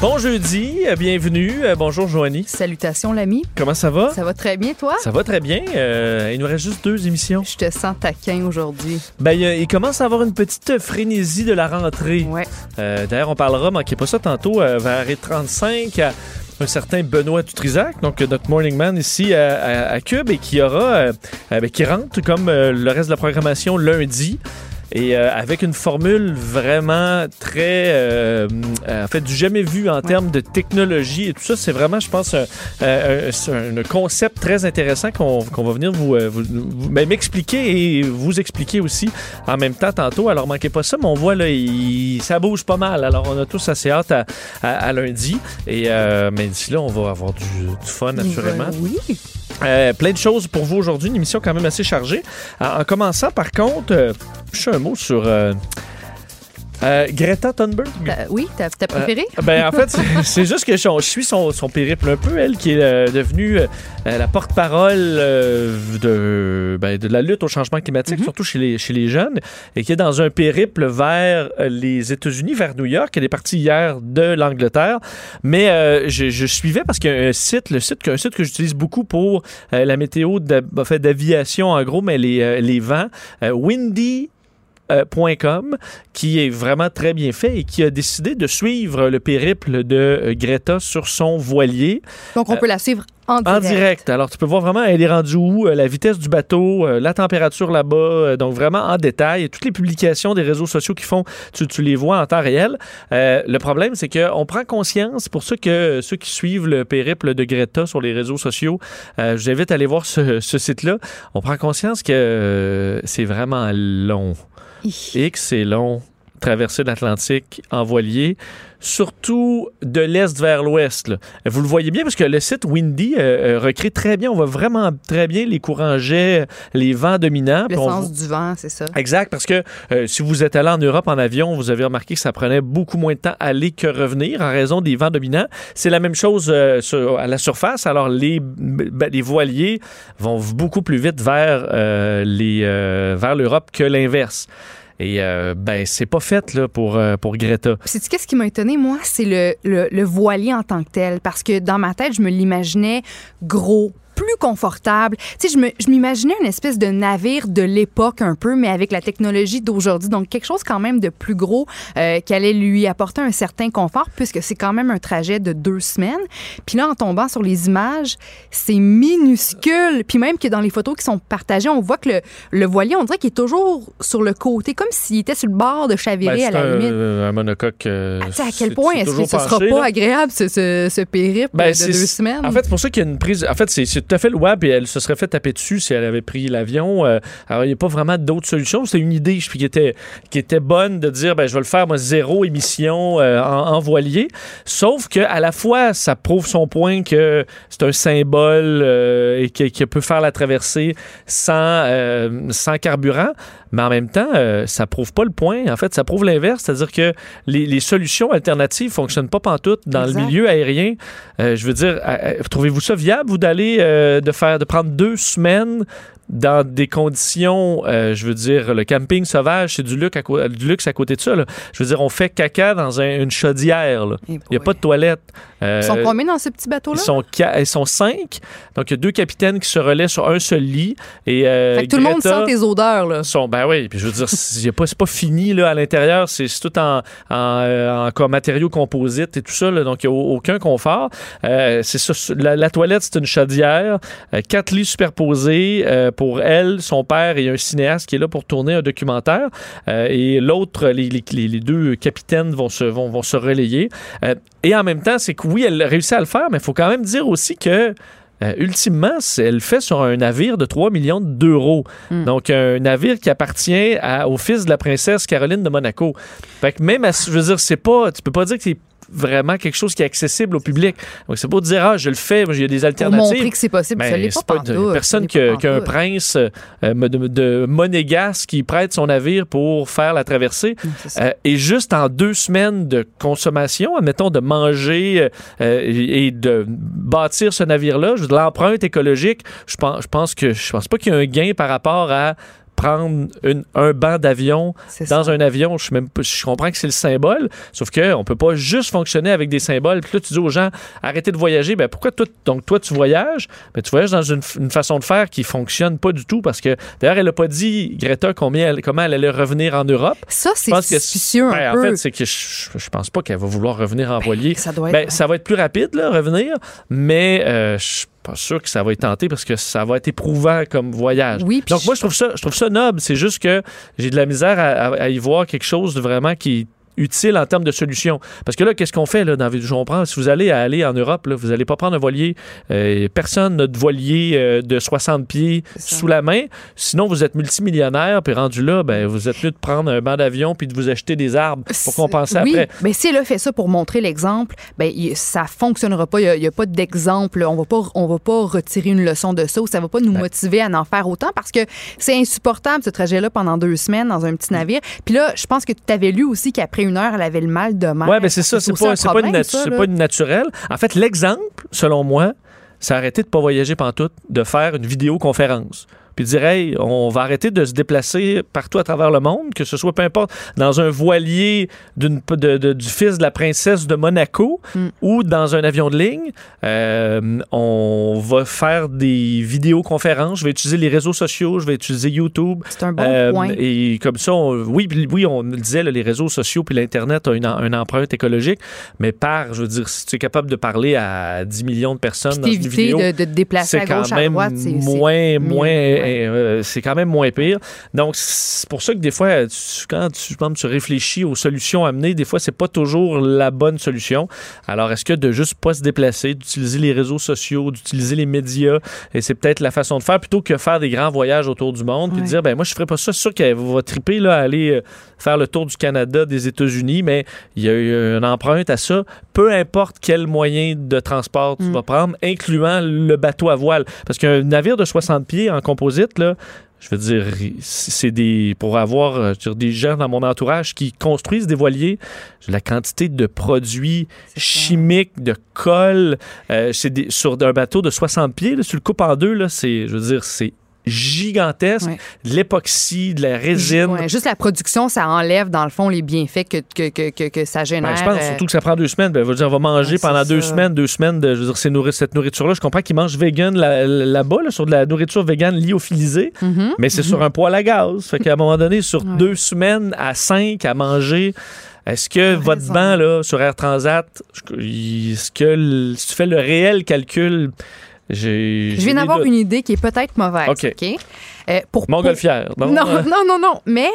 Bon jeudi, euh, bienvenue. Euh, bonjour Joanie. Salutations l'ami. Comment ça va? Ça va très bien toi? Ça va très bien. Euh, il nous reste juste deux émissions. Je te sens taquin aujourd'hui. Ben, il, commence à avoir une petite frénésie de la rentrée. Ouais. D'ailleurs, on parlera, manquez pas ça tantôt, vers 35 à un certain Benoît Dutrisac, donc notre morning man ici à, Cube et qui aura, ben, qui rentre comme le reste de la programmation lundi. Et euh, avec une formule vraiment très, euh, en fait, du jamais vu en termes de technologie et tout ça. C'est vraiment, je pense, un, un, concept très intéressant qu'on va venir vous, euh, vous, ben, m'expliquer et vous expliquer aussi en même temps tantôt. Alors, manquez pas ça, mais on voit là, il, ça bouge pas mal. Alors, on a tous assez hâte à, à, lundi. Et mais d'ici là, on va avoir du, du fun, naturellement. oui. Euh, plein de choses pour vous aujourd'hui, une émission quand même assez chargée. En, commençant, par contre, euh, je suis un mot sur euh, euh, Greta Thunberg? oui, ta, euh, préférée? ben, en fait, c'est juste que je, suis son, périple un peu, elle, qui est euh, devenue la porte-parole de, ben, de la lutte au changement climatique, mhm. surtout chez les, chez les jeunes, et qui est dans un périple vers les États-Unis, vers New York. Elle est partie hier de l'Angleterre. Mais je, suivais parce qu'il y a un site, le site, un site que j'utilise beaucoup pour la météo d'aviation, en gros, mais les, les vents. Windy euh, .com qui est vraiment très bien fait et qui a décidé de suivre le périple de euh, Greta sur son voilier. Donc on peut la suivre en direct. En direct. Alors, tu peux voir vraiment, elle est rendue où, euh, la vitesse du bateau, la température là-bas, donc vraiment en détail. Toutes les publications des réseaux sociaux qui font, tu, les vois en temps réel. le problème, c'est qu'on prend conscience, pour ceux, que, ceux qui suivent le périple de Greta sur les réseaux sociaux, je vous invite à aller voir ce site-là. On prend conscience que c'est vraiment long. X, c'est long. Traverser l'Atlantique en voilier, surtout de l'est vers l'ouest. Vous le voyez bien parce que le site Windy euh, euh, recrée très bien. On voit vraiment très bien les courants jets, les vents dominants. Le sens du vent, c'est ça. Exact, parce que euh, si vous êtes allé en Europe en avion, vous avez remarqué que ça prenait beaucoup moins de temps à aller que revenir en raison des vents dominants. C'est la même chose à la surface. Alors les, ben, les voiliers vont beaucoup plus vite vers les vers l'Europe que l'inverse. Et euh, ben, c'est pas fait pour, euh, pour Greta. C'est qu'est-ce qui m'a étonné, moi, c'est le, le, le, voilier en tant que tel. Parce que dans ma tête, je me l'imaginais gros, plus confortable. Tu sais, je m'imaginais une espèce de navire de l'époque un peu, mais avec la technologie d'aujourd'hui. Donc, quelque chose quand même de plus gros euh, qui allait lui apporter un certain confort, puisque c'est quand même un trajet de deux semaines. Puis là, en tombant sur les images, c'est minuscule. Puis même que dans les photos qui sont partagées, on voit que le, le voilier, on dirait qu'il est toujours sur le côté, comme s'il était sur le bord de chavirer ben, à la un, limite. un monocoque. Euh, ah, à quel point est-ce que ce sera pas agréable, ce, ce, périple ben, de deux semaines? En fait, c'est pour ça qu'il y a une prise. En fait, c'est tout à fait louable et elle se serait fait taper dessus si elle avait pris l'avion. Euh, alors, il n'y a pas vraiment d'autres solutions. C'est une idée qui était, qui était bonne de dire, ben, je vais le faire, moi, zéro émission euh, en, voilier. Sauf que à la fois, ça prouve son point que c'est un symbole euh, et qu'il peut faire la traversée sans, sans carburant. Mais en même temps, ça prouve pas le point. En fait, ça prouve l'inverse. C'est-à-dire que les, les, solutions alternatives fonctionnent pas pantoute dans le milieu aérien. je veux dire, trouvez-vous ça viable, vous, d'aller euh, de faire de prendre deux semaines dans des conditions, euh, je veux dire, le camping sauvage, c'est du luxe à, du luxe à côté de ça. Je veux dire, on fait caca dans une chaudière. Eh il n'y a pas de toilette. ils sont euh, combien dans ce petit bateau-là? Ils sont, ils sont cinq. Donc, il y a deux capitaines qui se relaient sur un seul lit. Et, euh, fait que tout le monde sent tes odeurs. Là. Sont, ben oui, puis je veux dire, c'est pas, pas fini là, à l'intérieur. C'est tout en, en, en, matériaux composites et tout ça. Là, donc, il n'y a aucun confort. c'est. La, toilette, c'est une chaudière. quatre lits superposés pour elle, son père et un cinéaste qui est là pour tourner un documentaire. Euh, et l'autre, les, les- les- les deux capitaines vont se, vont, vont se relayer. Euh, et en même temps, c'est que oui, elle réussit à le faire, mais il faut quand même dire aussi que euh, ultimement, elle le fait sur un navire de 3 millions d'euros. Hmm. Donc, un navire qui appartient à- au fils de la princesse Caroline de Monaco. Fait que même, à- je veux dire, c'est pas, tu peux pas dire que c'est vraiment quelque chose qui est accessible au public. Donc, c'est pas de dire, ah, je le fais, il y a des Pour alternatives. montrer que c'est possible. Ben, ça c'est pas, pas de- pantoute, personne ça qui l'est a, pas qui a un pantoute. prince euh, de, de monégasque qui prête son navire pour faire la traversée. Euh, et juste en deux semaines de consommation, admettons de manger euh, et de bâtir ce navire-là, l'empreinte écologique, je pense, je pense que je pense pas qu'il y a un gain par rapport à prendre une- un banc d'avion dans ça. un avion, je, même, comprends que c'est le symbole, sauf que on peut pas juste fonctionner avec des symboles. Puis là, tu dis aux gens, arrêtez de voyager. Ben pourquoi toi, donc toi, tu voyages? Ben, tu voyages dans une, façon de faire qui fonctionne pas du tout parce que, d'ailleurs, elle a pas dit, Greta, combien elle- comment elle allait revenir en Europe. Ça, Je c'est pense que suspicieux ben, un en peu. fait, c'est que je, je pense pas qu'elle va vouloir revenir en voilier. ça doit être. Ben, ça va être plus rapide, là, revenir, mais euh, je pas sûr que ça va être tenté parce que ça va être éprouvant comme voyage. Oui, Donc, moi, je trouve ça, je trouve ça noble. C'est juste que j'ai de la misère à, à- à y voir quelque chose de vraiment qui utile en termes de solution. Parce que là, qu'est-ce qu'on fait là, dans? Je comprends, si vous allez à aller en Europe, là, vous n'allez pas prendre un voilier. euh, personne n'a de voilier euh, de 60 pieds sous la main. Sinon, vous êtes multimillionnaire, puis rendu là, ben, vous êtes mieux de prendre un banc d'avion puis de vous acheter des arbres pour compenser oui, après. mais si elle a fait ça pour montrer l'exemple, ben ça fonctionnera pas. Il n'y a, pas d'exemple. On va pas, on va pas retirer une leçon de ça ou ça va pas nous motiver à en faire autant parce que c'est insupportable ce trajet-là pendant deux semaines dans un petit navire. Puis là, je pense que tu avais lu aussi qu'après une heure, elle avait le mal de mer. Oui, ben c'est ça, c'est pas, c'est pas, pas une naturelle. En fait, l'exemple, selon moi, c'est arrêter de pas voyager pantoute, de faire une vidéoconférence. Puis dire, hey, on va arrêter de se déplacer partout à travers le monde, que ce soit peu importe dans un voilier d'une- de- de- du fils de la princesse de Monaco Mm. ou dans un avion de ligne. Euh, on va faire des vidéoconférences. Je vais utiliser les réseaux sociaux, je vais utiliser YouTube. C'est un bon Euh, point. Et comme ça, on- oui, oui, on le disait, là, les réseaux sociaux puis l'Internet ont une, empreinte écologique, mais par, je veux dire, si tu es capable de parler à 10 millions de personnes Puis dans une vidéo, de, de te déplacer c'est à quand gauche, à même droite. c'est- c'est moins, mieux. Ouais. euh, c'est quand même moins pire. Donc, c'est pour ça que des fois, tu- quand tu, réfléchis aux solutions amenées, des fois, c'est pas toujours la bonne solution. Alors, est-ce que de juste pas se déplacer, d'utiliser les réseaux sociaux, d'utiliser les médias, et c'est peut-être la façon de faire plutôt que faire des grands voyages autour du monde, puis Ouais. dire, ben moi, je ferais pas ça. C'est sûr qu'elle va triper là, à aller euh, faire le tour du Canada, des États-Unis, mais il y a eu une empreinte à ça. Peu importe quel moyen de transport tu Mm. vas prendre, incluant le bateau à voile. Parce qu'un navire de 60 pieds en là, je veux dire, c'est des. Pour avoir euh, dire, des gens dans mon entourage qui construisent des voiliers, la quantité de produits chimiques, de colle, euh, c'est sur un bateau de 60 pieds, là, le coupes en deux, là, c'est, je veux dire, c'est gigantesque. Ouais. De l'époxy, de la résine. Ouais, juste la production, ça enlève, dans le fond, les bienfaits que, que, que, que, que ça génère. Ben, je pense euh, surtout que ça prend deux semaines. Ben, dire, on va manger Ouais, pendant deux ça. semaines, deux semaines de je veux dire, nourri- cette nourriture-là. Je comprends qu'ils mangent vegan là- là-bas, là, sur de la nourriture vegan lyophilisée, mhm. mais c'est sur un poêle à gaz. Fait qu'à un moment donné, sur deux semaines à cinq à manger, est-ce que votre raison. banc là, sur Air Transat, est-ce que si tu fais le réel calcul, j'ai. Je viens d'avoir une idée qui est peut-être mauvaise. OK. Euh, pour, pour- Montgolfière. Non, Non, Euh, non, non, non. Mais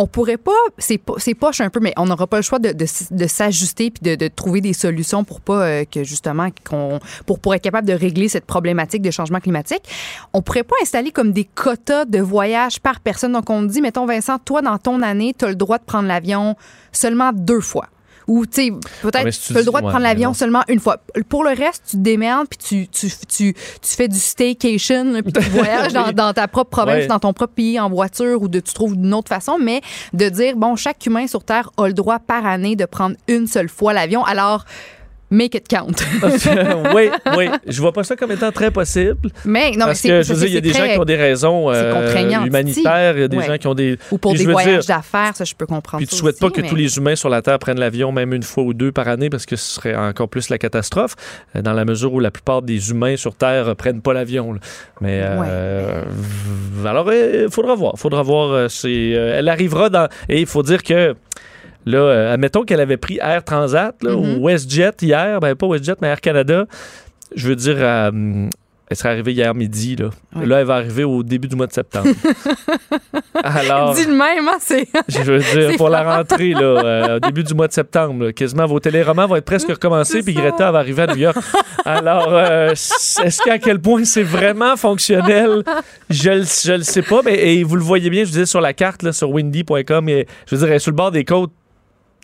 on pourrait pas, c'est po- c'est poche un peu, mais on n'aura pas le choix de, de, s- de s'ajuster puis de, de trouver des solutions pour pas euh, que justement qu'on pour, pour être capable de régler cette problématique de changement climatique. On pourrait pas installer comme des quotas de voyage par personne. Donc on dit, mettons Vincent, toi dans ton année, tu as le droit de prendre l'avion seulement deux fois. Ou, tu sais, Ah, peut-être mais tu si tu as le droit de prendre l'avion seulement une fois. Pour le reste, tu te démerdes puis tu, tu, tu, tu fais du staycation puis tu voyages dans, dans ta propre province, Ouais. dans ton propre pays en voiture ou de tu trouves une autre façon, mais de dire bon, chaque humain sur Terre a le droit par année de prendre une seule fois l'avion. Alors make it count. oui, oui. Je vois pas ça comme étant très possible. mais non, mais parce c'est que, je veux dire, il y a des gens qui ont des raisons euh, humanitaires, il y a des Ouais. gens qui ont des. ou pour Puis des voyages d'affaires, ça je peux comprendre. Puis tu souhaites pas que tous les humains sur la Terre prennent l'avion même une fois ou deux par année parce que ce serait encore plus la catastrophe, euh, dans la mesure où la plupart des humains sur Terre euh, prennent pas l'avion. Mais euh, alors, il faudra voir. faudra voir. c'est, elle arrivera dans. Et il faut dire que. Là, euh, admettons qu'elle avait pris Air Transat là, Mhm. ou WestJet hier, ben pas WestJet, mais Air Canada. Je veux dire, euh, Elle serait arrivée hier midi. Là, Ouais. là elle va arriver au début du mois de septembre. Alors, Dis le même, hein, c'est. je veux dire, pour la rentrée, là, euh, au début du mois de septembre, là, quasiment vos téléromans vont être presque recommencés, puis. Greta va arriver à New York. Alors, euh, est-ce qu'à quel point c'est vraiment fonctionnel? Je le, je le sais pas, mais et vous le voyez bien, je vous disais sur la carte, là, sur windy.com, et je veux dire, elle est sur le bord des côtes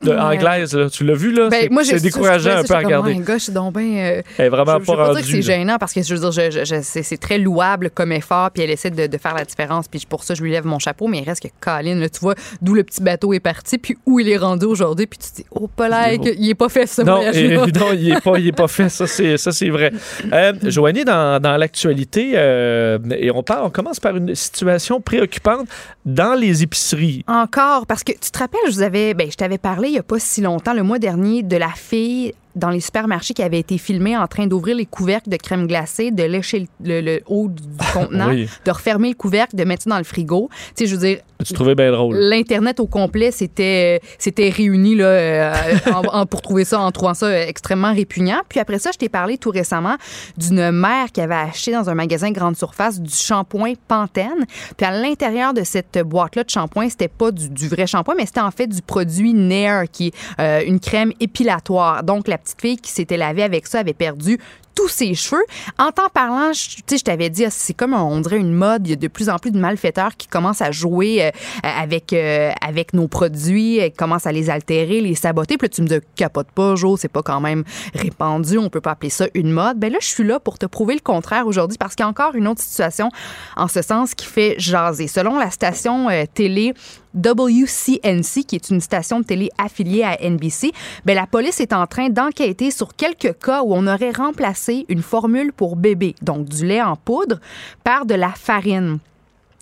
de- Ouais. anglaises. là. Tu l'as vu, là? Ben, C'est- décourageant je- un je- peu à je- regarder. Oh my gosh, c'est donc euh, Elle est vraiment je, je pas dire rendue. que c'est gênant parce que je veux dire, je- je- je- c'est très louable comme effort, puis elle essaie de, de faire la différence, puis pour ça, je lui lève mon chapeau, mais il reste que Colin, là, tu vois, d'où le petit bateau est parti, puis où il est rendu aujourd'hui, puis tu te dis, oh, beau. il est pas fait ce Non, et- non, il n'est pas, il est pas fait, ça c'est, ça, c'est vrai. Euh, Joanie, dans, dans l'actualité, euh, et on, part, on commence par une situation préoccupante dans les épiceries. Encore, parce que tu te rappelles, je vous avais, ben, je t'avais parlé il n'y a pas si longtemps, le mois dernier, de la fille dans les supermarchés qui avait été filmée en train d'ouvrir les couvercles de crème glacée, de lécher le, le- le haut du contenant, Oui. de refermer le couvercle, de mettre ça dans le frigo. Tu sais, je veux dire, Tu trouvais bien drôle? L'Internet au complet s'était s'était réuni là, euh, en- en- pour trouver ça, en trouvant ça euh, extrêmement répugnant. Puis après ça, je t'ai parlé tout récemment d'une mère qui avait acheté dans un magasin grande surface du shampoing Pantene. Puis à l'intérieur de cette boîte-là de shampoing, c'était pas du, du vrai shampoing, mais c'était en fait du produit Nair, qui est euh, une crème épilatoire. Donc la petite fille qui s'était lavée avec ça avait perdu tous ses cheveux. En t'en parlant, je, je t'avais dit, ah, c'est comme, on dirait une mode. Il y a de plus en plus de malfaiteurs qui commencent à jouer euh, avec, euh, avec nos produits, euh, commencent à les altérer, les saboter. Puis là, tu me dis, capote pas, Jo, c'est pas quand même répandu. On peut pas appeler ça une mode. Ben là, je suis là pour te prouver le contraire aujourd'hui parce qu'il y a encore une autre situation en ce sens qui fait jaser. Selon la station euh, télé WCNC, qui est une station de télé affiliée à NBC, ben, la police est en train d'enquêter sur quelques cas où on aurait remplacé une formule pour bébé, donc du lait en poudre, par de la farine.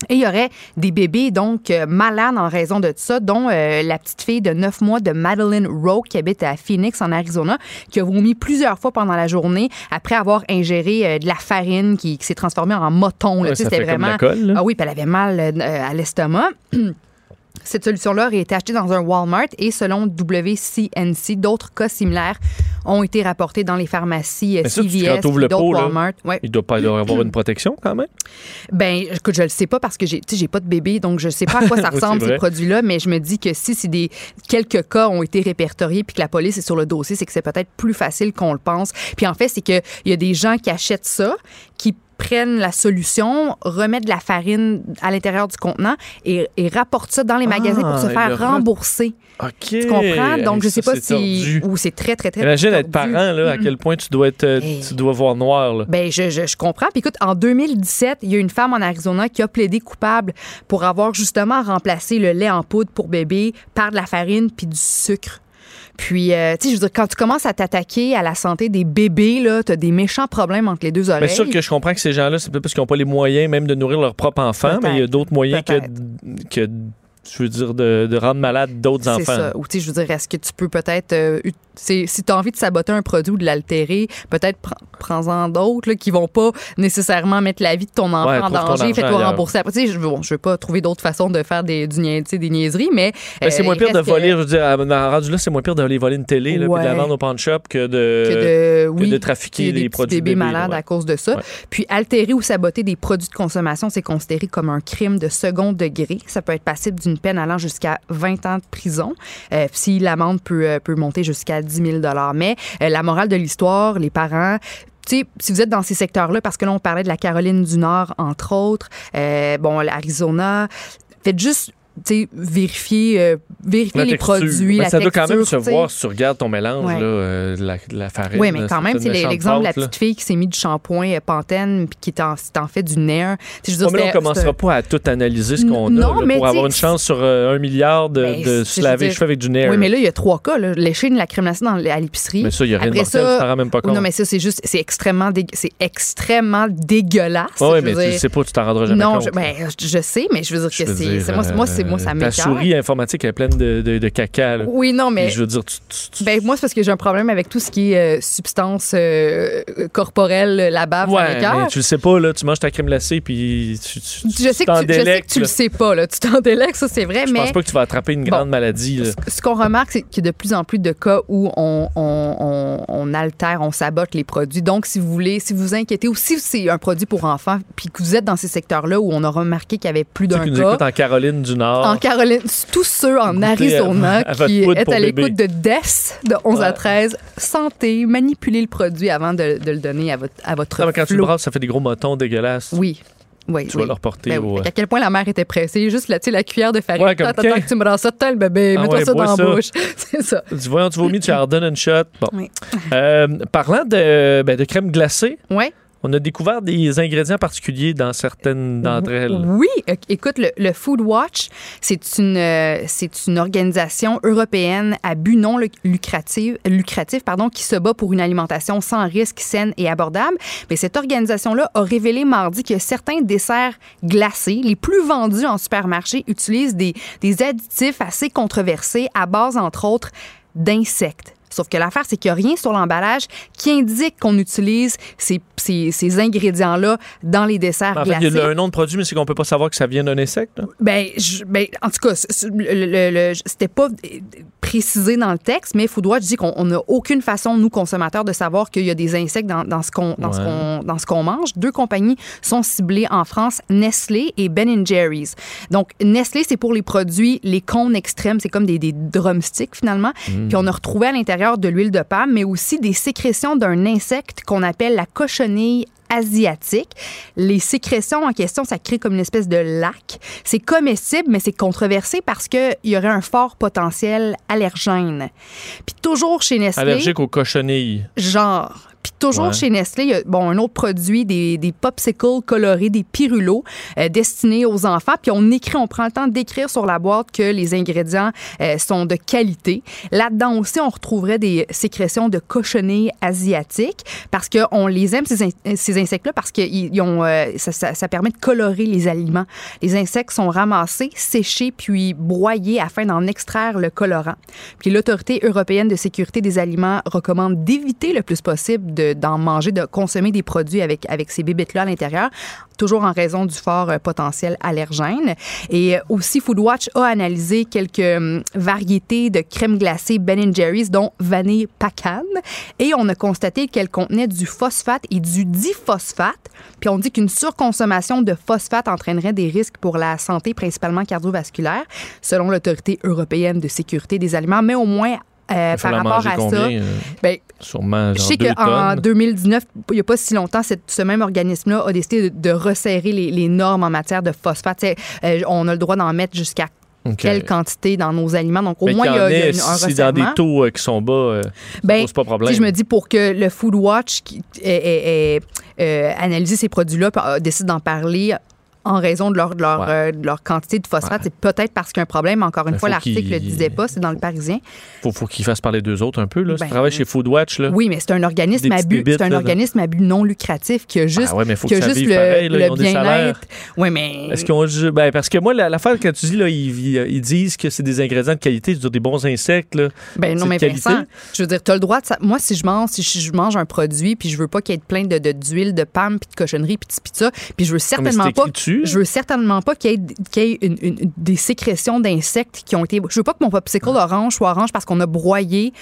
Et il y aurait des bébés donc euh, malades en raison de ça, dont euh, la petite fille de 9 mois de Madeline Rowe qui habite à Phoenix en Arizona, qui a vomi plusieurs fois pendant la journée après avoir ingéré euh, de la farine qui, qui s'est transformée en moton. là. Ouais, ça fait comme vraiment la colle, là. ah oui, puis elle avait mal à l'estomac. Cette solution-là aurait été achetée dans un Walmart et selon WCNC, d'autres cas similaires ont été rapportés dans les pharmacies Mais ça, tu- CVS t'ouvres puis le d'autres pot, là, Walmart. Ouais. Il doit pas y avoir une protection quand même? Ben, écoute, je le sais pas parce que j'ai, tu j'ai pas de bébé, donc je sais pas à quoi ça ressemble ces produits-là, mais je me dis que si des quelques cas ont été répertoriés puis que la police est sur le dossier, c'est que c'est peut-être plus facile qu'on le pense. Puis en fait, c'est que il y a des gens qui achètent ça, qui prennent la solution, remettent de la farine à l'intérieur du contenant et, et rapportent ça dans les magasins pour se Ah, et faire rembourser. OK. Tu comprends? Donc, je Ça, sais pas si. Ou c'est très, très, très. Imagine être tordu. parent, là, à quel point tu dois être, euh, tu dois voir noir. Là. Ben, je, je, je comprends. Puis écoute, en 2017, il y a une femme en Arizona qui a plaidé coupable pour avoir justement remplacé le lait en poudre pour bébé par de la farine puis du sucre. Puis, euh, tu sais, je veux dire, quand tu commences à t'attaquer à la santé des bébés, là, t'as des méchants problèmes entre les deux oreilles. Bien sûr que je comprends que ces gens-là, c'est peut-être parce qu'ils n'ont pas les moyens même de nourrir leur propre enfant, mais il y a d'autres moyens que, que, je veux dire, de, de rendre malade d'autres C'est enfants. ça. Ou tu sais, je veux dire, est-ce que tu peux peut-être, euh, c'est- si tu as envie de saboter un produit ou de l'altérer, peut-être pre- prends-en d'autres qui vont pas nécessairement mettre la vie de ton enfant Ouais, en danger. Fais-toi rembourser. Après, tu sais, je, bon, je veux pas trouver d'autres façons de faire des, du des niaiseries, mais. Ben, c'est euh, moins pire de que- voler, je veux dire, à- rendu là, c'est moins pire de aller voler une télé, là, puis de la Ouais. vendre au pawn shop que de, que de, oui, de trafiquer des, petits produits bébés bébés, malades ouais. à cause de ça. Ouais. Puis altérer ou saboter des produits de consommation, c'est considéré comme un crime de second degré. Ça peut être passible d'une peine allant jusqu'à 20 ans de prison. Euh, si l'amende peut, euh, peut monter jusqu'à 10 000 Mais euh, la morale de l'histoire, les parents, tu sais, si vous êtes dans ces secteurs-là, parce que là, on parlait de la Caroline du Nord, entre autres, bon, l'Arizona, faites juste, vérifier, euh, vérifier La les texture. produits, Ben, la ça doit quand même se voir si tu regardes ton mélange, Ouais. là, euh, la, farine. Oui, mais là, quand même, une c'est l'exemple de la petite fille qui s'est mis du shampoing euh, Pantene puis qui est en, c'est en fait du nerf. Je veux dire, mais on commencera pas à tout analyser ce qu'on a Non, là, mais pour avoir une chance sur euh, un milliard de, Ben, de se laver les cheveux avec du nerf. Oui, mais là, il y a trois cas. Là. Lécher de la crème glacée dans- à l'épicerie. Mais ça, il n'y a rien de mortel, ça- t'en rends même pas Oui, compte. non, mais ça, c'est juste, c'est extrêmement, c'est extrêmement dégueulasse. Je mais tu sais pas, tu t'en rendras jamais non, compte. je, ben, je sais, mais je veux dire que moi, c'est sais, moi, ça Ta souris informatique est pleine de, de- de caca. là. Oui, non, mais. Je veux dire, tu, tu- tu- Ben, moi, c'est parce que j'ai un problème avec tout ce qui est euh, substance euh, corporelle, la bave, ouais, mais tu le sais pas, là, tu manges ta crème glacée, puis tu, Je sais, que tu, je sais que tu le sais pas, là. Tu t'en délectes, ça, c'est vrai, Je mais. pense pas que tu vas attraper une grande maladie. là. Ce qu'on remarque, c'est qu'il y a de plus en plus de cas où on, on, on, on altère, on sabote les produits. Donc, si vous voulez, si vous vous inquiétez ou si c'est un produit pour enfants, puis que vous êtes dans ces secteurs-là où on a remarqué qu'il y avait plus d'un nous cas. écoutent en Caroline du Nord. En Caroline, tous ceux en Arizona à- à votre qui est à l'écoute de DES de 11 à Ouais. 13, santé, manipulez le produit avant de, de le donner à votre, à votre Non, mais quand tu le brasses, ça fait des gros motons dégueulasses. Oui. Oui, Tu oui. vas le reporter Ben oui. Fait À quel point la mère était pressée. Juste là, la cuillère de farine. Ouais, Attends, que tu me rends ça, t'as le bébé. Ah Mets-toi ouais, ça dans ça. la bouche. C'est ça. Tu voyons, tu vomis, tu leur donnes une shot. Bon. Oui. Euh, parlant de, ben, de crème glacée, Ouais. On a découvert des ingrédients particuliers dans certaines d'entre elles. Oui, é- écoute, le, le Food Watch, c'est une, euh, c'est une organisation européenne à but non lu- lucratif, lucratif pardon, qui se bat pour une alimentation sans risque, saine et abordable. Mais cette organisation-là a révélé mardi que certains desserts glacés, les plus vendus en supermarché, utilisent des, des additifs assez controversés à base, entre autres, d'insectes. Sauf que l'affaire, c'est qu'il n'y a rien sur l'emballage qui indique qu'on utilise ces, ces- ces ingrédients-là dans les desserts En fait, glacés. il y a un nom de produit, mais c'est qu'on peut pas savoir que ça vient d'un insecte. là. Ben, je- ben, en tout cas, c'était pas euh, précisé dans le texte, mais Watch dit qu'on n'a aucune façon, nous, consommateurs, de savoir qu'il y a des insectes dans, dans ce qu'on dans ce Ouais. qu'on- dans ce qu'on mange. Deux compagnies sont ciblées en France, Nestlé et Ben Jerry's. Donc, Nestlé, c'est pour les produits, les cônes extrêmes, c'est comme des, des drumsticks, finalement. Puis on a retrouvé à l'intérieur de l'huile de palme, mais aussi des sécrétions d'un insecte qu'on appelle la cochonille asiatique. Les sécrétions en question, ça crée comme une espèce de lac. C'est comestible, mais c'est controversé parce qu'il y aurait un fort potentiel allergène. Puis toujours chez Nestlé, Allergique aux cochonilles. genre. Puis toujours Ouais. chez Nestlé, il y a bon, un autre produit, des, des popsicles colorés, des pirulos euh, destinés aux enfants. Puis on écrit, on prend le temps d'écrire sur la boîte que les ingrédients euh, sont de qualité. Là-dedans aussi, on retrouverait des sécrétions de cochonnées asiatiques parce qu'on les aime, ces, in- ces insectes-là, parce que ils ont, euh, ça, ça- ça permet de colorer les aliments. Les insectes sont ramassés, séchés, puis broyés afin d'en extraire le colorant. Puis l'Autorité européenne de sécurité des aliments recommande d'éviter le plus possible de- d'en manger, de consommer des produits avec, avec ces bébites-là à l'intérieur, toujours en raison du fort euh, potentiel allergène. Et euh, aussi, Foodwatch a analysé quelques hum, variétés de crème glacée Ben Jerry's, dont vanille pacane. Et on a constaté qu'elles contenaient du phosphate et du diphosphate. Puis on dit qu'une surconsommation de phosphate entraînerait des risques pour la santé, principalement cardiovasculaire, selon l'Autorité européenne de sécurité des aliments. Mais au moins, euh, par rapport à combien? ça, euh, ben, Sûrement je sais qu'en tonnes. 2019, il n'y a pas si longtemps, cette- ce même organisme-là a décidé de, de resserrer les, les normes en matière de phosphate. Euh, on a le droit d'en mettre jusqu'à quelle quantité dans nos aliments. Donc, au Mais moins, il y a, il y a ait, une- un si dans des taux euh, qui sont bas, euh, ça Ben, pose pas problème. je me dis pour que le Food Watch qui ait, ait- ait, euh, analysé ces produits-là euh, décide d'en parler en raison de leur, de leur, Ouais. euh, de leur quantité de phosphate, c'est peut-être parce qu'il y a un problème. Encore une Ben, fois, l'article ne le disait pas, c'est dans le Parisien. faut, faut qu'ils fassent parler d'eux autres un peu. Là. Ben, tu travailles chez Foodwatch. Là. Oui, mais c'est un organisme à but, c'est un là, organisme à but non lucratif qui a juste, Ah ouais, mais faut qui que a ça juste le, pareil, là, ils le ont des salaires. bien-être. Oui, mais Est-ce qu'ils ont ben, parce que moi, la- l'affaire que tu dis, là, ils, disent que c'est des ingrédients de qualité, des bons insectes. Là. Ben non, mais. Vincent, je veux dire, tu as le droit de. sa- Moi, si je mange, si je mange un produit, puis je veux pas qu'il y ait plein de, de- d'huile, de palme, puis de cochonnerie, puis de ci, puis de ça, puis je veux certainement pas. Je veux certainement pas qu'il y ait, qu'il y ait une- une- des sécrétions d'insectes qui ont été. Je veux pas que mon popsicle orange soit orange parce qu'on a broyé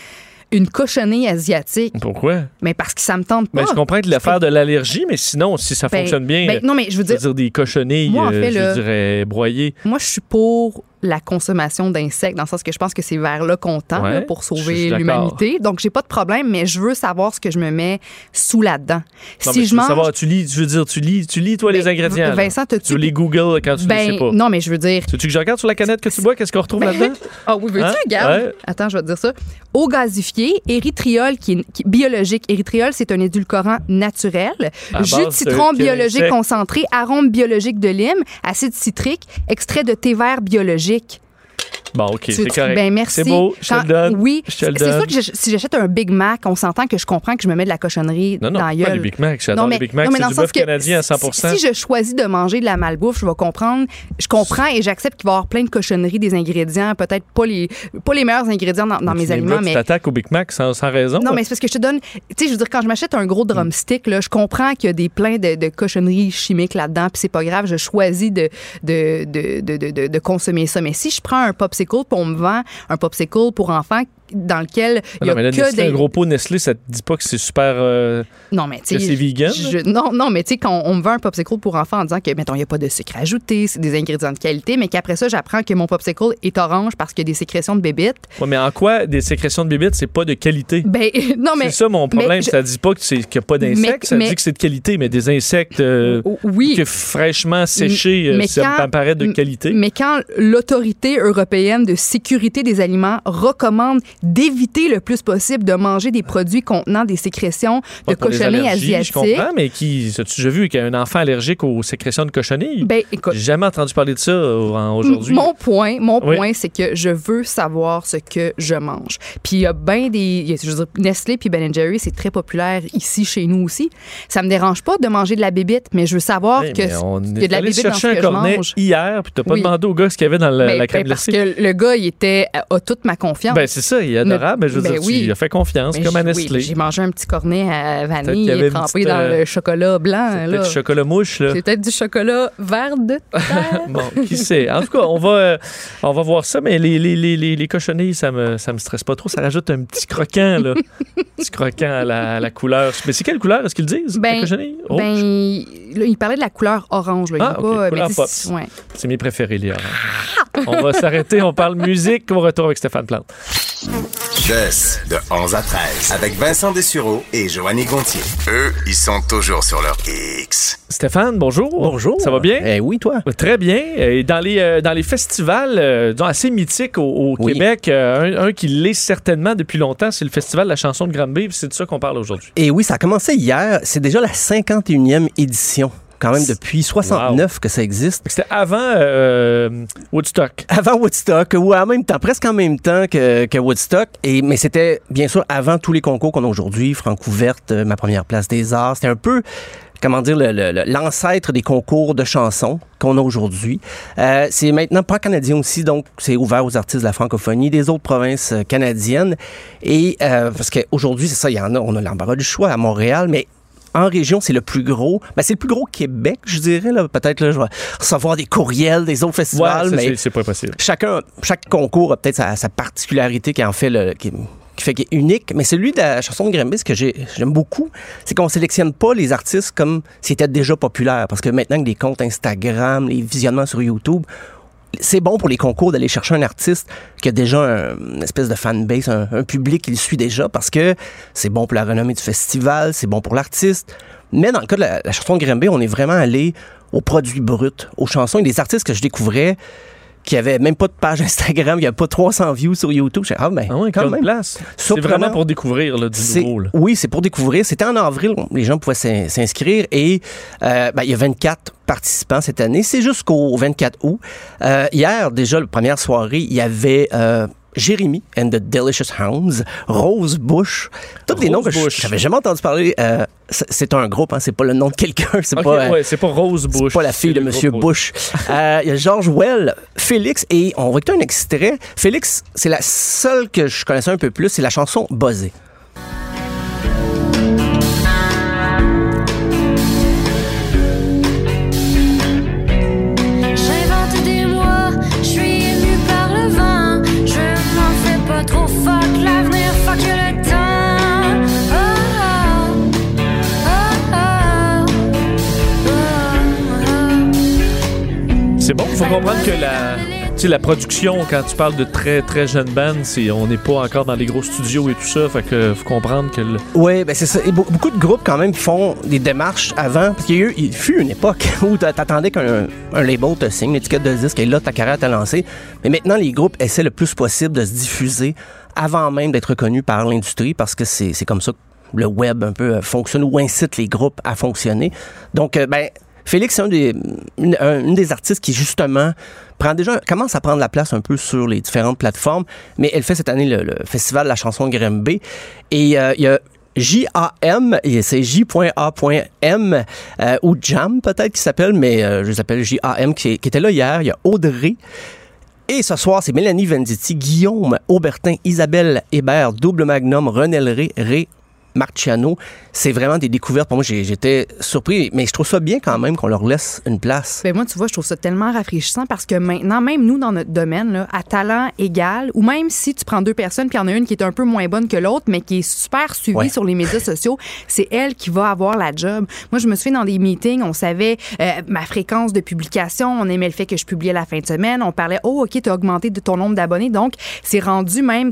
une cochonnée asiatique. Pourquoi? Mais parce que ça me tente pas. Ben, je comprends que l'affaire de l'allergie, mais sinon, si ça Ben, fonctionne bien, ben, non, mais je veux je veux dire, des cochonnilles, Moi, en euh, fait, je dirais broyées. moi, je suis pour la consommation d'insectes, dans le sens que je pense que c'est vers là qu'on tend Ouais, là, pour sauver l'humanité. Donc, j'ai pas de problème, mais je veux savoir ce que je me mets sous là-dedans. Si je veux mange. savoir, tu lis, je veux dire, tu lis, tu lis toi les Ben, ingrédients. Vincent, Tu les Google quand tu ne Ben, sais pas. non, mais je veux dire. Tu veux que je regarde sur la canette que tu bois, qu'est-ce qu'on retrouve là-dedans? Ah oui, veux-tu, Hein? regarde? Ouais. Attends, je vais te dire ça. Eau gazifiée, érythriol qui est, qui est biologique. Érythriol, c'est un édulcorant naturel. À Jus de citron biologique concentré, arôme biologique de lime, acide citrique, extrait de thé vert biologique. teknolojik Bon, OK, c'est correct. Ben merci. C'est beau, je te le donne. Oui, c'est sûr que je- si j'achète un Big Mac, on s'entend que je comprends que je me mets de la cochonnerie Non, non, dans la pas les Big Mac. J'adore Non, mais- les Big Mac. mais C'est dans du bœuf canadien à si- 100 Si je choisis de manger de la malbouffe, je vais comprendre. Je comprends et j'accepte qu'il va y avoir plein de cochonneries, des ingrédients, peut-être pas les, pas les meilleurs ingrédients dans, mes aliments, là, Tu mais. t'attaques au Big Mac sans, sans raison. Non, mais c'est parce que je te donne. Tu sais, je veux dire, quand je m'achète un gros drumstick, là, je comprends qu'il y a des plein de, de cochonneries chimiques là-dedans, puis c'est pas grave, je choisis de, de, de, de, consommer ça. Mais si je prends un popsicle, on me vend un popsicle pour enfants dans lequel il y Non, a mais là, que Nestlé, des. un gros pot Nestlé, ça te dit pas que c'est super. euh, Non, mais tu c'est vegan, je- Non, non, mais tu sais, quand on me vend un popsicle pour enfants en disant que, mettons, il n'y a pas de sucre ajouté, c'est des ingrédients de qualité, mais qu'après ça, j'apprends que mon popsicle est orange parce qu'il y a des sécrétions de bébites. Ouais, mais en quoi des sécrétions de bébites, c'est pas de qualité? Ben, non, mais. c'est ça mon problème. je- Ça dit pas que c'est- qu'il n'y a pas d'insectes, ça mais- dit que c'est de qualité, mais des insectes euh, oui. que fraîchement séchés, euh, ça quand- me paraît de qualité. Mais quand l'autorité européenne de sécurité des aliments recommande d'éviter le plus possible de manger des produits contenant des sécrétions de cochonnées allergies, Je asiatiques, comprends, mais qui, as-tu déjà vu qu'il y a un enfant allergique aux sécrétions de cochonneries? ben écoute, J'ai jamais entendu parler de ça euh, aujourd'hui. Mon point, mon Oui. point, c'est que je veux savoir ce que je mange. Puis il y a bien des, je veux dire, Nestlé puis Ben Jerry, c'est très populaire ici chez nous aussi. Ça me dérange pas de manger de la bébite, mais je veux savoir Hey, que qu'il y a de la bébite dans ce que je mange. hier, puis t'as pas Oui. demandé au gars ce qu'il y avait dans la, Ben, la ben, crème parce glacée. que le gars, il était a toute ma confiance. Ben, c'est ça, il est adorable, mais, je veux Ben dire, oui. tu lui as fait confiance, Mais comme à oui, Nestlé. j'ai mangé un petit cornet à vanille une trempé dans euh, le chocolat blanc. C'est peut-être du chocolat mouche, là. C'est peut-être du chocolat vert de terre. Bon, qui sait. En tout cas, on va, euh, on va voir ça, mais les, les, les, les, les cochonneries, ça me, ça me stresse pas trop. Ça rajoute un petit croquant, là. petit croquant à la, à la couleur. Mais c'est quelle couleur, est-ce qu'ils disent? Ben, les cochonneries? Rouge? Ben, là, il parlait de la couleur orange. Là. Ah, a ok, pas, couleur ouais. C'est mes préférés, les oranges. On va s'arrêter, on parle musique. Au retour avec Stéphane Plante. De 11 à 13 avec Vincent Dessureau et Joanny Gontier. Eux, ils sont toujours sur leur X. Stéphane, bonjour. Bonjour. Ça va bien? Eh oui, toi? Très bien. Et dans les, euh, dans les festivals euh, disons, assez mythiques au, au Oui. Québec, euh, un, un qui l'est certainement depuis longtemps, c'est le Festival de la chanson de Granby. puis C'est de ça qu'on parle aujourd'hui. Et oui, ça a commencé hier. C'est déjà la 51e édition. Quand même depuis 69 que ça existe. C'était avant euh, Woodstock. Avant Woodstock, ou en même temps, presque en même temps que, que Woodstock. Et, mais c'était bien sûr avant tous les concours qu'on a aujourd'hui, Francouverte, euh, ma première place des arts. C'était un peu comment dire, le- le- le- l'ancêtre des concours de chansons qu'on a aujourd'hui. Euh, c'est maintenant pas canadien aussi, donc c'est ouvert aux artistes de la francophonie, des autres provinces euh, canadiennes. Et euh, parce qu'aujourd'hui, c'est ça, il y en a, on a l'embarras du choix à Montréal, mais en région, c'est le plus gros. Ben, c'est le plus gros Québec, je dirais. Là. Peut-être là, je vais recevoir des courriels des autres Ouais, festivals, ça, mais c'est- pas possible. chacun, chaque concours a peut-être sa, sa particularité qui en fait le, qui, qui fait qu'il est unique. Mais celui de la chanson de ce que j'ai- j'aime beaucoup, c'est qu'on sélectionne pas les artistes comme s'ils étaient déjà populaires. Parce que maintenant que les comptes Instagram, les visionnements sur YouTube, c'est bon pour les concours d'aller chercher un artiste qui a déjà un- une espèce de fanbase, un, un public qui le suit déjà, parce que c'est bon pour la renommée du festival, c'est bon pour l'artiste. Mais dans le cas de la, chanson de Granby, on est vraiment allé aux produits bruts, aux chansons et des artistes que je découvrais qui avaient même pas de page Instagram, il n'y a pas 300 views sur YouTube. Je ah, ben, Ah quand même. place. C'est vraiment pour découvrir là, du nouveau. là. Oui, c'est pour découvrir. C'était en avril, les gens pouvaient s'in- s'inscrire et euh, ben, il y a 24 participants cette année. C'est jusqu'au 24 août. Euh, hier, déjà, la première soirée, il y avait... Euh, Jérémy and the Delicious Hounds, Rose Bush, tous des noms que j'avais jamais entendu parler. Euh, c'est- un groupe, hein, c'est pas le nom de quelqu'un, c'est Ok, pas. euh, ouais, c'est pas Rose c'est Bush. pas la fille de Monsieur Bush. Euh, Il y a George Well, Félix, et on va écouter un extrait. Félix, c'est la seule que je connaissais un peu plus, c'est la chanson Buzzé. Faut comprendre que la, la production, quand tu parles de très très jeunes bandes, on n'est pas encore dans les gros studios et tout ça. Fait que faut comprendre que le- Oui, ben c'est ça. Beaucoup de groupes quand même font des démarches avant. Parce qu'il y a eu, il fut une époque où t'a- t'attendais qu'un un label te signe, une étiquette de disque, et là, ta carrière t'a lancé. Mais maintenant, les groupes essaient le plus possible de se diffuser avant même d'être reconnus par l'industrie parce que c'est c'est comme ça que le web un peu euh, fonctionne ou incite les groupes à fonctionner. Donc, euh, ben, Félix, c'est un des, une, un- une des artistes qui, justement, commence à prendre la place un peu sur les différentes plateformes, mais elle fait cette année le, Festival de la chanson Grimby. Et euh, il y a J-A-M, c'est J.A.M, euh, ou Jam peut-être qui s'appelle, mais euh, je les appelle J-A-M, qui, qui était là hier. Il y a Audrey. Et ce soir, c'est Mélanie Venditti, Guillaume Aubertin, Isabelle Hébert, Double Magnum, René Ré, Ré Marciano. C'est vraiment des découvertes. Pour moi, j'étais surpris, mais je trouve ça bien quand même qu'on leur laisse une place. Ben moi, tu vois, je trouve ça tellement rafraîchissant parce que maintenant, même nous, dans notre domaine, là, à talent égal, ou même si tu prends deux personnes, puis il y en a une qui est un peu moins bonne que l'autre, mais qui est super suivie Ouais. sur les médias sociaux, c'est elle qui va avoir la job. Moi, je me suis fait dans des meetings, on savait euh, ma fréquence de publication, on aimait le fait que je publiais la fin de semaine, on parlait, oh, OK, tu as augmenté de ton nombre d'abonnés. Donc, c'est rendu même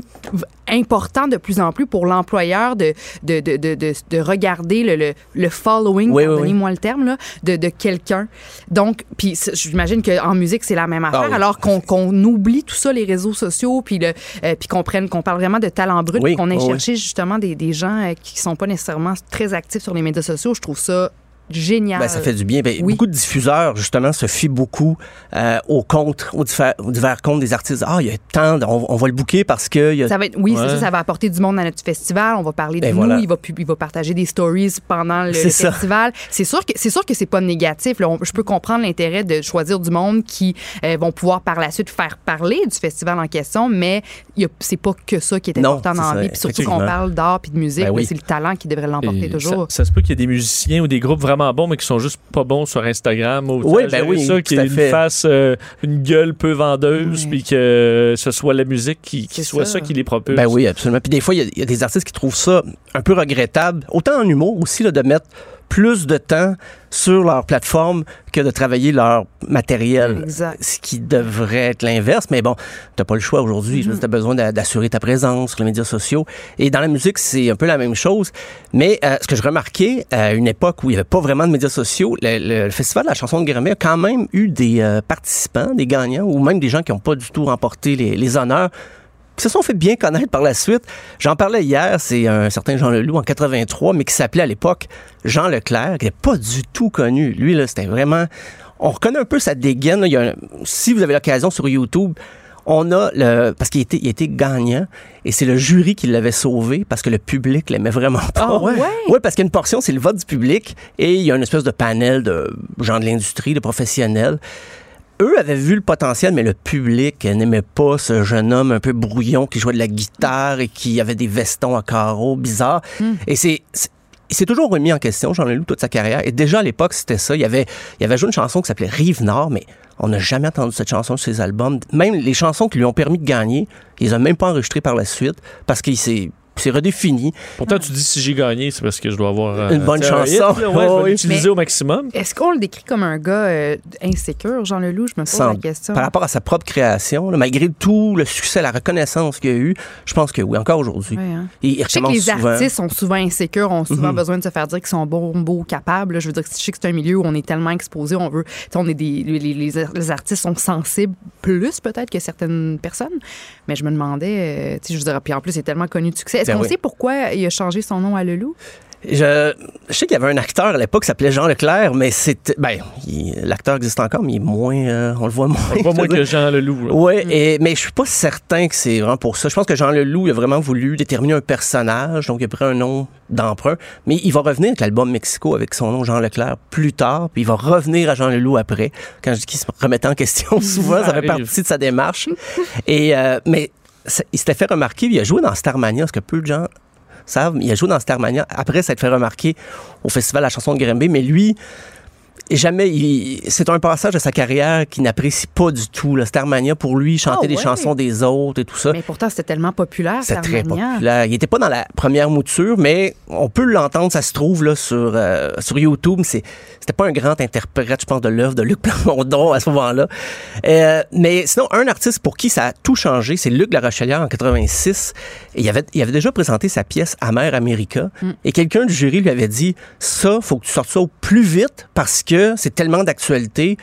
important de plus en plus pour l'employeur de, de, de, de, de, de regarder le, le, le following, Oui, oui, pardonnez-moi le terme, là, de, de quelqu'un. Donc, puis j'imagine qu'en musique, c'est la même affaire. Ah oui. Alors qu'on qu'on oublie tout ça, les réseaux sociaux, puis le, euh, puis qu'on prenne, qu'on parle vraiment de talent brut, qu'on ait cherché justement des, des gens euh, qui sont pas nécessairement très actifs sur les médias sociaux. Je trouve ça génial. Ben, ça fait du bien. Ben, oui. Beaucoup de diffuseurs, justement, se fient beaucoup euh, aux comptes, aux divers, aux divers comptes des artistes. Ah, il y a tant, de- on, on va le booker parce que y a Ça va être, oui, c'est ça, ça va apporter du monde à notre festival. On va parler de Ben nous. voilà. Il va, il va partager des stories pendant le, festival. C'est sûr que c'est sûr que c'est pas négatif. là. On- je peux comprendre l'intérêt de choisir du monde qui euh, vont pouvoir par la suite faire parler du festival en question, mais c'est pas que ça qui est Non, important dans ça, la vie. Puis surtout qu'on parle d'art puis de musique, Ben oui. c'est le talent qui devrait l'emporter toujours. Ça, ça se peut qu'il y ait des musiciens ou des groupes vraiment bons, mais qui sont juste pas bons sur Instagram. Ou, Oui, ben oui, ça, qui une face, euh, une gueule peu vendeuse, Oui. puis que ce soit la musique qui, soit ça. ça. qui les propulse. Ben oui, absolument. Puis des fois, il y y, a des artistes qui trouvent ça un peu regrettable, autant en humour aussi, là, de mettre plus de temps sur leur plateforme que de travailler leur matériel. Exact. Ce qui devrait être l'inverse, mais bon, t'as pas le choix aujourd'hui. Tu as besoin d'a- d'assurer ta présence sur les médias sociaux. Et dans la musique, c'est un peu la même chose. Mais euh, ce que je remarquais, à une époque où il n'y avait pas vraiment de médias sociaux, le, le- le Festival de la chanson de Grammy a quand même eu des euh, participants, des gagnants, ou même des gens qui n'ont pas du tout remporté les, les honneurs qui se sont fait bien connaître par la suite. J'en parlais hier, c'est un certain Jean Leloup en 83, mais qui s'appelait à l'époque Jean Leclerc, qui n'était pas du tout connu. Lui, là, c'était vraiment... On reconnaît un peu sa dégaine. là. Il y a un- Si vous avez l'occasion sur YouTube, on a le... Parce qu'il était, il était gagnant, et c'est le jury qui l'avait sauvé, parce que le public l'aimait vraiment pas. Ah ouais? Oui, parce qu'il y a une portion, c'est le vote du public, et il y a une espèce de panel de gens de l'industrie, de professionnels eux avaient vu le potentiel, mais le public n'aimait pas ce jeune homme un peu brouillon qui jouait de la guitare et qui avait des vestons à carreaux bizarres. Et c'est. Il s'est toujours remis en question, Jean Leloup, toute sa carrière. Et déjà à l'époque, c'était ça. Il avait, il avait joué une chanson qui s'appelait Rive Nord, mais on n'a jamais entendu cette chanson sur ses albums. Même les chansons qui lui ont permis de gagner, il les a même pas enregistrées par la suite parce qu'il s'est, s'est redéfini. Pourtant, tu dis si j'ai gagné, c'est parce que je dois avoir euh, Une bonne chanson. hit, là, ouais, je Oh, vais oui. l'utiliser Mais- au maximum. Est-ce qu'on le décrit comme un gars euh, insécure, Jean Leloup? Je me pose Sans- la question. Par rapport à sa propre création, là, malgré tout le succès, la reconnaissance qu'il a eu, je pense que oui, encore aujourd'hui. Ouais, hein. Je sais que les souvent. artistes sont souvent insécures, ont souvent Mhm. besoin de se faire dire qu'ils sont bons, beaux, capables. là. Je veux dire, que je sais que c'est un milieu où on est tellement exposé, on veut, on est des, les, les- les artistes sont sensibles plus peut-être que certaines personnes. Mais je me demandais, euh, tu sais, je veux dire, puis en plus, il est tellement connu de succès. Est-ce qu'on oui. sait pourquoi il a changé son nom à Leloup? Je, je sais qu'il y avait un acteur à l'époque qui s'appelait Jean Leclerc, mais c'était. Ben, l'acteur existe encore, mais il est moins. euh, on le voit moins. Pas moins que Jean Leloup. là. Oui, et, mais je suis pas certain que c'est vraiment pour ça. Je pense que Jean Leloup il a vraiment voulu déterminer un personnage, donc il a pris un nom d'emprunt. Mais il va revenir avec l'album Mexico avec son nom Jean Leclerc plus tard, puis il va revenir à Jean Leloup après. Quand je dis qu'il se remettait en question, souvent, ça, Ça fait partie de sa démarche. et, euh, mais il s'était fait remarquer, il a joué dans Starmania, ce que peu de gens savent, il a joué dans Starmania après s'être fait remarquer au Festival de la chanson de Grimby, mais lui, jamais il- c'est un passage de sa carrière qu'il n'apprécie pas du tout. Le Starmania, pour lui, chanter Ah des ouais? chansons des autres et tout ça. Mais pourtant, c'était tellement populaire, C'est très populaire. Il était pas dans la première mouture, mais on peut l'entendre, ça se trouve là sur euh, sur YouTube. C'est c'était pas un grand interprète, je pense, de l'œuvre de Luc Plamondon à ce moment-là. Euh, mais sinon, un artiste pour qui ça a tout changé, c'est Luc La Rochelière en 86. Et il avait il avait déjà présenté sa pièce Amer America, et quelqu'un du jury lui avait dit ça, faut que tu sortes ça au plus vite parce que c'est tellement d'actualité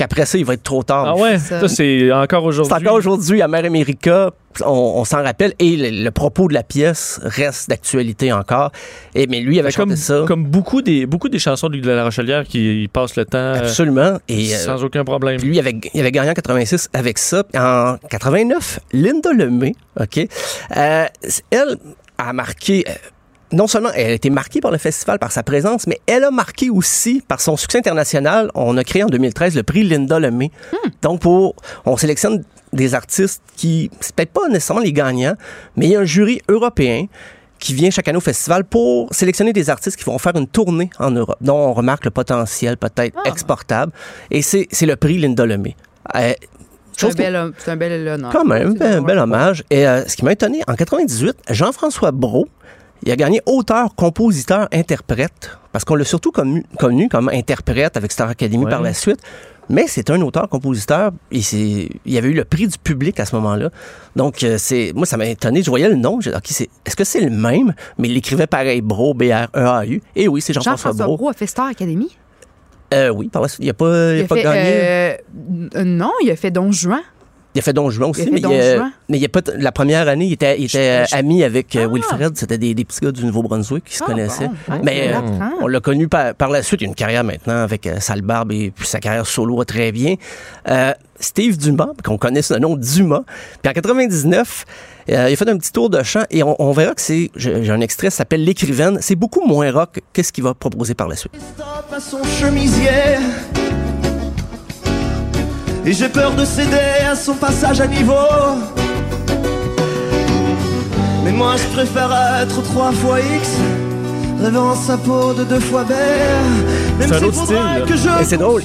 qu'après ça, il va être trop tard. Ah ouais, ça. ça, c'est encore aujourd'hui. C'est encore aujourd'hui à Mère America, on, on s'en rappelle, et le, le propos de la pièce reste d'actualité encore. Et, mais lui, il avait comme, chanté ça. comme beaucoup des, beaucoup des chansons de La Rochelière qui passent le temps euh, Absolument. Et, euh, sans aucun problème. Puis lui, il avait, il avait gagné en 86 avec ça. En 89, Linda Lemay, OK, euh, elle a marqué... non seulement elle a été marquée par le festival, par sa présence, mais elle a marqué aussi par son succès international. On a créé en 2013 le prix Linda Lemay. Donc, pour, on sélectionne des artistes qui, c'est peut-être pas nécessairement les gagnants, mais il y a un jury européen qui vient chaque année au festival pour sélectionner des artistes qui vont faire une tournée en Europe, dont on remarque le potentiel peut-être exportable. Et c'est le prix Linda Lemay. Euh, C'est un, bel, un honneur. quand même, bel, drôle. bel hommage. Et euh, ce qui m'a étonné, en 98, Jean-François Brault, il a gagné auteur, compositeur, interprète, parce qu'on l'a surtout connu, connu comme interprète avec Star Academy Ouais. par la suite. Mais c'est un auteur-compositeur, il y avait eu le prix du public à ce moment-là. Donc, euh, c'est, moi, ça m'a étonné. Je voyais le nom. J'ai dit, OK, c'est, est-ce que c'est le même? Mais il l'écrivait pareil, Brault, B-R-E-A-U. Et oui, c'est Jean-François Brault. Brault a fait Star Academy? Euh, oui, par la suite, il n'a pas, il a Il a pas fait, gagné. euh, non, il a fait Don Juan. Il a fait Don Juan aussi, Il mais, Don il, a- Juan. mais il a pas la première année, il était, il était Je- je- ami avec euh, Ah. Wilfred. C'était des, des petits gars du Nouveau-Brunswick qui se Ah, connaissaient. bon. Ouais, mais on euh, on l'a connu par, par la suite. Il a une carrière maintenant avec euh, Sale Barbe et puis sa carrière solo va très bien. Euh, Steve Dumas, qu'on connaît sous le nom Dumas. Puis en 99, euh, il a fait un petit tour de chant et on, on verra que c'est, j'ai un extrait, ça s'appelle L'écrivaine. C'est beaucoup moins rock que ce qu'il va proposer par la suite. Stop à son chemisier Et j'ai peur de céder à son passage à niveau Mais moi je préfère être trois fois X Rêvant sa peau de deux fois B Même C'est un autre faudra style, là. que je Et c'est drôle.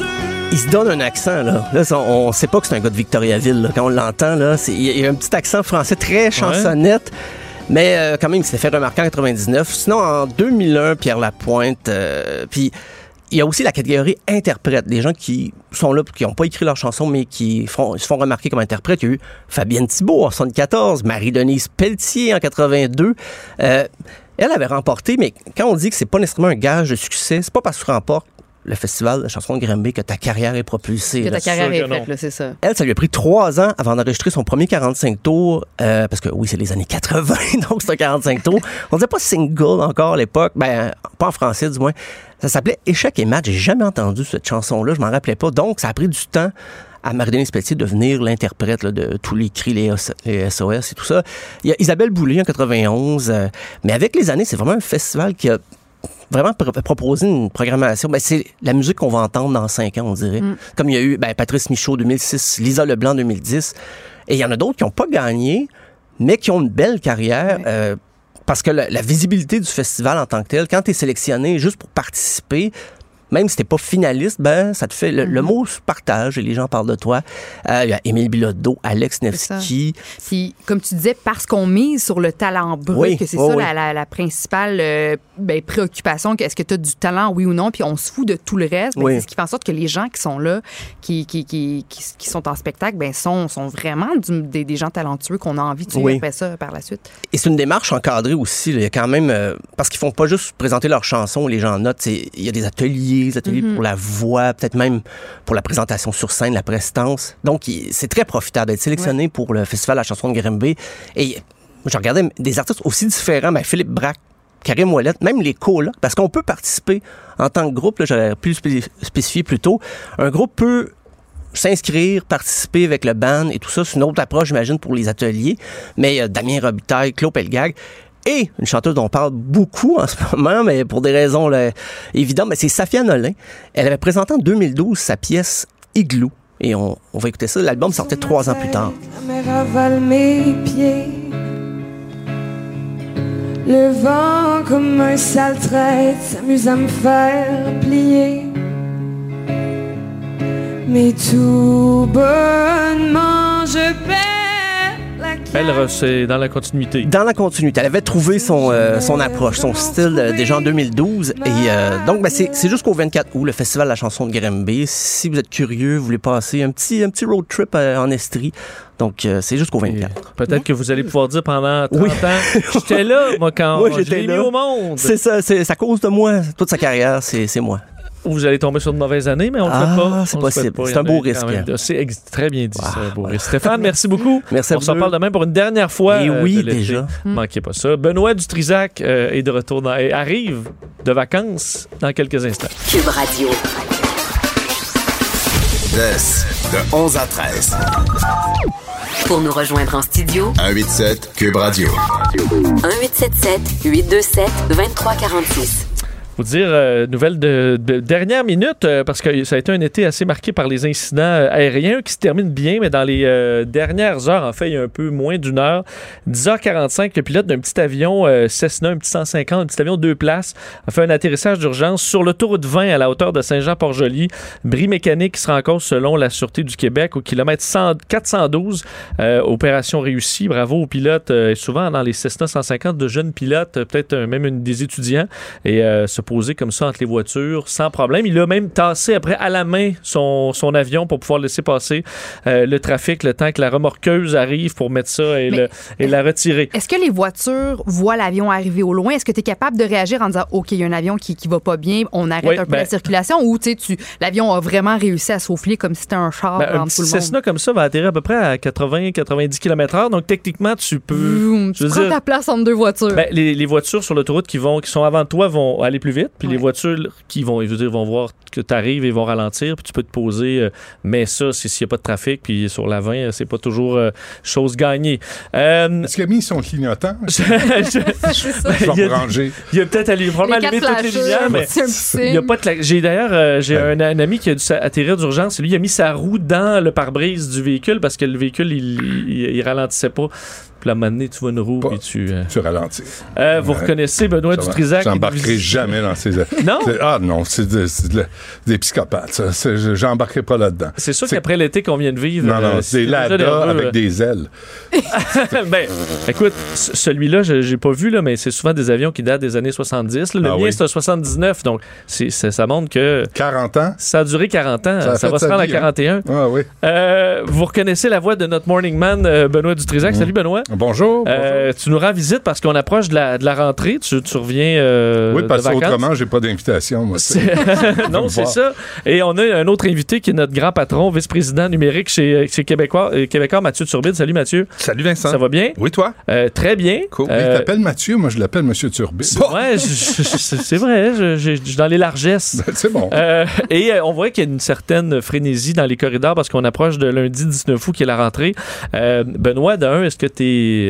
Il se donne un accent, là. Là, ça, on sait pas que c'est un gars de Victoriaville, là. Quand on l'entend, là, c'est- il y a- il y a un petit accent français très chansonnette. Mais euh, quand même, il s'est fait remarquer en 99. Sinon, en 2001, Pierre Lapointe. euh, puis il y a aussi la catégorie interprète. Des gens qui sont là, qui n'ont pas écrit leur chanson, mais qui font, se font remarquer comme interprètes. Il y a eu Fabienne Thibault en 74, Marie-Denise Pelletier en 82. Euh, elle avait remporté, mais quand on dit que c'est pas nécessairement un gage de succès, c'est pas parce que tu remportes le festival de la chanson de Granby que ta carrière est propulsée. Que là. ta carrière est faite, c'est ça. Elle, ça lui a pris trois ans avant d'enregistrer son premier 45 tours, euh, parce que oui, c'est les années 80, donc c'est un 45 tours. On disait pas single encore à l'époque, ben pas en français du moins. Ça s'appelait Échec et match. J'ai jamais entendu cette chanson-là, je m'en rappelais pas. Donc, ça a pris du temps à Marie-Denise Pelletier de devenir l'interprète de tous les cris, les, OS les SOS et tout ça. Il y a Isabelle Boulay en 91, euh, mais avec les années, c'est vraiment un festival qui a vraiment pr- proposé une programmation. Ben, c'est la musique qu'on va entendre dans cinq ans, on dirait. Comme il y a eu ben, Patrice Michaud 2006, Lisa Leblanc 2010. Et il y en a d'autres qui n'ont pas gagné, mais qui ont une belle carrière. euh, parce que la, la visibilité du festival en tant que tel, quand tu es sélectionné juste pour participer, même si t'es pas finaliste, ben ça te fait le, le mot se partage et les gens parlent de toi. Euh, Il y a Émile Bilodeau, Alex. Nevsky. Puis, comme tu disais, parce qu'on mise sur le talent brut, Oui, que c'est ça oui. La, la- la principale euh, ben, préoccupation, est-ce que tu as du talent, oui ou non, puis on se fout de tout le reste. Ben, Oui. C'est ce qui fait en sorte que les gens qui sont là, qui, qui, qui, sont en spectacle, ben, sont, sont vraiment du- des, des gens talentueux qu'on a envie de suivre ça par la suite. Et c'est une démarche encadrée aussi. là. Il y a quand même. euh, parce qu'ils font pas juste présenter leurs chansons, les gens notent. Il y a des ateliers, des ateliers pour la voix, peut-être même pour la présentation sur scène, la prestance. Donc, c'est très profitable d'être sélectionné pour le Festival de la chanson de Grimby. Et je regardais des artistes aussi différents. Ben, Philippe Braque, Karim Ouellette, même les colocs, parce qu'on peut participer en tant que groupe, j'aurais pu le spé- spécifier plus tôt. Un groupe peut s'inscrire, participer avec le band et tout ça. C'est une autre approche, j'imagine, pour les ateliers. Mais euh, Damien Robitaille, Claude Pelgag et une chanteuse dont on parle beaucoup en ce moment, mais pour des raisons là, évidentes, mais c'est Safia Nolin. Elle avait présenté en 2012 sa pièce Igloo. Et on, on va écouter ça. L'album sortait trois ans plus tard. Le vent, comme un sale traître, s'amuse à me faire plier. Mais tout bonnement, je perds Elle, re- c'est dans la continuité. Dans la continuité, elle avait trouvé son, euh, son approche, son style euh, déjà en 2012. Et euh, donc, ben, c'est c'est jusqu'au 24 août, le Festival de la chanson de Grimby. Si vous êtes curieux, vous voulez passer un petit, un petit road trip euh, en Estrie. Donc, euh, c'est jusqu'au Et 24. Peut-être que vous allez pouvoir dire pendant 30 Oui. ans, j'étais là, moi, quand Oui, je l'ai mis au monde. C'est ça, c'est c'est à cause de moi. Toute sa carrière, c'est c'est moi. Ou vous allez tomber sur de mauvaises années, mais on le Ah, fait pas. c'est On possible. C'est un beau risque. C'est ex- très bien dit, Ah, ça, un beau risque. Stéphane, merci beaucoup. Merci à On vous s'en deux. parle demain pour une dernière fois. Eh euh, oui, déjà. Manquez pas ça. Benoît Dutrisac euh, est de retour dans, et arrive de vacances dans quelques instants. Cube Radio. De 11 à 13. Pour nous rejoindre en studio, 187 Cube Radio. 1877 827 2346. Vous dire, euh, nouvelle de, de dernière minute, euh, parce que ça a été un été assez marqué par les incidents euh, aériens qui se terminent bien, mais dans les dernières heures, en fait, il y a un peu moins d'une heure, 10h45, le pilote d'un petit avion Cessna, un petit 150, un petit avion deux places, a fait un atterrissage d'urgence sur l'autoroute 20 à la hauteur de Saint-Jean-Port-Joli. Bris mécanique qui sera en cause selon la Sûreté du Québec au kilomètre 100 412. Euh, opération réussie. Bravo aux pilotes. Souvent, dans les Cessna 150, de jeunes pilotes, peut-être même des étudiants, et se poser comme ça entre les voitures sans problème. Il a même tassé après à la main son, son avion pour pouvoir laisser passer euh, le trafic le temps que la remorqueuse arrive pour mettre ça et, Mais- le- et la retirer. Est-ce que les voitures voient l'avion arriver au loin? Est-ce que tu es capable de réagir en disant, OK, il y a un avion qui, qui va pas bien, on arrête Oui, un peu ben- la circulation? Ou tu l'avion a vraiment réussi à souffler comme si c'était un char Ben, un petit tout le Cessna monde? comme ça va atterrir à peu près à 80-90 km/h. Donc, techniquement, tu peux. Vroom, tu prends dire- ta place entre deux voitures. Ben, les, les voitures sur l'autoroute qui vont qui sont avant toi vont aller plus vite, puis les voitures qui vont je veux dire, vont voir que tu arrives et vont ralentir, puis tu peux te poser. euh, mais ça, c'est s'il n'y a pas de trafic, puis sur la 20, euh, c'est pas toujours euh, chose gagnée. Euh, Est-ce qu'il a mis son clignotant? je- je- il y a- il y a peut-être allé probablement Les allumer toutes les lumières, mais il y a pas de cla- J'ai d'ailleurs euh, j'ai Ouais. un, un ami qui a dû atterrir d'urgence. Lui, il a mis sa roue dans le pare-brise du véhicule parce que le véhicule, il, il, il ralentissait pas. Puis moment donné, tu vois une roue, puis tu. euh, Tu ralentis. euh, vous reconnaissez Benoît. Dutrisac. J'embarquerai jamais dans ces. Non? Ah non, c'est de- de- des psychopathes. J'embarquerai pas là-dedans. C'est sûr qu'après l'été qu'on vient de vivre. Non, non, euh, c'est nerveux, avec des ailes. ben, écoute, celui-là, je j'ai pas vu, là, mais c'est souvent des avions qui datent des années 70. là. Le Ah mien, oui. c'est un 79, donc ça, ça montre que 40 ans? ça a duré 40 ans. Ça va se rendre à vie, hein? 41. Ah oui. Vous reconnaissez la voix de notre morning man, Benoît Dutrisac. Mm. Salut, Benoît. Bonjour. Euh, tu nous rends visite parce qu'on approche de la, de la rentrée. Tu, tu reviens euh, oui, parce de vacances. qu'autrement, j'ai pas d'invitation. non, c'est ça. Et on a un autre invité qui est notre grand patron, vice-président numérique chez, chez Québécois, euh, Québécois, Mathieu Turbide. Salut Mathieu. Salut Vincent. Ça va bien? Oui, toi? Euh, très bien. Cool. Mais il t'appelle Mathieu, moi je l'appelle Monsieur Turbide. ouais, c'est vrai, je, je- je suis dans les largesses. c'est bon. Euh, et euh, on voit qu'il y a une certaine frénésie dans les corridors parce qu'on approche de lundi 19 août qui est la rentrée. Euh, Benoît, d'un, est-ce que tu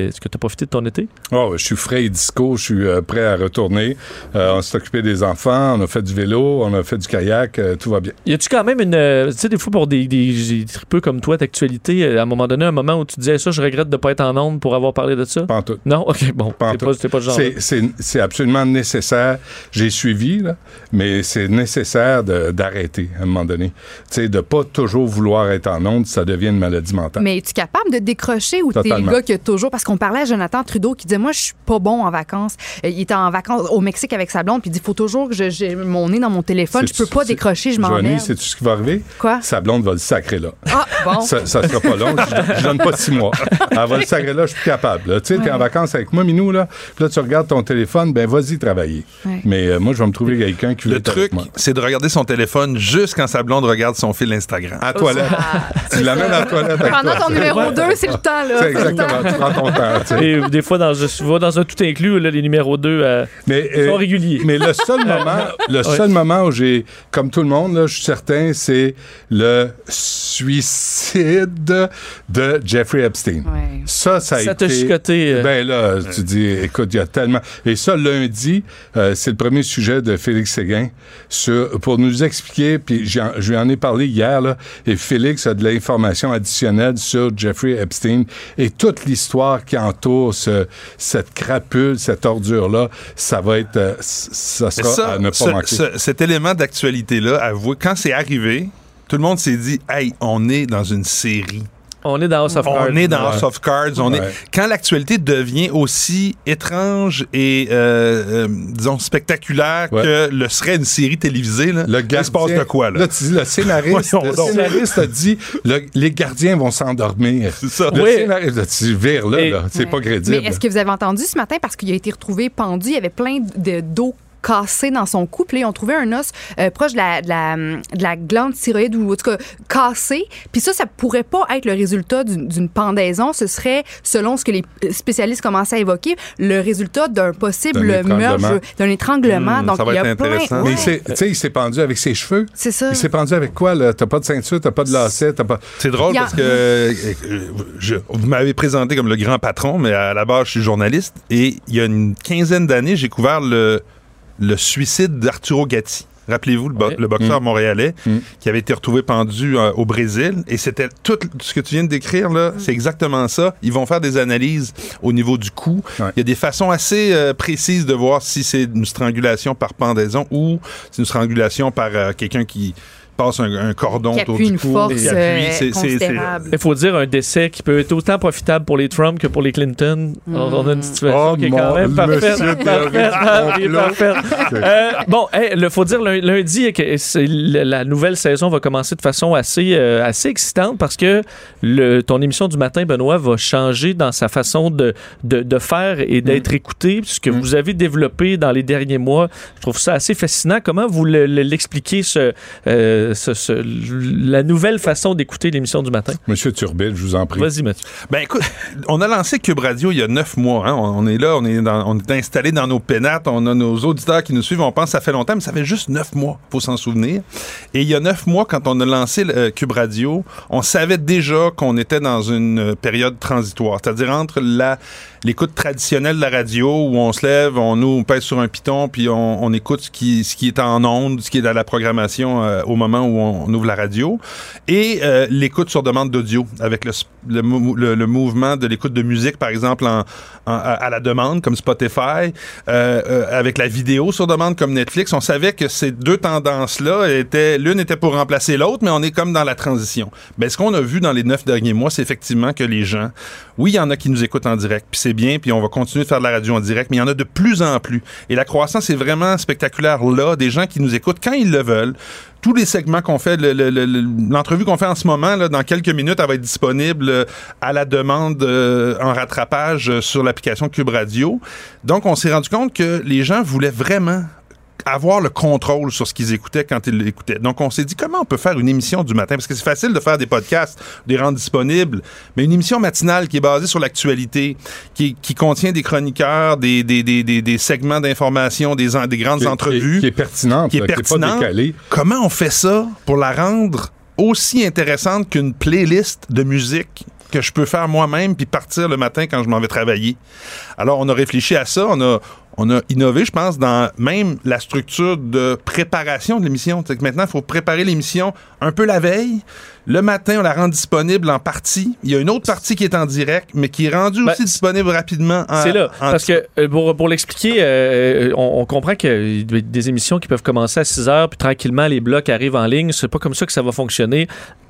est-ce que as profité de ton été? Oh, je suis frais et disco, je suis euh, prêt à retourner. Euh, on s'est occupé des enfants, on a fait du vélo, on a fait du kayak, euh, tout va bien. Y a-tu quand même une. euh, Tu sais, des fois, pour des, des, des tripeux comme toi d'actualité, euh, à un moment donné, un moment où tu disais ça, je regrette de pas être en onde pour avoir parlé de ça? Pas en tout. Non? OK, bon. Pas en C'est tout. pas, c'est pas genre. C'est- C'est c'est absolument nécessaire. J'ai suivi, là, mais c'est nécessaire de- d'arrêter à un moment donné. Tu sais, de pas toujours vouloir être en onde, ça devient une maladie mentale. Mais es-tu capable de décrocher ou t'es le gars qui a toujours. Parce qu'on parlait à Jonathan Trudeau qui disait Moi, je suis pas bon en vacances. Euh, Il était en vacances au Mexique avec sa blonde, puis il dit Faut toujours que j'ai mon nez dans mon téléphone. Je C'est- peux pas c'est- décrocher, je m'en Joanie, vais. sais-tu ce qui va arriver? Quoi? Sa blonde va le sacrer là. Ah, bon. Ça, ça sera pas long. Je, je donne pas six mois. Elle va le sacrer là, je suis plus capable. Tu sais, t'es en vacances avec moi, Minou, là. Puis là, tu regardes ton téléphone, ben vas-y travailler. Ouais. Mais euh, moi, je vais me trouver quelqu'un qui veut Le truc, c'est de regarder son téléphone juste quand sa blonde regarde son fil Instagram. À toilette. tu l'amènes à la toilette avec Pendant ton numéro 2, c'est le temps, là. C'est exactement. Prends ton temps. tu sais. Et des fois, dans, je vais dans un tout inclus, là, les numéros 2 euh, Mais, sont euh, réguliers. mais le seul moment, le seul moment où j'ai, comme tout le monde, là, je suis certain, c'est le suicide de Jeffrey Epstein. Ouais. Ça, ça a Ça t'a été. chicoté, euh. Ben là, tu dis, écoute, il y a tellement. Et ça, lundi, euh, c'est le premier sujet de Félix Séguin sur, pour nous expliquer, puis je lui en ai parlé hier, là, et Félix a de l'information additionnelle sur Jeffrey Epstein et toute l'histoire qui entoure ce- cette crapule, cette ordure-là, ça va être. euh, ça sera ça, à ne pas ce- manquer. ce- cet élément d'actualité-là, avouez, quand c'est arrivé, tout le monde s'est dit, hey, on est dans une série. On est dans House of Cards. On est dans Ouais. House of Cards. On Ouais. est... Quand l'actualité devient aussi étrange et, euh, euh, disons, spectaculaire Ouais. que le serait une série télévisée, là, Le il se passe de quoi, là? tu dis, le scénariste, le scénariste a dit le- les gardiens vont s'endormir. C'est ça. Le Oui. scénariste, là, tu vires là, Et- là, c'est Ouais. pas crédible. Mais est-ce que vous avez entendu ce matin, parce qu'il a été retrouvé pendu, il y avait plein de- d'eau cassé dans son cou. Puis là, ils ont trouvé un os euh, proche de la, de, la, de la glande thyroïde ou en tout cas cassé. Puis ça, ça pourrait pas être le résultat d'une pendaison. Ce serait, selon ce que les spécialistes commençaient à évoquer, le résultat d'un possible meurtre, d'un étranglement. Hmm, Donc, ça va il y être plein. intéressant. Mais ouais. il s'est- tu sais, il s'est pendu avec ses cheveux. C'est ça. Il s'est pendu avec quoi, là? T'as pas de ceinture, t'as pas de lacet, t'as pas. C'est drôle a- parce que euh, je- vous m'avez présenté comme le grand patron, mais à la base, je suis journaliste. Et il y a une quinzaine d'années, j'ai couvert le, le suicide d'Arturo Gatti. Rappelez-vous, le, bo- Ouais. le boxeur Mm. montréalais Mm. qui avait été retrouvé pendu euh, au Brésil. Et c'était tout ce que tu viens de décrire, là, c'est exactement ça. Ils vont faire des analyses au niveau du cou. Ouais. Il y a des façons assez euh, précises de voir si c'est une strangulation par pendaison ou c'est une strangulation par euh, quelqu'un qui passe un, un cordon autour du une cou. appuie. euh. Il faut dire un décès qui peut être autant profitable pour les Trump que pour les Clinton. Alors, on a une situation Oh, qui est quand même parfaite. parfaite. Euh, bon, il faut dire lun- lundi que la nouvelle saison va commencer de façon assez, euh, assez excitante parce que le, ton émission du matin, Benoît, va changer dans sa façon de, de, de faire et d'être écouté. Ce que Mm. vous avez développé dans les derniers mois, je trouve ça assez fascinant. Comment vous le- le- l'expliquez, ce, euh, ce- ce- la nouvelle façon d'écouter l'émission du matin? Monsieur Turbide, je vous en prie. Vas-y, Mathieu. Ben écoute, on a lancé Cube Radio il y a neuf mois. hein. On, on est là, on est, dans- on est installé dans nos pénates, on a nos auditeurs qui nous suivent. On pense que ça fait longtemps, mais ça fait juste neuf mois, faut s'en souvenir. Et il y a neuf mois, quand on a lancé le, euh, Cube Radio, on savait déjà qu'on était dans une euh, période transitoire, c'est-à-dire entre la l'écoute traditionnelle de la radio où on se lève, on nous on pèse sur un piton, puis on, on écoute ce qui, ce qui est en ondes, ce qui est dans la programmation euh, au moment où on, ouvre la radio, et euh, l'écoute sur demande d'audio avec le, mouvement de l'écoute de musique, par exemple, à, la demande, comme Spotify, euh, euh, avec la vidéo sur demande, comme Netflix. On savait que ces deux tendances-là étaient, l'une était pour remplacer l'autre, mais on est comme dans la transition. Ben, ce qu'on a vu dans les neuf derniers mois, c'est effectivement que les gens, oui, il y en a qui nous écoutent en direct, puis c'est bien, puis on va continuer de faire de la radio en direct, mais il y en a de plus en plus. Et la croissance est vraiment spectaculaire là, des gens qui nous écoutent quand ils le veulent. Tous les segments qu'on fait, le- le- le- le- l'entrevue qu'on fait en ce moment, dans quelques minutes, elle va être disponible euh, à la demande euh, en rattrapage euh, sur l'application Cube Radio. Donc, on s'est rendu compte que les gens voulaient vraiment avoir le contrôle sur ce qu'ils écoutaient quand ils l'écoutaient. Donc, on s'est dit comment on peut faire une émission du matin, parce que c'est facile de faire des podcasts, de les rendre disponibles, mais une émission matinale qui est basée sur l'actualité, qui, qui contient des chroniqueurs, des, des, des, des, des segments d'information, des, grandes Qui entrevues, Qui est pertinente, qui est qui pertinente. comment on fait ça pour la rendre aussi intéressante qu'une playlist de musique que je peux faire moi-même puis partir le matin quand je m'en vais travailler? Alors, on a réfléchi à ça, on a, on a innové, je pense, dans même la structure de préparation de l'émission. C'est que maintenant, il faut préparer l'émission un peu la veille. Le matin, on la rend disponible en partie. Il y a une autre partie qui est en direct, mais qui est rendue Ben, aussi disponible rapidement. en- C'est là. en- Parce que euh, pour, pour l'expliquer, euh, on, on comprend qu'il y a des émissions qui peuvent commencer à 6 heures, puis tranquillement, les blocs arrivent en ligne. C'est pas comme ça que ça va fonctionner.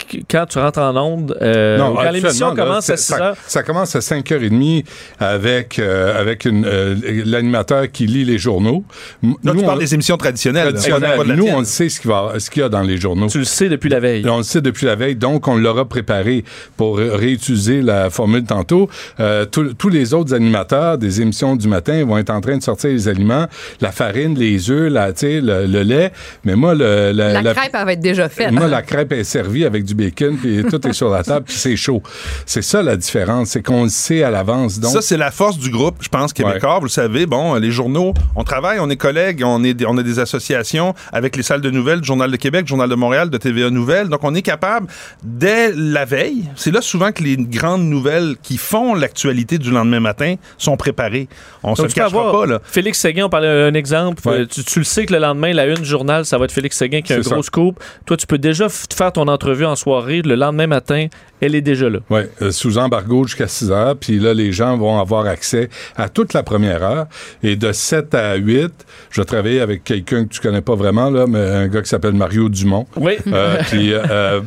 Qu- Quand tu rentres en onde, euh, Non, quand l'émission là, commence à c'est- 6 ça, heures, ça commence à 5h30 avec, euh, avec euh, l'animateur qui lit les journaux. M- Là, tu on- parles des émissions traditionnelles. traditionnelles. Nous, on le sait ce qu'il va- ce qu'il y a dans les journaux. tu le sais depuis la veille. On le sait depuis la veille, donc on l'aura préparé pour ré- réutiliser la formule tantôt. Euh, tous- tous les autres animateurs des émissions du matin vont être en train de sortir les aliments, la farine, les œufs, la, tu sais, le, le lait. Mais moi, le, la, La, la- crêpe, elle va être déjà faite. moi, la crêpe est servie avec du bacon, puis tout est sur la table, puis c'est chaud. C'est ça la différence, c'est qu'on le sait à l'avance. Donc, Ça, c'est la force du groupe, je pense, québécois. Vous le savez, bon, les journaux, on travaille, on est collègues, on, est, on a des associations avec les salles de nouvelles, Journal de Québec, Journal de Montréal, de TVA Nouvelles. Donc, on est capable, dès la veille, c'est là souvent que les grandes nouvelles qui font l'actualité du lendemain matin sont préparées. On se Donc, le tu peux cachera avoir pas, là. Félix Séguin, on parlait d'un exemple. Ouais. Euh, Tu, tu le sais que le lendemain, la une journal, ça va être Félix Séguin qui a un gros ça. scoop. Toi, tu peux déjà faire ton entrevue en soirée. Le lendemain matin, elle est déjà là. Oui, sous embargo jusqu'à 6 heures. Puis là, les gens vont avoir accès à toute la première heure. Et de 7 à 8, je vais travailler avec quelqu'un que tu connais pas vraiment, là, mais un gars qui s'appelle Mario Dumont. Oui. Euh, puis, euh,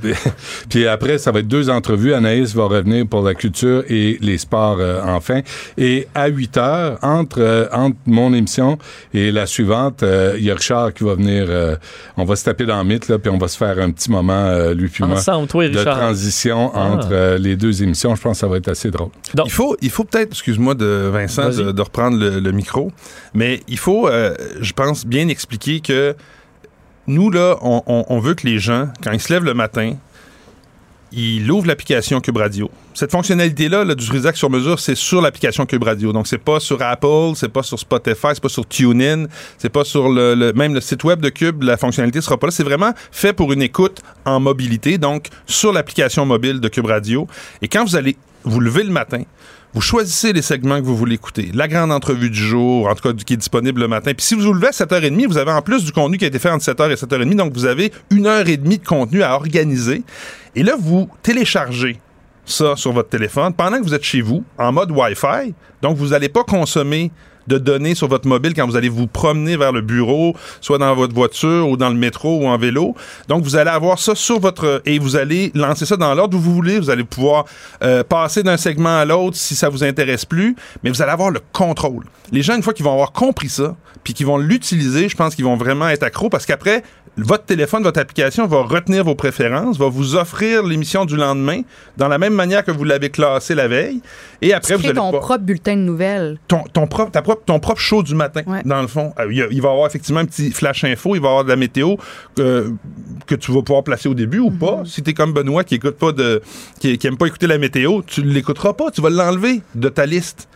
puis après, ça va être deux entrevues. Anaïs va revenir pour la culture et les sports euh, enfin. Et à 8 heures, entre, euh, entre mon émission et la suivante, euh, il y a Richard qui va venir. euh, on va se taper dans le mythe, là, puis on va se faire un petit moment, euh, lui puis moi, Ensemble, toi et de transition Ah. entre euh, les deux émissions. Je pense que ça va être assez drôle. Donc- Il faut, il faut peut-être, excuse-moi de Vincent, de, de reprendre le, le micro. Mais il faut, euh, je pense, bien expliquer que nous, là, on, on- on veut que les gens, quand ils se lèvent le matin, ils ouvrent l'application Cube Radio. Cette fonctionnalité-là là, du Trisac sur mesure, c'est sur l'application Cube Radio. Donc, c'est pas sur Apple, c'est pas sur Spotify, c'est pas sur TuneIn, c'est pas sur le, le- même le site web de Cube. La fonctionnalité sera pas là. C'est vraiment fait pour une écoute en mobilité, donc sur l'application mobile de Cube Radio. Et quand vous allez vous lever le matin, vous choisissez les segments que vous voulez écouter. La grande entrevue du jour, en tout cas qui est disponible le matin. Puis si vous vous levez à 7h30, vous avez en plus du contenu qui a été fait entre 7h et 7h30, donc vous avez une heure et demie de contenu à organiser. Et là, vous téléchargez ça sur votre téléphone pendant que vous êtes chez vous, en mode Wi-Fi. Donc, vous n'allez pas consommer de données sur votre mobile quand vous allez vous promener vers le bureau, soit dans votre voiture ou dans le métro ou en vélo. Donc, vous allez avoir ça sur votre... Et vous allez lancer ça dans l'ordre où vous voulez. Vous allez pouvoir euh, passer d'un segment à l'autre si ça vous intéresse plus, mais vous allez avoir le contrôle. Les gens, une fois qu'ils vont avoir compris ça, puis qu'ils vont l'utiliser, je pense qu'ils vont vraiment être accros parce qu'après, votre téléphone, votre application va retenir vos préférences, va vous offrir l'émission du lendemain dans la même manière que vous l'avez classé la veille. Et après, Tu vous allez ton propre bulletin de nouvelles. ton, ton propre, ta propre, ton propre show du matin, dans le fond. Euh, Il, va y avoir effectivement un petit flash info, il va y avoir de la météo euh, que tu vas pouvoir placer au début ou pas. Si tu es comme Benoît qui écoute pas de qui, qui aime pas écouter la météo, tu l'écouteras pas, tu vas l'enlever de ta liste.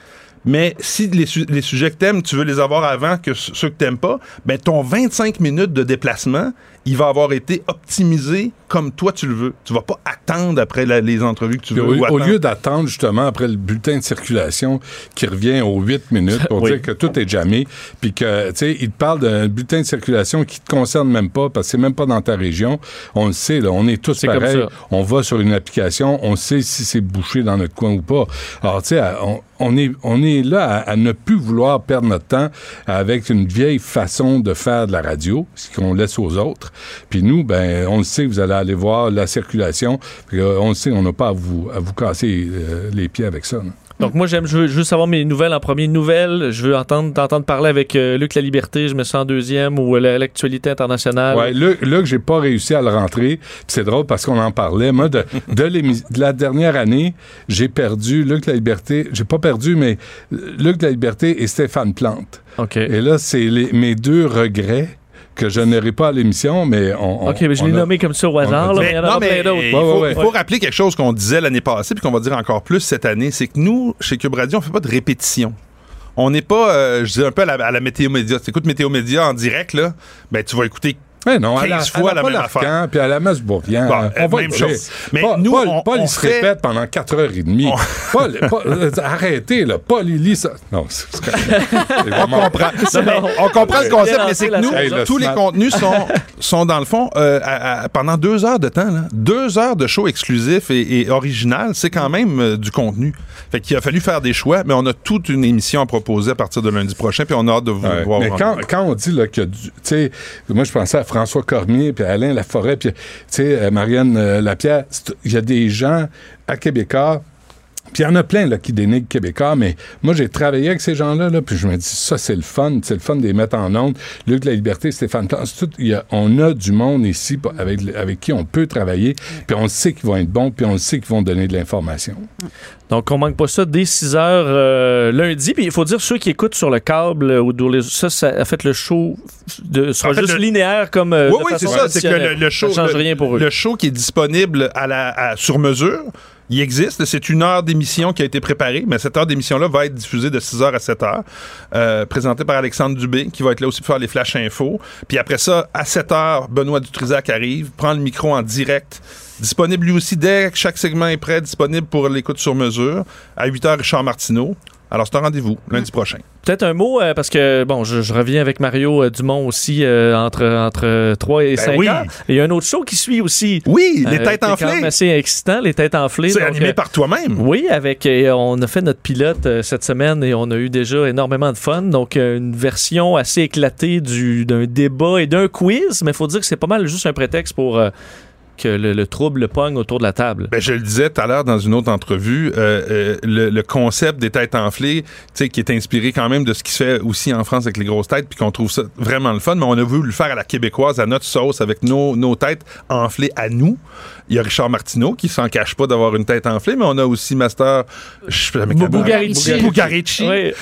Mais si les, su- les sujets que t'aimes, tu veux les avoir avant que ceux que t'aimes pas, ben ton 25 minutes de déplacement, il va avoir été optimisé comme toi tu le veux. Tu vas pas attendre après la- les entrevues que tu veux. au, ou au lieu d'attendre justement après le bulletin de circulation qui revient aux 8 minutes pour Oui. dire que tout est jamais, puis que, tu sais, il te parle d'un bulletin de circulation qui te concerne même pas parce que c'est même pas dans ta région. On le sait, là, on est tous pareils. On va sur une application, on sait si c'est bouché dans notre coin ou pas. Alors, tu sais, on, on est, on est là à, à ne plus vouloir perdre notre temps avec une vieille façon de faire de la radio, ce qu'on laisse aux autres. Puis nous, ben, on le sait, vous allez aller voir la circulation. Puis, euh, on le sait, on n'a pas à vous, à vous casser euh, les pieds avec ça. là. Donc moi j'aime, je veux juste savoir mes nouvelles en premier. Nouvelles, je veux entendre, t'entendre parler avec euh, Luc La Liberté, je me sens en deuxième ou euh, la- l'actualité internationale. Ouais, là, là que j'ai pas réussi à le rentrer, c'est drôle parce qu'on en parlait. Moi, de, de, la dernière année, j'ai perdu Luc La Liberté. J'ai pas perdu, mais Luc La Liberté et Stéphane Plante. OK. Et là, c'est mes deux regrets que je n'aurai pas à l'émission, mais on. on- OK, mais je l'ai a- nommé comme ça au hasard, là, mais il y en non, aura mais plein d'autres. il faut, rappeler quelque chose qu'on disait l'année passée puis qu'on va dire encore plus cette année, c'est que nous, chez Cube Radio, on fait pas de répétition. On n'est pas, euh, je dis un peu à la, à la météo média. Tu écoutes météo média en direct, là, ben tu vas écouter Ouais, non, à la, 15 fois à la même affaire. puis à la messe Bourrian. Bon, on euh, va même chose. Mais Paul, nous, Paul, on- Paul, on il se fait- répète pendant 4h30. Paul, Paul, euh, arrêtez, là. Paul, il lit ça. Non, c'est. C'est On vraiment- comprend. Non, mais on comprend le concept, mais c'est que nous, Hey, le tous les snap. contenus sont, sont dans le fond euh, à- à- pendant deux heures de temps. Là. Deux heures de show exclusif et, et original, c'est quand même euh, du contenu. Fait qu'il a fallu faire des choix, mais on a toute une émission à proposer à partir de lundi prochain, puis on a hâte de vous Ouais, voir. mais quand, quand on dit là, que, tu sais, moi je pensais à François Cormier, puis Alain Laforêt, puis euh, Marianne euh, Lapierre, il y a des gens à Québécois, puis il y en a plein là, qui dénigrent Québécois, mais moi j'ai travaillé avec ces gens-là, là, puis je me dis, ça c'est le fun, c'est le fun de les mettre en onde. Luc La Liberté, Stéphane Plante, c'est tout- il y a- on a du monde ici avec, avec qui on peut travailler, puis on sait qu'ils vont être bons, puis on sait qu'ils vont donner de l'information. Donc, on manque pas ça dès 6 heures euh, lundi. Puis il faut dire, ceux qui écoutent sur le câble ou les- ça, ça a fait le show de, sera En fait, juste le- linéaire comme. euh, oui, de oui, c'est ça. C'est que le, show, Ça change le- rien pour eux. le show qui est disponible à la, à- sur mesure, il existe. C'est une heure d'émission qui a été préparée, mais cette heure d'émission-là va être diffusée de 6h à 7h, euh, présentée par Alexandre Dubé, qui va être là aussi pour faire les flash infos. Puis après ça, à 7h, Benoît Dutrisac arrive, prend le micro en direct. Disponible lui aussi dès que chaque segment est prêt, disponible pour l'écoute sur mesure. À 8h, Richard Martineau. Alors, c'est un rendez-vous lundi prochain. Peut-être un mot, euh, parce que, bon, je, je reviens avec Mario euh, Dumont aussi euh, entre, entre 3 et Ben 5 oui. Et il y a un autre show qui suit aussi. Oui, les têtes quand enflées. même assez excitant, les têtes enflées. C'est animé par toi-même. Oui, avec on a fait notre pilote cette semaine et on a eu déjà énormément de fun. Donc une version assez éclatée du d'un débat et d'un quiz, mais il faut dire que c'est pas mal juste un prétexte pour que le, le trouble le pogne autour de la table. Ben, je le disais tout à l'heure dans une autre entrevue, euh, euh, le, le concept des têtes enflées, qui est inspiré quand même de ce qui se fait aussi en France avec les grosses têtes, puis qu'on trouve ça vraiment le fun, mais on a voulu le faire à la québécoise, à notre sauce, avec nos, nos têtes enflées à nous. Il y a Richard Martineau qui s'en cache pas d'avoir une tête enflée, mais on a aussi Master je- Bugarici. Oui.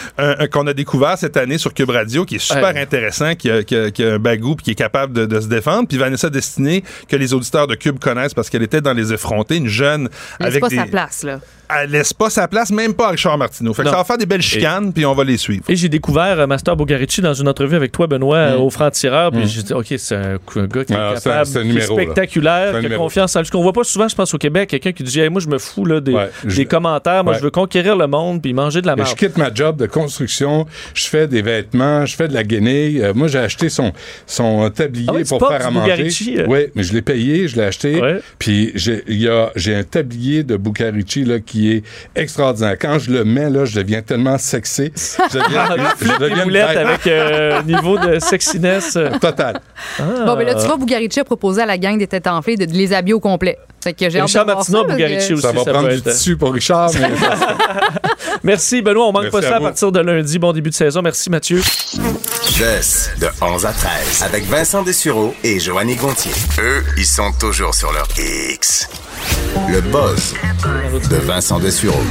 qu'on a découvert cette année sur Cube Radio, qui est super Ouais. intéressant, qui a, qui a- qui a un bagou puis qui est capable de, de se défendre. Puis Vanessa Destinée, que les auditeurs de Cube connaissent parce qu'elle était dans Les Effrontés, une jeune avec pas des... sa place, là. Elle laisse pas sa place, même pas à Richard Martineau. Fait que ça va faire des belles chicanes, puis on va les suivre. Et j'ai découvert euh, Master Bogarici dans une entrevue avec toi, Benoît, euh, au franc-tireur. Puis j'ai dit, OK, c'est un, un gars qui est Ah, un- capable, un qui est numéro, spectaculaire, qui a confiance en lui. Ce qu'on voit pas souvent, je pense, au Québec, quelqu'un qui dit, Hey, moi, je me fous là, des, Ouais, je- des commentaires. Moi, Ouais. je veux conquérir le monde puis manger de la merde. je quitte ma job de construction, je fais des vêtements, je fais de la guenille. Euh, moi, j'ai acheté son, son tablier Ah ouais, pour faire à manger. Euh? Oui, mais je l'ai payé, je l'ai acheté. Puis j'ai un tablier de Bucarici là, qui est extraordinaire. Quand je le mets, là, je deviens tellement sexy. Je deviens, Ah, je deviens une avec euh, niveau de sexiness. Total. Bon, mais là, tu vois, Bugarici a proposé à la gang des têtes enflées de les habiller au complet. Fait que j'ai Richard Martineau, ça, que- Bugarici aussi. Ça va prendre peut du tissu pour Richard, mais Merci, Benoît. On manque Merci pas ça à partir de lundi. Bon début de saison. Merci, Mathieu. Jess, de 11 à 13, avec Vincent Dessureau et Joanny Gontier. Eux, ils sont toujours sur leur X. Le buzz de Vincent Dessureau.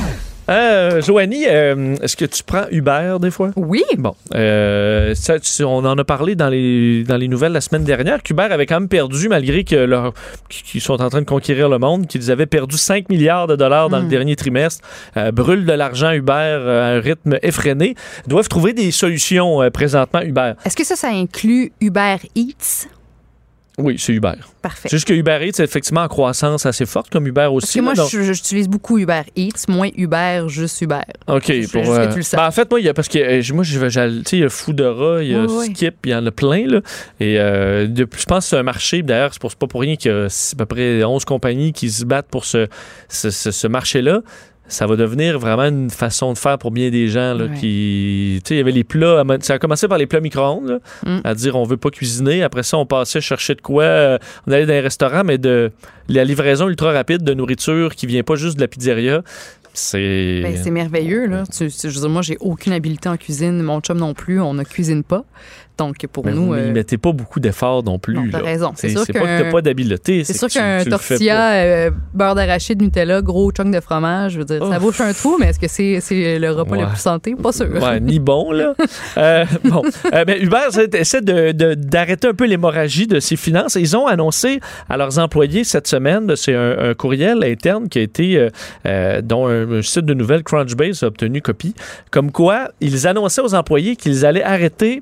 Euh, Joanie, euh, est-ce que tu prends Uber des fois? Oui. Bon, euh, ça, on en a parlé dans les, dans les nouvelles la semaine dernière qu'Uber avait quand même perdu, malgré que leur, qu'ils sont en train de conquérir le monde, qu'ils avaient perdu 5 milliards de dollars dans le dernier trimestre, euh, brûlent de l'argent Uber à un rythme effréné, doivent trouver des solutions présentement Uber. Est-ce que ça, ça inclut Uber Eats? Oui, c'est Uber. Parfait. C'est juste que Uber Eats est effectivement en croissance assez forte, comme Uber Parce aussi. que moi, donc- j'utilise beaucoup Uber Eats, moins Uber, juste Uber. OK, Je- pour. euh, tu le ben, en fait, moi, il y a parce que euh, moi, je vais, il y a Foodora, il y a Oui. Skip, il y en a plein, là. Et euh, de- je pense que c'est un marché, d'ailleurs, c'est pas pour rien qu'il y a à peu près 11 compagnies qui se battent pour ce, ce, ce- ce marché-là. Ça va devenir vraiment une façon de faire pour bien des gens là, Ouais. qui. Tu sais, il y avait les plats. Ça a commencé par les plats micro-ondes, Mm. à dire on veut pas cuisiner. Après ça, on passait chercher de quoi. euh, on allait dans les restaurants, mais de la livraison ultra rapide de nourriture qui vient pas juste de la pizzeria. C'est. Ben, c'est merveilleux, là. Tu- tu- je veux dire, moi, j'ai aucune habileté en cuisine. Mon chum non plus. On ne cuisine pas. Donc, pour Mais nous. vous euh, mettez pas beaucoup d'efforts non plus. Non, t'as raison. C'est sûr c'est pas que t'as pas d'habileté. C'est que sûr qu'un tortilla, euh, beurre d'arachide, Nutella, gros chunk de fromage, je veux dire, ça Ouf. bouche un trou, mais est-ce que c'est le repas Ouais. le plus santé? Pas sûr. Ouais, ni bon, là. Euh, bon. Euh, mais Uber ça, essaie de- de- d'arrêter un peu l'hémorragie de ses finances. Ils ont annoncé à leurs employés cette semaine, c'est un, un courriel interne qui a été, euh, euh, dont un, un site de nouvelles, Crunchbase, a obtenu copie, comme quoi ils annonçaient aux employés qu'ils allaient arrêter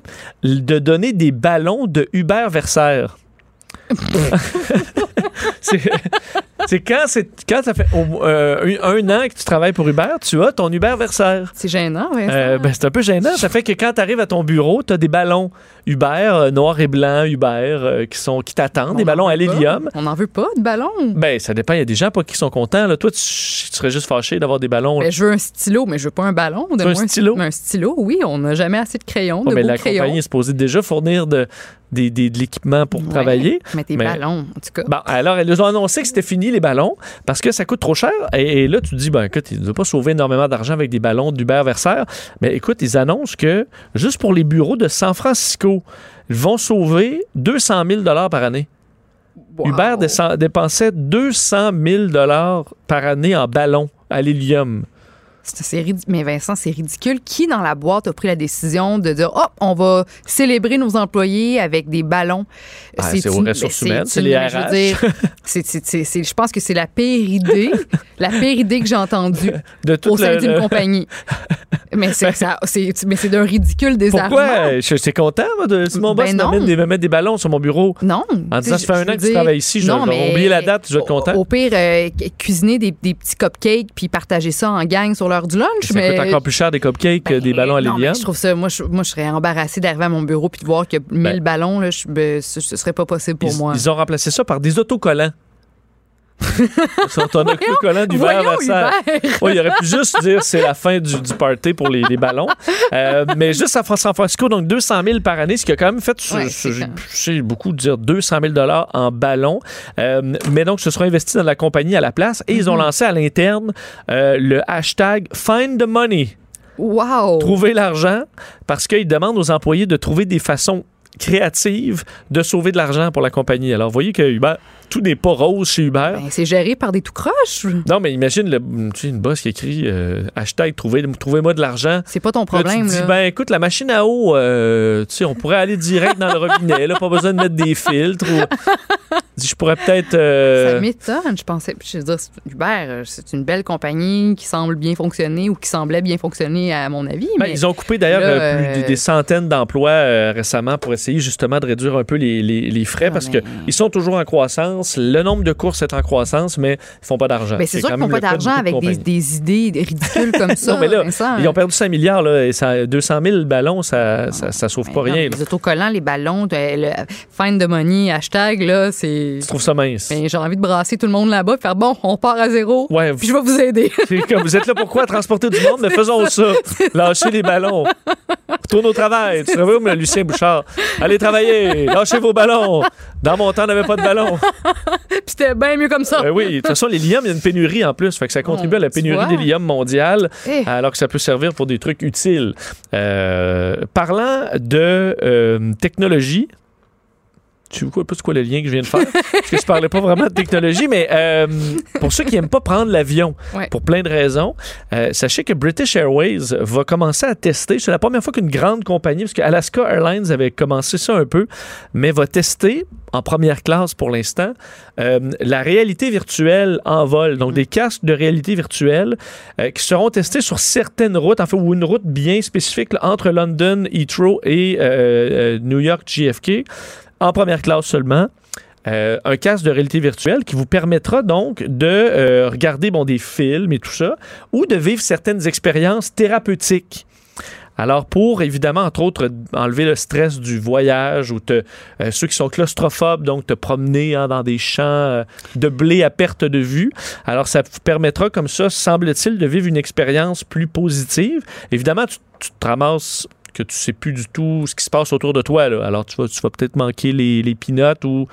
de donner des ballons de Uber Versaire. c'est quand, c'est- quand ça fait euh, un, an que tu travailles pour Uber, tu as ton Uber Versaire. C'est gênant, ouais. Euh, ben, c'est un peu gênant. Ça fait que quand tu arrives à ton bureau, tu as des ballons Uber, euh, noir et blanc, Uber, euh, qui, sont, qui t'attendent, des ballons à l'hélium. On n'en veut pas de ballon. Ben, ça dépend. Il y a des gens pas qui sont contents. Là. Toi, tu, tu serais juste fâché d'avoir des ballons. Ben, je veux un stylo, mais je veux pas un ballon. veux un stylo? Un stylo, oui. On n'a jamais assez de crayons, Ouais, de mais beaux la crayons. compagnie est supposée déjà fournir de, des- des- de l'équipement pour Ouais. travailler. Mais tes Mais- ballons, en tout cas. Bon, alors, elles ont annoncé que c'était fini les ballons parce que ça coûte trop cher. Et, et là, tu te dis, ben écoute, ils ne doivent pas sauver énormément d'argent avec des ballons d'Uber Versaire. Mais écoute, ils annoncent que juste pour les bureaux de San Francisco, ils vont sauver 200 000 par année. Wow. Uber dépensait 200 000 par année en ballons à l'hélium. C'est Mais Vincent, c'est ridicule. Qui dans la boîte a pris la décision de dire, oh, on va célébrer nos employés avec des ballons? Ah, c'est aux ressources mais humaines, c'est les je veux je pense que c'est la pire idée, la pire idée que j'ai entendue De au sein d'une le- compagnie. Mais c'est d'un ridicule désarmant. Pourquoi? Je suis content, moi, de, si mon Ben boss non. m'amène des, me met des ballons sur mon bureau. Non. En disant, ça fait je un an que tu travailles ici, je Non, vais mais oublier la date, je vais au- content. Au, pire, euh, cu- cuisiner des, des petits cupcakes puis partager ça en gang sur l'heure du lunch. Ça mais coûte encore plus cher des cupcakes que des ballons à l'hélium. Je trouve ça, moi je, moi, je serais embarrassée d'arriver à mon bureau puis de voir qu'il y a 1000 ballons. Là, je, ben, ce, ce serait pas possible pour Ben. Ils, moi. ils ont remplacé ça par des autocollants. Autocollant d'Uber voyons, Versailles. Hubert. Il aurait pu juste dire c'est la fin du, du party pour les, les ballons. Euh, mais juste à San Francisco, donc 200 000 par année, ce qui a quand même fait, Ouais, c'est beaucoup de dire 200 000 en ballons. Euh, mais donc, ce sera investi dans la compagnie à la place et ils ont Mhm. lancé à l'interne euh, le hashtag Find the Money. Wow! Trouver l'argent parce qu'ils demandent aux employés de trouver des façons créative de sauver de l'argent pour la compagnie. Alors, vous voyez que Uber, tout n'est pas rose chez Uber. Ben, c'est géré par des tout croches. non, mais imagine le, tu sais, une boss qui écrit euh, hashtag trouvez- trouvez-moi de l'argent. C'est pas ton Là, problème. tu te dis, là. ben écoute, la machine à eau, euh, tu sais, on pourrait aller direct dans le robinet, là, pas besoin de mettre des filtres. ou- je pourrais peut-être. euh, Ça m'étonne, je pensais. Je veux dire, c'est- Uber, c'est une belle compagnie qui semble bien fonctionner ou qui semblait bien fonctionner à mon avis. Ben, mais ils ont coupé d'ailleurs là, plus des centaines d'emplois récemment pour essayer justement de réduire un peu les, les- les frais Ah, parce mais- qu'ils sont toujours en croissance. Le nombre de courses est en croissance, mais ils font pas d'argent. Ben, c'est sûr qu'ils font pas d'argent de avec des, idées ridicules comme ça. Non, mais là, Vincent. ils ont perdu 5 milliards là, et ça, 200 000 ballons, ça, ça, ça sauve pas rien. non, là. Les autocollants, les ballons, de- le find the money, hashtag, là, c'est. Tu trouves ça mince? Ben, j'ai envie de brasser tout le monde là-bas et faire bon, on part à zéro. Ouais, Puis je vais vous aider. Comme, vous êtes là pourquoi? Transporter du monde? Mais faisons ça. Lâchez les ballons. Retourne au travail. Tu travailles comme Lucien Bouchard. Allez travailler. Lâchez vos ballons. Dans mon temps, on n'avait pas de ballons. Puis c'était bien mieux comme ça. Ben oui, de toute façon, les liums, il y a une pénurie en plus. Fait que ça contribue à la pénurie des liums mondiales, Eh. alors que ça peut servir pour des trucs utiles. Euh, parlant de euh, technologie, tu vois pas quoi le lien que je viens de faire? Parce que je parlais pas vraiment de technologie, mais euh, pour ceux qui aiment pas prendre l'avion, Ouais. pour plein de raisons, euh, sachez que British Airways va commencer à tester. C'est la première fois qu'une grande compagnie, parce que Alaska Airlines avait commencé ça un peu, mais va tester en première classe pour l'instant euh, la réalité virtuelle en vol. Donc des casques de réalité virtuelle qui seront testés sur certaines routes, en fait, ou une route bien spécifique là, entre London, Heathrow et New York JFK, en première classe seulement. Euh, un casque de réalité virtuelle qui vous permettra donc de euh, regarder bon, des films et tout ça, ou de vivre certaines expériences thérapeutiques. Alors, pour évidemment, entre autres, enlever le stress du voyage ou euh, ceux qui sont claustrophobes, donc te promener hein, dans des champs de blé à perte de vue. Alors, ça vous permettra comme ça, semble-t-il, de vivre une expérience plus positive. Évidemment, tu, tu te ramasses que tu sais plus du tout ce qui se passe autour de toi. là. Alors, tu vas, tu vas peut-être manquer les, les pinottes ou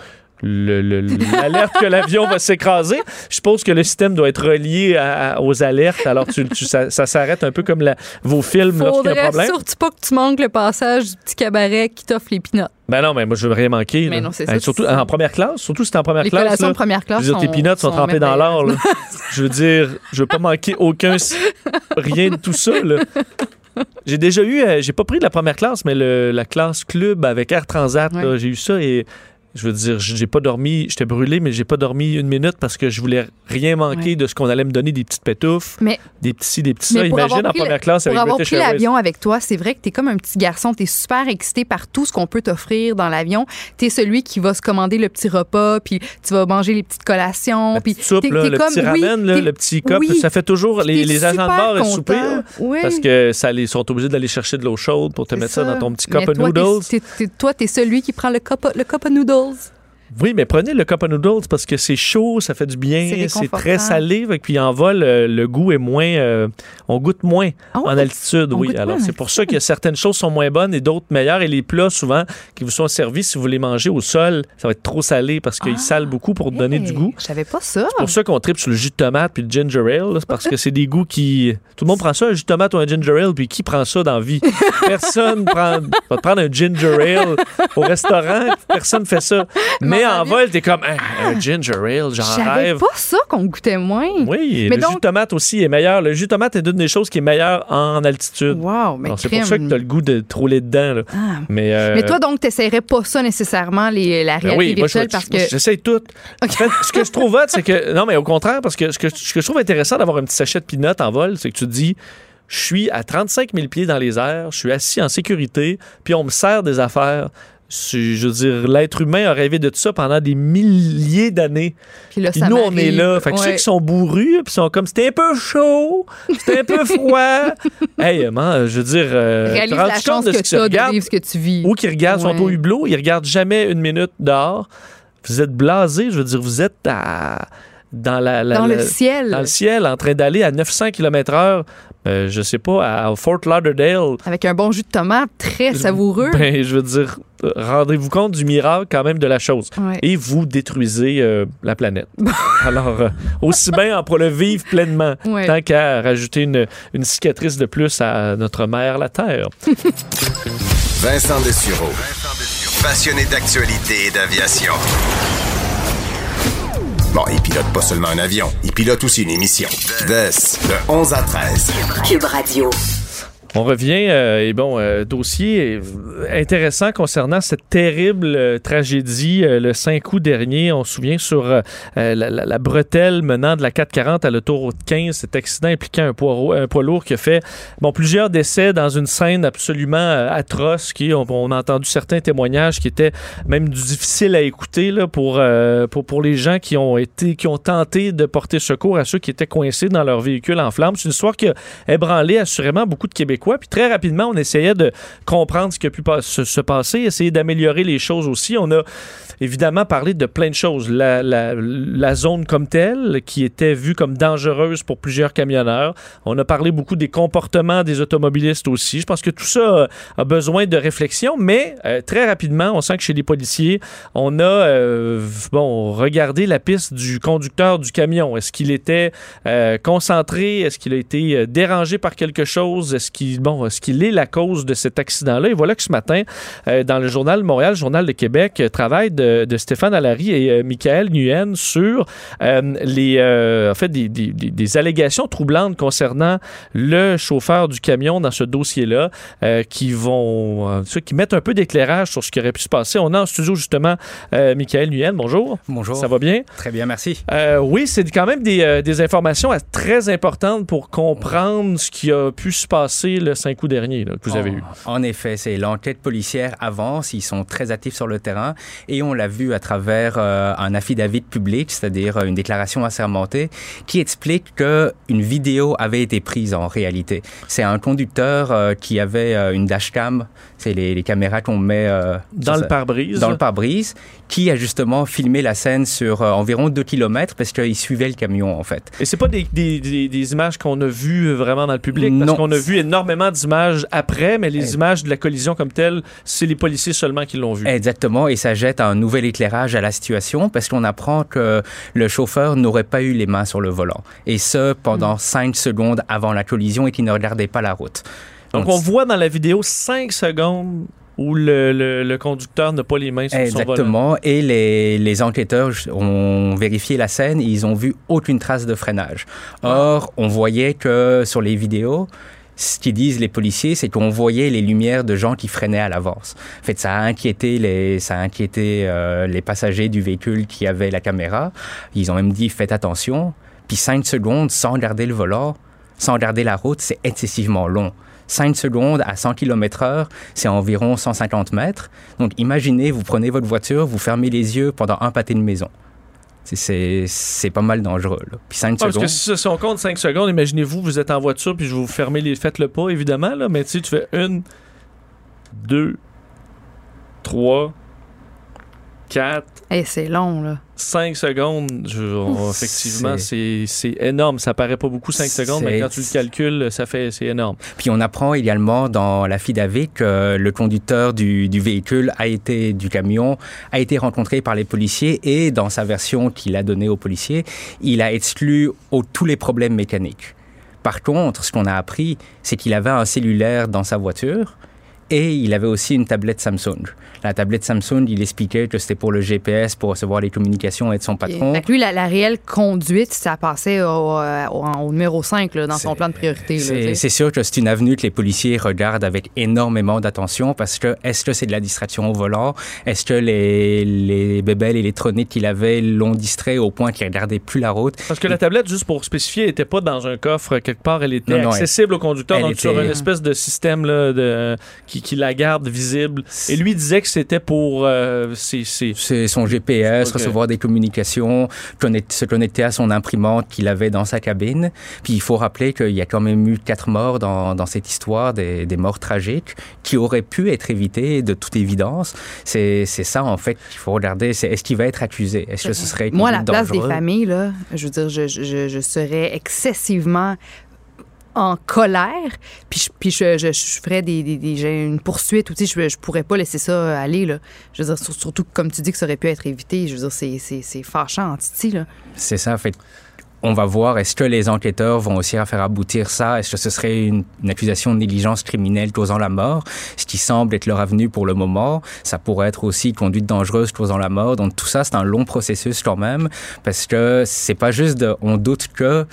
le- le- l'alerte que l'avion va s'écraser. Je suppose que le système doit être relié à- à- aux alertes. Alors, tu, tu- ça, ça s'arrête un peu comme la- vos films lorsqu'il y a un problème. surtout pas que tu manques le passage du petit cabaret qui t'offre les pinottes. Ben non, mais moi, je veux rien manquer. Mais non, c'est ça, surtout en première classe. Surtout si t'es en première Les classe. de première classe Je veux dire, tes sont- peanuts sont, sont trempés dans l'or. je veux dire, je veux pas manquer aucun... rien de tout ça. là. J'ai déjà eu... euh, j'ai pas pris de la première classe, mais le- la classe club avec Air Transat, Ouais. j'ai eu ça et... Je veux dire, j'ai pas dormi, j'étais brûlé, mais j'ai pas dormi une minute parce que je voulais rien manquer Ouais. de ce qu'on allait me donner, des petites pétouffes, Mais des petits ci, des petits ça. Imagine en première classe Pour avec avoir British pris l'avion avec toi, c'est vrai que tu es comme un petit garçon. Tu es super excité par tout ce qu'on peut t'offrir dans l'avion. Tu es celui qui va se commander le petit repas, puis tu vas manger les petites collations. La puis soupe, t'es- là, t'es le comme- petit oui, ramen, là, t'es- le petit oui. ça fait toujours les, T'es les agents de bord et souper. là, Oui. Parce que ça les sont obligés d'aller chercher de l'eau chaude pour te mettre ça. dans ton petit cup of toi, t'es- noodles. t'es- t'es- toi, tu es celui qui prend le cup, le cup of noodles. Oui, mais prenez le cup of noodles parce que c'est chaud, ça fait du bien, c'est très salé. que Puis en vol, euh, le goût est moins. euh, on goûte moins Ah en altitude, oui. Alors c'est pour ça que certaines choses sont moins bonnes et d'autres meilleures. Et les plats, souvent, qui vous sont servis, si vous les mangez au sol, ça va être trop salé parce qu'ils Ah. salent beaucoup pour donner du goût. Je savais pas ça. C'est pour ça qu'on tripe sur le jus de tomate puis le ginger ale, là, parce que c'est des goûts qui. Tout le monde prend ça, un jus de tomate ou un ginger ale, puis qui prend ça dans la vie? Personne prend... va prendre un ginger ale au restaurant, personne fait ça. Mais en vol, t'es comme Hein, un ginger ale, j'en Je savais rêve. pas ça qu'on goûtait moins. Oui, Mais le donc- jus de tomate aussi est meilleur. Le jus de tomate est une des choses qui est meilleure en altitude. Wow, mais Alors, C'est pour ça que tu as le goût de te rouler dedans. là. Ah. Mais, euh, Mais toi, donc, t'essaierais pas ça nécessairement, les, la ben réalité oui, moi, je- virtuelle, parce que... j'essaye tout. En fait, ce que je trouve hot, c'est que. Non, mais au contraire, parce que ce que, ce que je trouve intéressant d'avoir un petit sachet de peanuts en vol, c'est que tu te dis. Je suis à 35 000 pieds dans les airs, je suis assis en sécurité, puis on me sert des affaires. Je veux dire, l'être humain a rêvé de tout ça pendant des milliers d'années. Puis là, ça nous, on est là. Fait que ceux Ouais. qui sont bourrus, puis sont comme, c'était un peu chaud, c'était un peu froid. hey, man, je veux dire, euh, Réalise te la rends-tu chance compte de ce que tu se as de regarde? vivre ce que tu vis. ou qui regardent, Ouais. au hublot, ils regardent jamais une minute dehors. Vous êtes blasé, je veux dire, vous êtes à- dans la, la- Dans la- le ciel. dans le ciel, en train d'aller à 900 km/h, euh, je sais pas, à, Fort Lauderdale. Avec un bon jus de tomate très savoureux. Ben, je veux dire, euh, rendez-vous compte du miracle quand même de la chose. Ouais. Et vous détruisez euh, la planète. Alors, euh, aussi bien en pour le vivre pleinement, Ouais. tant qu'à rajouter une, une cicatrice de plus à notre mère, la Terre. Vincent Dessureau. passionné d'actualité et d'aviation. Bon, il pilote pas seulement un avion, il pilote aussi une émission. Vess, de 11 à 13. Cube Radio. On revient, euh, et bon, euh, dossier euh, intéressant concernant cette terrible euh, tragédie euh, le 5 août dernier. On se souvient sur euh, la, la- la bretelle menant de la 440 à l'autoroute 15, cet accident impliquant un poids, un poids lourd qui a fait bon, plusieurs décès dans une scène absolument euh, atroce. Qui, on, on a entendu certains témoignages qui étaient même du difficile à écouter là, pour, euh, pour, pour les gens qui ont, été, qui ont tenté de porter secours à ceux qui étaient coincés dans leur véhicule en flammes. C'est une histoire qui a ébranlé assurément beaucoup de Québécois. Puis très rapidement, on essayait de comprendre ce qui a pu se, se passer, essayer d'améliorer les choses aussi. On a évidemment parlé de plein de choses. La, zone comme telle, qui était vue comme dangereuse pour plusieurs camionneurs. On a parlé beaucoup des comportements des automobilistes aussi. Je pense que tout ça a besoin de réflexion, mais euh, très rapidement, on sent que chez les policiers, on a euh, bon regardé la piste du conducteur du camion. Est-ce qu'il était euh, concentré? Est-ce qu'il a été dérangé par quelque chose? Est-ce qu'il bon, est-ce qu'il est la cause de cet accident-là Et voilà que ce matin, euh, dans le journal Montréal, le journal de Québec, euh, travail de, de Stéphane Allary et euh, Michael Nguyen sur les en fait des, des- des- des allégations troublantes concernant le chauffeur du camion dans ce dossier-là, qui vont qui mettent un peu d'éclairage sur ce qui aurait pu se passer. On a en studio justement Michael Nguyen. Bonjour. Bonjour. Ça va bien? Très bien, merci. Oui, c'est quand même des, des informations très importantes pour comprendre ce qui a pu se passer le 5 août dernier là, que vous avez eu. En effet, c'est l'enquête policière avance, ils sont très actifs sur le terrain et on l'a vu à travers euh, un affidavit public, c'est-à-dire euh, une déclaration assermentée qui explique que une vidéo avait été prise en réalité. C'est un conducteur euh, qui avait euh, une dashcam, c'est les, les caméras qu'on met Dans le pare-brise. Dans le pare-brise, qui a justement filmé la scène sur euh, environ 2 km parce qu'il suivait le camion en fait. Et c'est pas des, des- des- des images qu'on a vues vraiment dans le public, parce qu'on a vu énormément d'images après, mais les Eh. images de la collision comme telle, c'est les policiers seulement qui l'ont vu. Exactement, et ça jette un nouvel éclairage à la situation parce qu'on apprend que le chauffeur n'aurait pas eu les mains sur le volant. Et ce, pendant 5 secondes avant la collision et qu'il ne regardait pas la route. Donc on voit dans la vidéo 5 secondes où le, le- le conducteur n'a pas les mains sur son volant. Exactement. Et les, les enquêteurs ont vérifié la scène et ils ont vu aucune trace de freinage. Or, on voyait que sur les vidéos, ce qu'ils disent les policiers, c'est qu'on voyait les lumières de gens qui freinaient à l'avance. En fait, ça a inquiété les, ça a inquiété euh, les passagers du véhicule qui avaient la caméra. Ils ont même dit faites attention. Puis 5 secondes sans regarder le volant, sans regarder la route, c'est excessivement long. 5 secondes à 100 km heure, c'est environ 150 mètres. Donc imaginez, vous prenez votre voiture, vous fermez les yeux pendant un pâté de maison. C'est- pas mal dangereux. Là. Puis 5 Ah, parce secondes. que si, si on compte 5 secondes, imaginez-vous, vous êtes en voiture, puis je vous fermez les. Faites le pas, évidemment, là, mais tu tu fais une, deux, trois, quatre, Eh, c'est long, là. 5 secondes. Je- effectivement, c'est c'est énorme. Ça paraît pas beaucoup 5 secondes, mais quand tu le calcules, ça fait c'est énorme. Puis on apprend également dans l'affidavit que le conducteur du, du véhicule a été du camion a été rencontré par les policiers et dans sa version qu'il a donnée aux policiers, il a exclu au- tous les problèmes mécaniques. Par contre, ce qu'on a appris, c'est qu'il avait un cellulaire dans sa voiture et il avait aussi une tablette Samsung. La tablette Samsung, il expliquait que c'était pour le GPS, pour recevoir les communications et de son patron. Que lui, la, la réelle conduite, ça passait au, euh, au- au numéro 5 là, dans son plan de priorité. C'est sûr que c'est une avenue que les policiers regardent avec énormément d'attention parce que est-ce que c'est de la distraction au volant? Est-ce que les, les bébelles électroniques qu'il avait l'ont distrait au point qu'il regardait plus la route? Parce que la tablette, juste pour spécifier, n'était pas dans un coffre quelque part. Elle était Non, non, accessible au conducteur, donc était- sur une espèce de système là, de, qui, qui la garde visible. Et lui disait que c'était pour euh, ses- ses- C'est son GPS, recevoir des communications, connect- se connecter à son imprimante qu'il avait dans sa cabine. Puis il faut rappeler qu'il y a quand même eu quatre morts dans, dans cette histoire, des, des morts tragiques qui auraient pu être évitées de toute évidence. C'est c'est ça en fait qu'il faut regarder. C'est est-ce qu'il va être accusé? Est-ce que ce serait Moi, à la place des familles, là, je veux dire, je, je- je serais excessivement en colère, puis je, puis je, je, je ferais des, des- une poursuite, ou tu je, je pourrais pas laisser ça aller, là. Je veux dire, sur- surtout comme tu dis que ça aurait pu être évité, je veux dire, c'est, c'est, c'est fâchant titi. C'est ça, en fait. on va voir est-ce que les enquêteurs vont aussi faire aboutir ça? Est-ce que ce serait une, une accusation de négligence criminelle causant la mort? Ce qui semble être leur avenue pour le moment. Ça pourrait être aussi conduite dangereuse causant la mort. Donc tout ça, c'est un long processus quand même, parce que c'est pas juste de, on doute que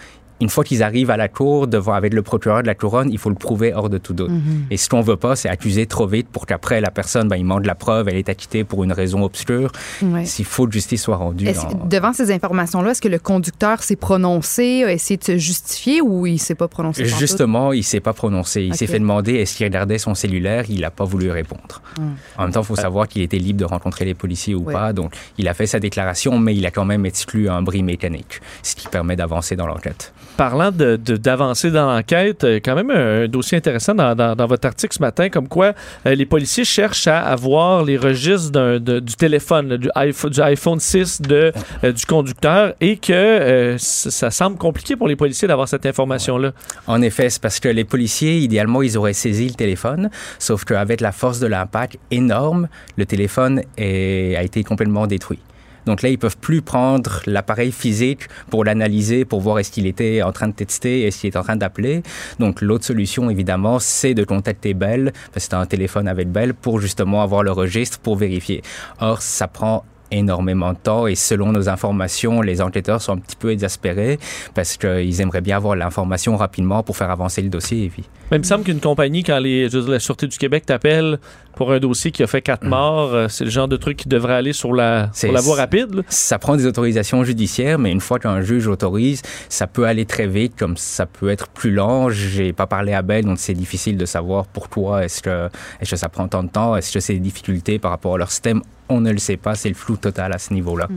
une fois qu'ils arrivent à la cour devant avec le procureur de la couronne, il faut le prouver hors de tout doute. Mhm. Et ce qu'on veut pas, c'est accuser trop vite pour qu'après la personne, ben, il manque la preuve, elle est acquittée pour une raison obscure. Ouais. S'il faut que justice soit rendue. Est-ce- dans- Devant ces informations-là, est-ce que le conducteur s'est prononcé, a essayé de se justifier ou il s'est pas prononcé? Justement, il s'est pas prononcé. Il s'est fait demander est-ce qu'il regardait son cellulaire? Il n'a pas voulu répondre. Hmm. En même temps, il faut savoir qu'il était libre de rencontrer les policiers ou Ouais. pas. Donc, il a fait sa déclaration, mais il a quand même exclu un bris mécanique, ce qui permet d'avancer dans l'enquête. Parlant de- de- d'avancer dans l'enquête, euh, quand même un, dossier intéressant dans, dans- votre article ce matin, comme quoi euh, les policiers cherchent à avoir les registres de- du téléphone, du iPhone, du iPhone 6 de, euh, du conducteur et que ça semble compliqué pour les policiers d'avoir cette information-là. En effet, c'est parce que les policiers, idéalement, ils auraient saisi le téléphone, sauf qu'avec la force de l'impact énorme, le téléphone a été complètement détruit. Donc là, ils peuvent plus prendre l'appareil physique pour l'analyser, pour voir est-ce qu'il était en train de texter, est-ce qu'il est en train d'appeler. Donc l'autre solution, évidemment, c'est de contacter Bell, parce que c'est un téléphone avec Bell, pour justement avoir le registre, pour vérifier. Or, ça prend énormément de temps et selon nos informations, les enquêteurs sont un petit peu exaspérés parce qu'ils aimeraient bien avoir l'information rapidement pour faire avancer le dossier. Et Mais il me semble qu'une compagnie, quand les, je veux dire, la Sûreté du Québec t'appelle pour un dossier qui a fait quatre morts, euh, c'est le genre de truc qui devrait aller sur la, sur la voie rapide. là. ça prend des autorisations judiciaires, mais une fois qu'un juge autorise, ça peut aller très vite, comme ça peut être plus lent. J'ai pas parlé à Ben, donc c'est difficile de savoir pourquoi est-ce que, est-ce que ça prend tant de temps, est-ce que c'est des difficultés par rapport à leur système? On ne le sait pas, c'est le flou total à ce niveau-là.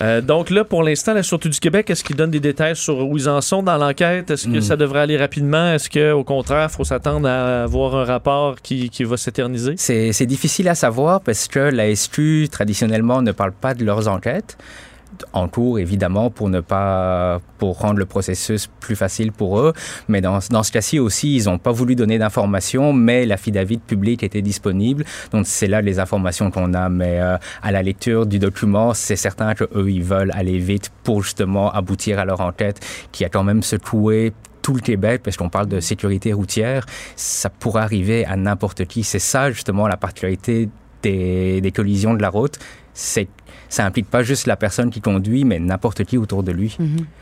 Euh, donc là, pour l'instant, la Sûreté du Québec, est-ce qu'ils donnent des détails sur où ils en sont dans l'enquête? Est-ce que Mm. ça devrait aller rapidement? Est-ce qu'au contraire, il faut s'attendre à avoir un rapport qui, qui va s'éterniser? C'est c'est difficile à savoir parce que la SQ, traditionnellement, ne parle pas de leurs enquêtes. En cours, évidemment, pour ne pas, pour rendre le processus plus facile pour eux. Mais dans, dans ce cas-ci aussi, ils n'ont pas voulu donner d'informations, mais l'affidavit public était disponible. Donc, c'est là les informations qu'on a. Mais euh, à la lecture du document, c'est certain qu'eux, ils veulent aller vite pour justement aboutir à leur enquête qui a quand même secoué tout le Québec, parce qu'on parle de sécurité routière, ça pourrait arriver à n'importe qui. C'est ça, justement, la particularité des, des collisions de la route. C'est ça implique pas juste la personne qui conduit, mais n'importe qui autour de lui.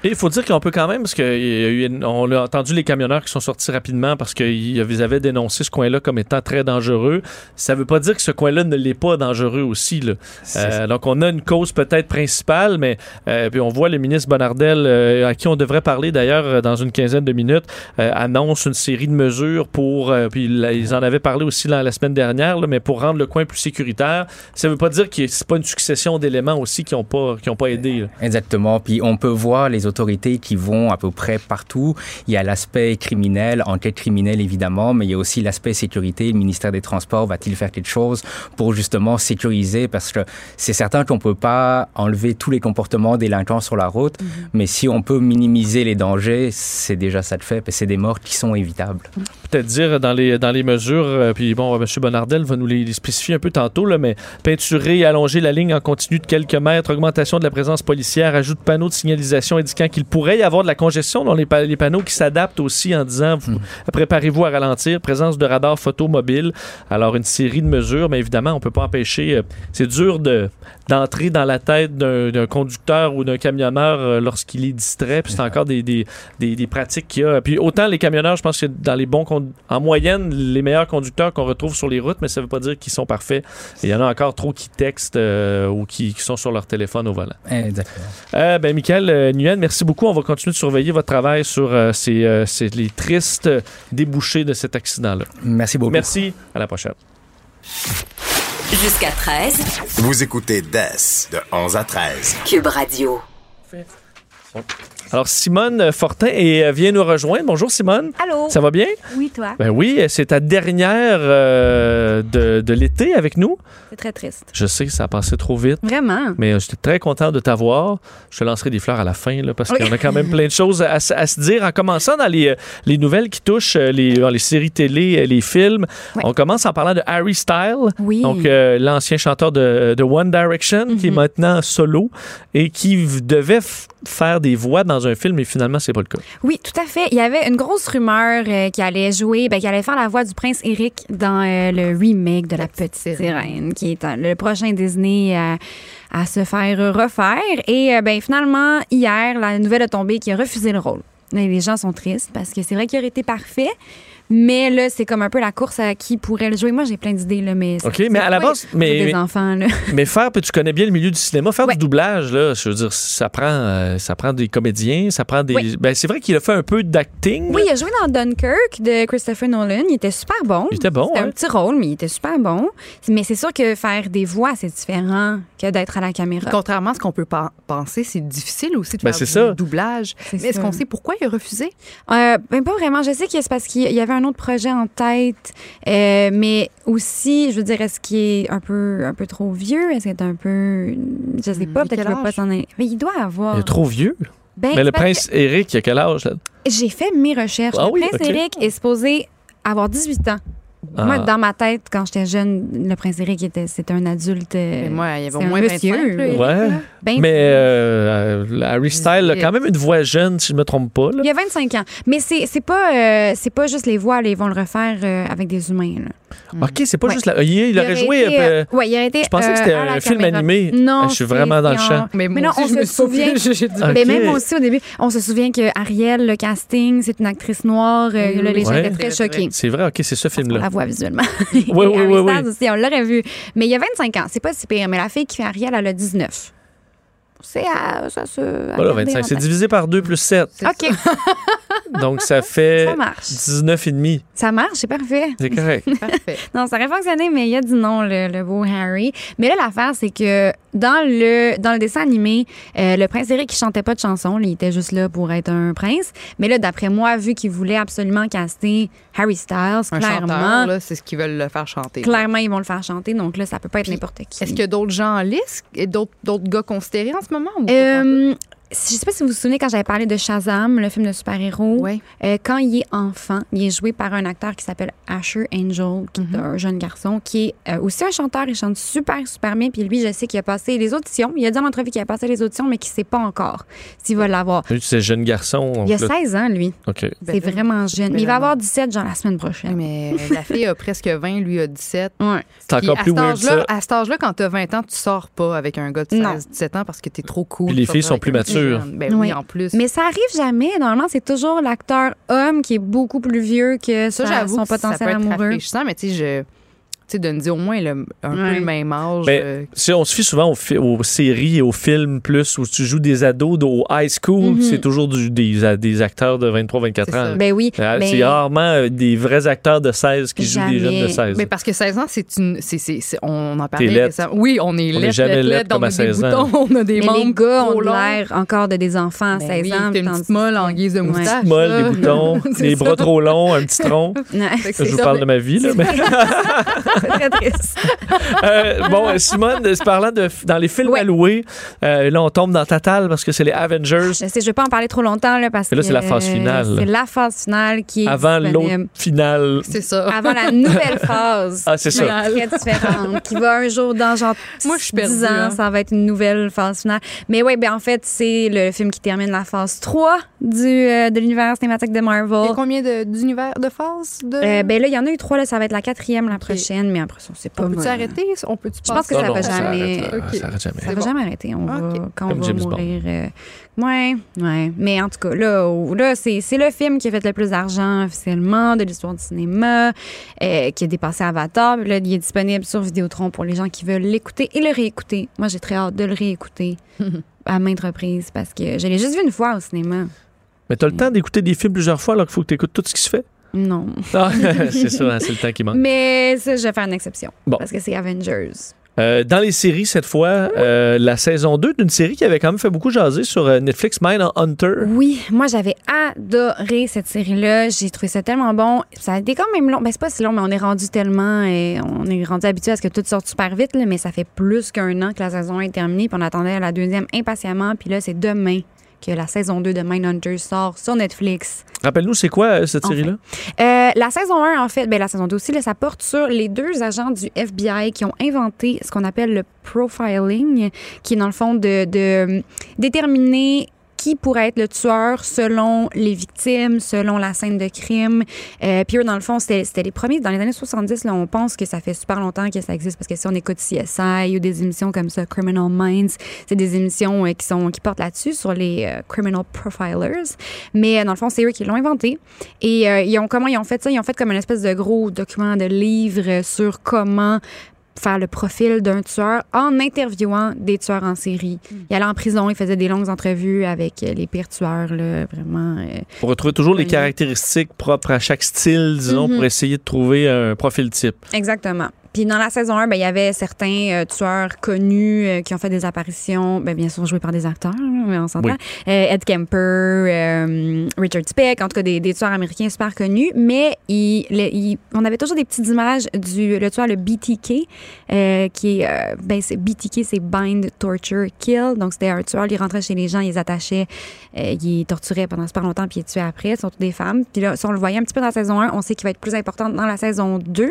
Et il faut dire qu'on peut quand même, parce qu'on a entendu les camionneurs qui sont sortis rapidement parce qu'ils avaient dénoncé ce coin-là comme étant très dangereux. Ça veut pas dire que ce coin-là ne l'est pas dangereux aussi. Là. Euh, donc on a une cause peut-être principale, mais euh, puis on voit le ministre Bonardel, euh, à qui on devrait parler d'ailleurs euh, dans une quinzaine de minutes, euh, annonce une série de mesures pour, euh, puis là, ils en avaient parlé aussi la, la semaine dernière, là, mais pour rendre le coin plus sécuritaire. Ça veut pas dire que c'est pas une succession d'éléments aussi qui ont pas, qui ont pas aidé. là. Exactement. Puis on peut voir les autorités qui vont à peu près partout. Il y a l'aspect criminel, enquête criminelle évidemment, mais il y a aussi l'aspect sécurité. Le ministère des Transports va-t-il faire quelque chose pour justement sécuriser? Parce que c'est certain qu'on peut pas enlever tous les comportements délinquants sur la route, mais si on peut minimiser les dangers, c'est déjà ça de fait. Parce que c'est des morts qui sont évitables. Peut-être dire dans les, dans les mesures, euh, puis bon, M. Bonardel va nous les, les spécifier un peu tantôt, là, mais peinturer et allonger la ligne en continu de quelques mètres, augmentation de la présence policière, ajout de panneaux de signalisation indiquant qu'il pourrait y avoir de la congestion dans les, les panneaux qui s'adaptent aussi en disant vous- préparez-vous à ralentir, présence de radars photo mobile. Alors, une série de mesures, mais évidemment, on peut pas empêcher. euh, c'est dur de d'entrer dans la tête d'un conducteur ou d'un camionneur euh, lorsqu'il est distrait. Puis c'est encore des, des, des, des pratiques qu'il y a. Puis autant les camionneurs, je pense que dans les bons en moyenne, les meilleurs conducteurs qu'on retrouve sur les routes, mais ça veut pas dire qu'ils sont parfaits. Il y en a encore trop qui textent euh, ou qui, qui sont sur leur téléphone au volant. Exactement. Euh, ben, Michael euh, Nguyen, merci beaucoup. On va continuer de surveiller votre travail sur ces, ces- les tristes débouchés de cet accident-là. Merci beaucoup. Merci. À la prochaine. Jusqu'à 13, Vous écoutez DES de 11 à 13. Cube Radio. Alors, Simone Fortin est- euh, vient nous rejoindre. Bonjour, Simone. Allô? Ça va bien? Oui, toi? Ben oui, c'est ta dernière euh, de, de l'été avec nous. C'est très triste. Je sais que ça a passé trop vite. Vraiment? Mais euh, j'étais très content de t'avoir. Je te lancerai des fleurs à la fin, là, parce Oui. qu'on a quand même plein de choses à, à se dire. En commençant dans les, euh, les nouvelles qui touchent euh, les, euh, les séries télé, euh, les films, on commence en parlant de Harry Styles, Oui. donc euh, l'ancien chanteur de, de One Direction, qui est Mhm. maintenant solo et qui devait faire des voix dans un film et finalement, c'est pas le cas. Oui, tout à fait. Il y avait une grosse rumeur euh, qui allait jouer, ben, qui allait faire la voix du prince Eric dans euh, le remake de La, Petite Sirène, qui est euh, le prochain Disney à, se faire refaire. Et ben, finalement, hier, la nouvelle a tombé qui a refusé le rôle. Les gens sont tristes parce que c'est vrai qu'il aurait été parfait. Mais là, c'est comme un peu la course à qui pourrait le jouer. Moi, j'ai plein d'idées, là, mais. OK, mais à la base, mais- des enfants, là? Mais faire, puis tu connais bien le milieu du cinéma, faire du doublage, là, je veux dire, ça prend, euh, ça prend des comédiens, ça prend des. Oui. Ben, c'est vrai qu'il a fait un peu d'acting. Oui, il a joué dans Dunkirk de Christopher Nolan. Il était super bon. Il était bon, C'était hein? un petit rôle, mais il était super bon. Mais c'est sûr que faire des voix, c'est différent que d'être à la caméra. Contrairement à ce qu'on peut pas penser, c'est difficile aussi de Ben, faire c'est du ça. doublage. Mais est-ce qu'on sait pourquoi il a refusé? Euh, ben pas vraiment. Je sais que c'est parce qu'il y avait un autre projet en tête, euh, mais aussi, je veux dire, est-ce qu'il est un peu, un peu trop vieux? Est-ce qu'il est un peu, je sais pas, il peut-être qu'il veut pas s'en aller. Mais il doit avoir. Il est trop vieux. Ben, mais le prince Eric, il a quel âge, J'ai fait mes recherches. Ah le oui, prince. Eric est supposé avoir 18 ans. Ah. Moi, dans ma tête, quand j'étais jeune, le prince Eric était, c'était un adulte. Mais moi, il y avait au moins 25, monsieur. là, Eric, Ouais. Ben, mais euh, euh, Harry Styles a quand même une voix jeune, si je me trompe pas. Là. Il y a 25 ans. Mais c'est c'est pas, euh, c'est pas juste les voix, là, ils vont le refaire euh, avec des humains. là. OK, c'est pas Ouais. juste la. Il, il aurait aurait joué. été, euh, euh, ouais, il aurait été, Je pensais que euh, c'était un film caméra. animé. Non, Ah, je suis vraiment dans le champ. Mais non, aussi, on se souvient. Mais Ok. même aussi au début, on se souvient que Ariel, le casting, c'est une actrice noire. euh, Oui, là, les gens étaient très choqués. C'est vrai, OK, c'est ce On film-là. Voit visuellement. Oui, oui, oui, oui. Aussi, on l'aurait vu. Mais il y a 25 ans, c'est pas si pire. Mais la fille qui fait Ariel, elle a 19. C'est à, ça se. Voilà, garder 25. en C'est divisé par 2 plus 7. OK, Donc, ça fait ça marche. 19 et demi. Ça marche, c'est parfait. C'est correct. Parfait. Non, ça aurait fonctionné, mais il y a du non, le, le beau Harry. Mais là, l'affaire, c'est que dans le, dans le dessin animé, euh, le prince Eric, il chantait pas de chanson. il était juste là pour être un prince. Mais là, d'après moi, vu qu'il voulait absolument caster Harry Styles, Un clairement, chanteur, là, c'est ce qu'ils veulent le faire chanter. clairement, ils vont le faire chanter. Donc là, ça peut pas être n'importe qui. Est-ce qu'il y a d'autres gens en liste et d'autres d'autres gars considérés en ce moment? Ou Euh, je sais pas si vous vous souvenez quand j'avais parlé de Shazam, le film de super-héros. Ouais. Euh, quand il est enfant, il est joué par un acteur qui s'appelle Asher Angel, qui Mhm. est un jeune garçon, qui est euh, aussi un chanteur. Il chante super, super bien. Puis lui, je sais qu'il a passé les auditions. Il a dit en entrevue qu'il a passé les auditions, mais qu'il sait pas encore s'il va l'avoir. Lui, c'est jeune garçon. Il a là- 16 ans, lui. OK. Ben C'est vraiment jeune. Mais il va avoir 17 genre la semaine prochaine. Mais la fille a presque 20, lui a 17. Ouais. C'est encore à plus weird, ça. À cet âge-là, quand t'as 20 ans, tu sors pas avec un gars de Non. 16, 17 ans parce que t'es trop cool. Puis les filles sont plus matures. Ben oui, Oui. en plus. Mais ça arrive jamais. Normalement, c'est toujours l'acteur homme qui est beaucoup plus vieux que ça, sa- j'avoue son que ça peut potentiel être amoureux. mais tu sais, je... Tu sais, de me dire au moins le- un peu Ouais. le même âge. Ben, euh, si on se fie souvent aux, aux séries et aux films plus où tu joues des ados au high school, Mhm. c'est toujours du- des, des acteurs de 23-24 C'est ans. ça. Ben oui. Ben, C'est rarement euh, des vrais acteurs de 16 qui jouent des Jamais. jeunes de 16. Mais parce que 16 ans, c'est une. c'est c'est- c'est- on en parlait. laide. récemment. Oui, on est On est lettre, jamais lettre, comme on à a des 16 ans. boutons, on a des mais membres les gars ont l'air encore de des enfants à Ben 16 oui, ans. une petite molle en guise de Ouais. moustache. Molle, là. des boutons, C'est des ça. bras trop longs, un petit tronc. Je vous parle ça. de ma vie. Là, mais- C'est très triste. Euh, bon, euh, Simone, euh, parlant de dans les films louer, euh, là, on tombe dans Tatal parce que c'est les Avengers Je sais, je vais pas en parler trop longtemps là, parce là, que c'est la phase finale. C'est la phase finale qui est avant l'autre finale. C'est ça. Avant la nouvelle phase. Ah, c'est ça. Très différente. Qui va un jour dans genre Moi, je suis 10 perdue, ans, hein. ça va être une nouvelle phase finale. Mais oui, ben en fait, c'est le film qui termine la phase 3 du, euh, de l'univers cinématique de Il y Marvel. a combien de- d'univers de phases? De... Euh, ben là, il y en a eu trois, là, ça va être la quatrième la prochaine, mais après ça, c'est pas on peut-tu arrêter? On peut-tu Je pense que Non, ça va jamais. euh, Ok. ça arrête jamais. Ça va jamais arrêter. On va, quand on va mourir. euh, ouais, ouais. Mais en tout cas, là, là c'est le film qui a fait le plus d'argent officiellement de l'histoire du cinéma, euh, qui a dépassé Avatar. Puis Là, il est disponible sur Vidéotron pour les gens qui veulent l'écouter et le réécouter. Moi, j'ai très hâte de le réécouter à maintes reprises parce que je l'ai juste vu une fois au cinéma. Mais t'as le temps d'écouter des films plusieurs fois alors qu'il faut que tu écoutes tout ce qui se fait? Non. Ah, c'est ça, hein, c'est le temps qui manque. Mais ça, je vais faire une exception. Bon. Parce que c'est Avengers. Euh, dans les séries, cette fois, euh, la saison 2 d'une série qui avait quand même fait beaucoup jaser sur euh, Netflix, Mind Hunter. Oui, moi j'avais adoré cette série-là. J'ai trouvé ça tellement bon. Ça a été quand même long. Ben, c'est pas si long, mais on est rendu tellement. et on est rendu habitué à ce que tout sorte super vite, là, mais ça fait plus qu'un an que la saison 1 est terminée. Puis on attendait la deuxième impatiemment. Puis là, c'est demain que la saison 2 de Mindhunter sort sur Netflix. Rappelle-nous, c'est quoi euh, cette Enfin. série-là? Euh, la saison 1, en fait, ben, la saison 2 aussi, là, ça porte sur les deux agents du FBI qui ont inventé ce qu'on appelle le profiling, qui est dans le fond de, de déterminer qui pourrait être le tueur selon les victimes, selon la scène de crime. Euh, puis eux, dans le fond, c'était les premiers. Dans les années 70, là, on pense que ça fait super longtemps que ça existe parce que si on écoute CSI ou des émissions comme ça, Criminal Minds, c'est des émissions euh, qui, sont, qui portent là-dessus sur les euh, criminal profilers. Mais euh, dans le fond, c'est eux qui l'ont inventé. Et euh, ils ont, comment ils ont fait ça? Ils ont fait comme une espèce de gros document de livre sur comment faire le profil d'un tueur en interviewant des tueurs en série. Il allait en prison, il faisait des longues entrevues avec euh, les pires tueurs, là, vraiment. euh, Pour retrouver toujours les caractéristiques propres à chaque style, disons, Mhm. pour essayer de trouver un profil type. Exactement. Puis dans la saison 1, ben, il y avait certains euh, tueurs connus euh, qui ont fait des apparitions, ben, bien sûr joués par des acteurs, mais on s'entend. Oui. Euh, Ed Kemper, Richard Speck, en tout cas des, des tueurs américains super connus. Mais il, le- il- on avait toujours des petites images du le tueur, le BTK, qui est, ben, c'est- BTK, c'est Bind, Torture, Kill. Donc c'était un tueur, il rentrait chez les gens, il les attachait, il les torturait pendant super longtemps, puis il les tuait après. Ce sont toutes des femmes. Puis là, si on le voyait un petit peu dans la saison 1, on sait qu'il va être plus important dans la saison 2.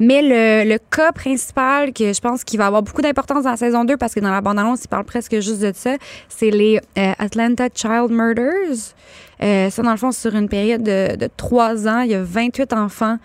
Mais le, le cas principal que je pense qu'il va avoir beaucoup d'importance dans la saison 2, parce que dans la bande-annonce, il parle presque juste de ça, c'est les euh, Atlanta Child Murders. Euh, ça, dans le fond, sur une période de, de trois ans, il y a 28 enfants,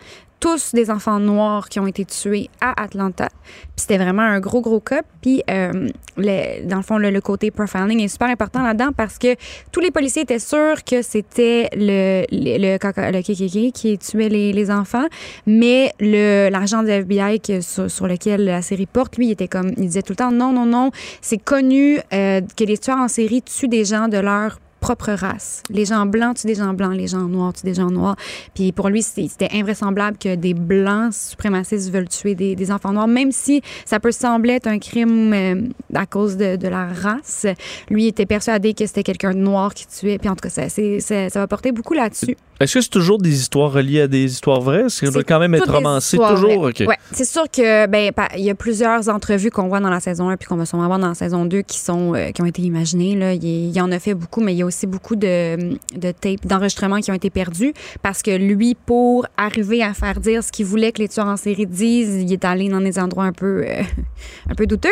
tous des enfants noirs qui ont été tués à Atlanta. C'était vraiment un gros, gros cas. Puis, euh, dans le fond, le, le côté profiling est super important là-dedans parce que tous les policiers étaient sûrs que c'était le, le, qui tuait les, les enfants, mais le l'argent de FBI sur lequel la série porte, lui, il était comme, il disait tout le temps non, non, non, c'est connu euh, que les tueurs en série tuent des gens de leur propre race. Les gens blancs tuent des gens blancs, les gens noirs tuent des gens noirs. Puis pour lui, c'était invraisemblable que des blancs suprémacistes veulent tuer des, des enfants noirs, même si ça peut sembler être un crime euh, à cause de, la race. Lui était persuadé que c'était quelqu'un de noir qui tuait. Puis en tout cas, ça, ça va porter beaucoup là-dessus. Est-ce que c'est toujours des histoires reliées à des histoires vraies? Ça doit quand même être romancé toujours? vraies. OK. Ouais, c'est sûr que ben il y a plusieurs entrevues qu'on voit dans la saison 1 puis qu'on va sûrement voir dans la saison 2 qui sont euh, qui ont été imaginées là, il, y- il en a fait beaucoup mais il y a aussi beaucoup de de tapes d'enregistrements qui ont été perdus parce que lui pour arriver à faire dire ce qu'il voulait que les tueurs en série disent, il est allé dans des endroits un peu euh, un peu douteux.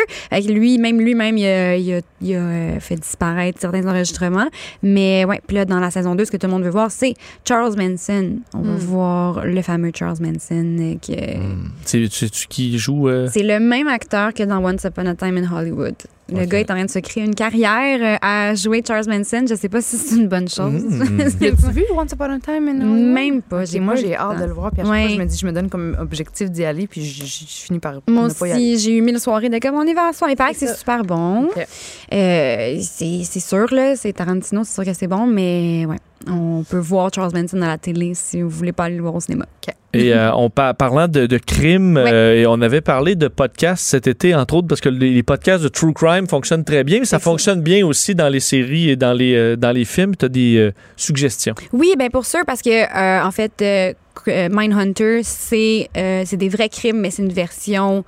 Lui même lui-même il a, il a- il a, euh, fait disparaître certains enregistrements mais ouais, puis là dans la saison 2 ce que tout le monde veut voir c'est Charles Manson. On va Mm. voir le fameux Charles Manson euh, qui C'est tu, tu- qui joue. euh, c'est le même acteur que dans Once Upon a Time in Hollywood. Le gars est en train de se créer une carrière euh, à jouer Charles Manson. Je sais pas si c'est une bonne chose. Mm. L'as-tu vu Once Upon a Time in Hollywood? Même pas. Ok, moi, j'ai hâte de le voir. Puis à chaque Ouais. fois, je me dis, je me donne comme objectif d'y aller, puis je, je- je finis par Moi ne pas y aller. j'ai eu mille soirées de comme on y va à soir. Il paraît que C'est super bon. Ok. Euh, c'est c'est sûr, là. C'est Tarantino, c'est sûr que c'est bon, mais ouais. On peut voir Charles Manson à la télé si vous voulez pas aller le voir au cinéma. Et euh, on par- parlant de, de crime, Ouais. euh, et on avait parlé de podcasts cet été, entre autres, parce que les, les podcasts de true crime fonctionnent très bien, mais ça fonctionne bien aussi dans les séries et dans les, euh, dans les films. Tu as des euh, suggestions? Oui, ben pour sûr, parce que euh, en fait, Mindhunter, c'est euh, c'est des vrais crimes, mais c'est une version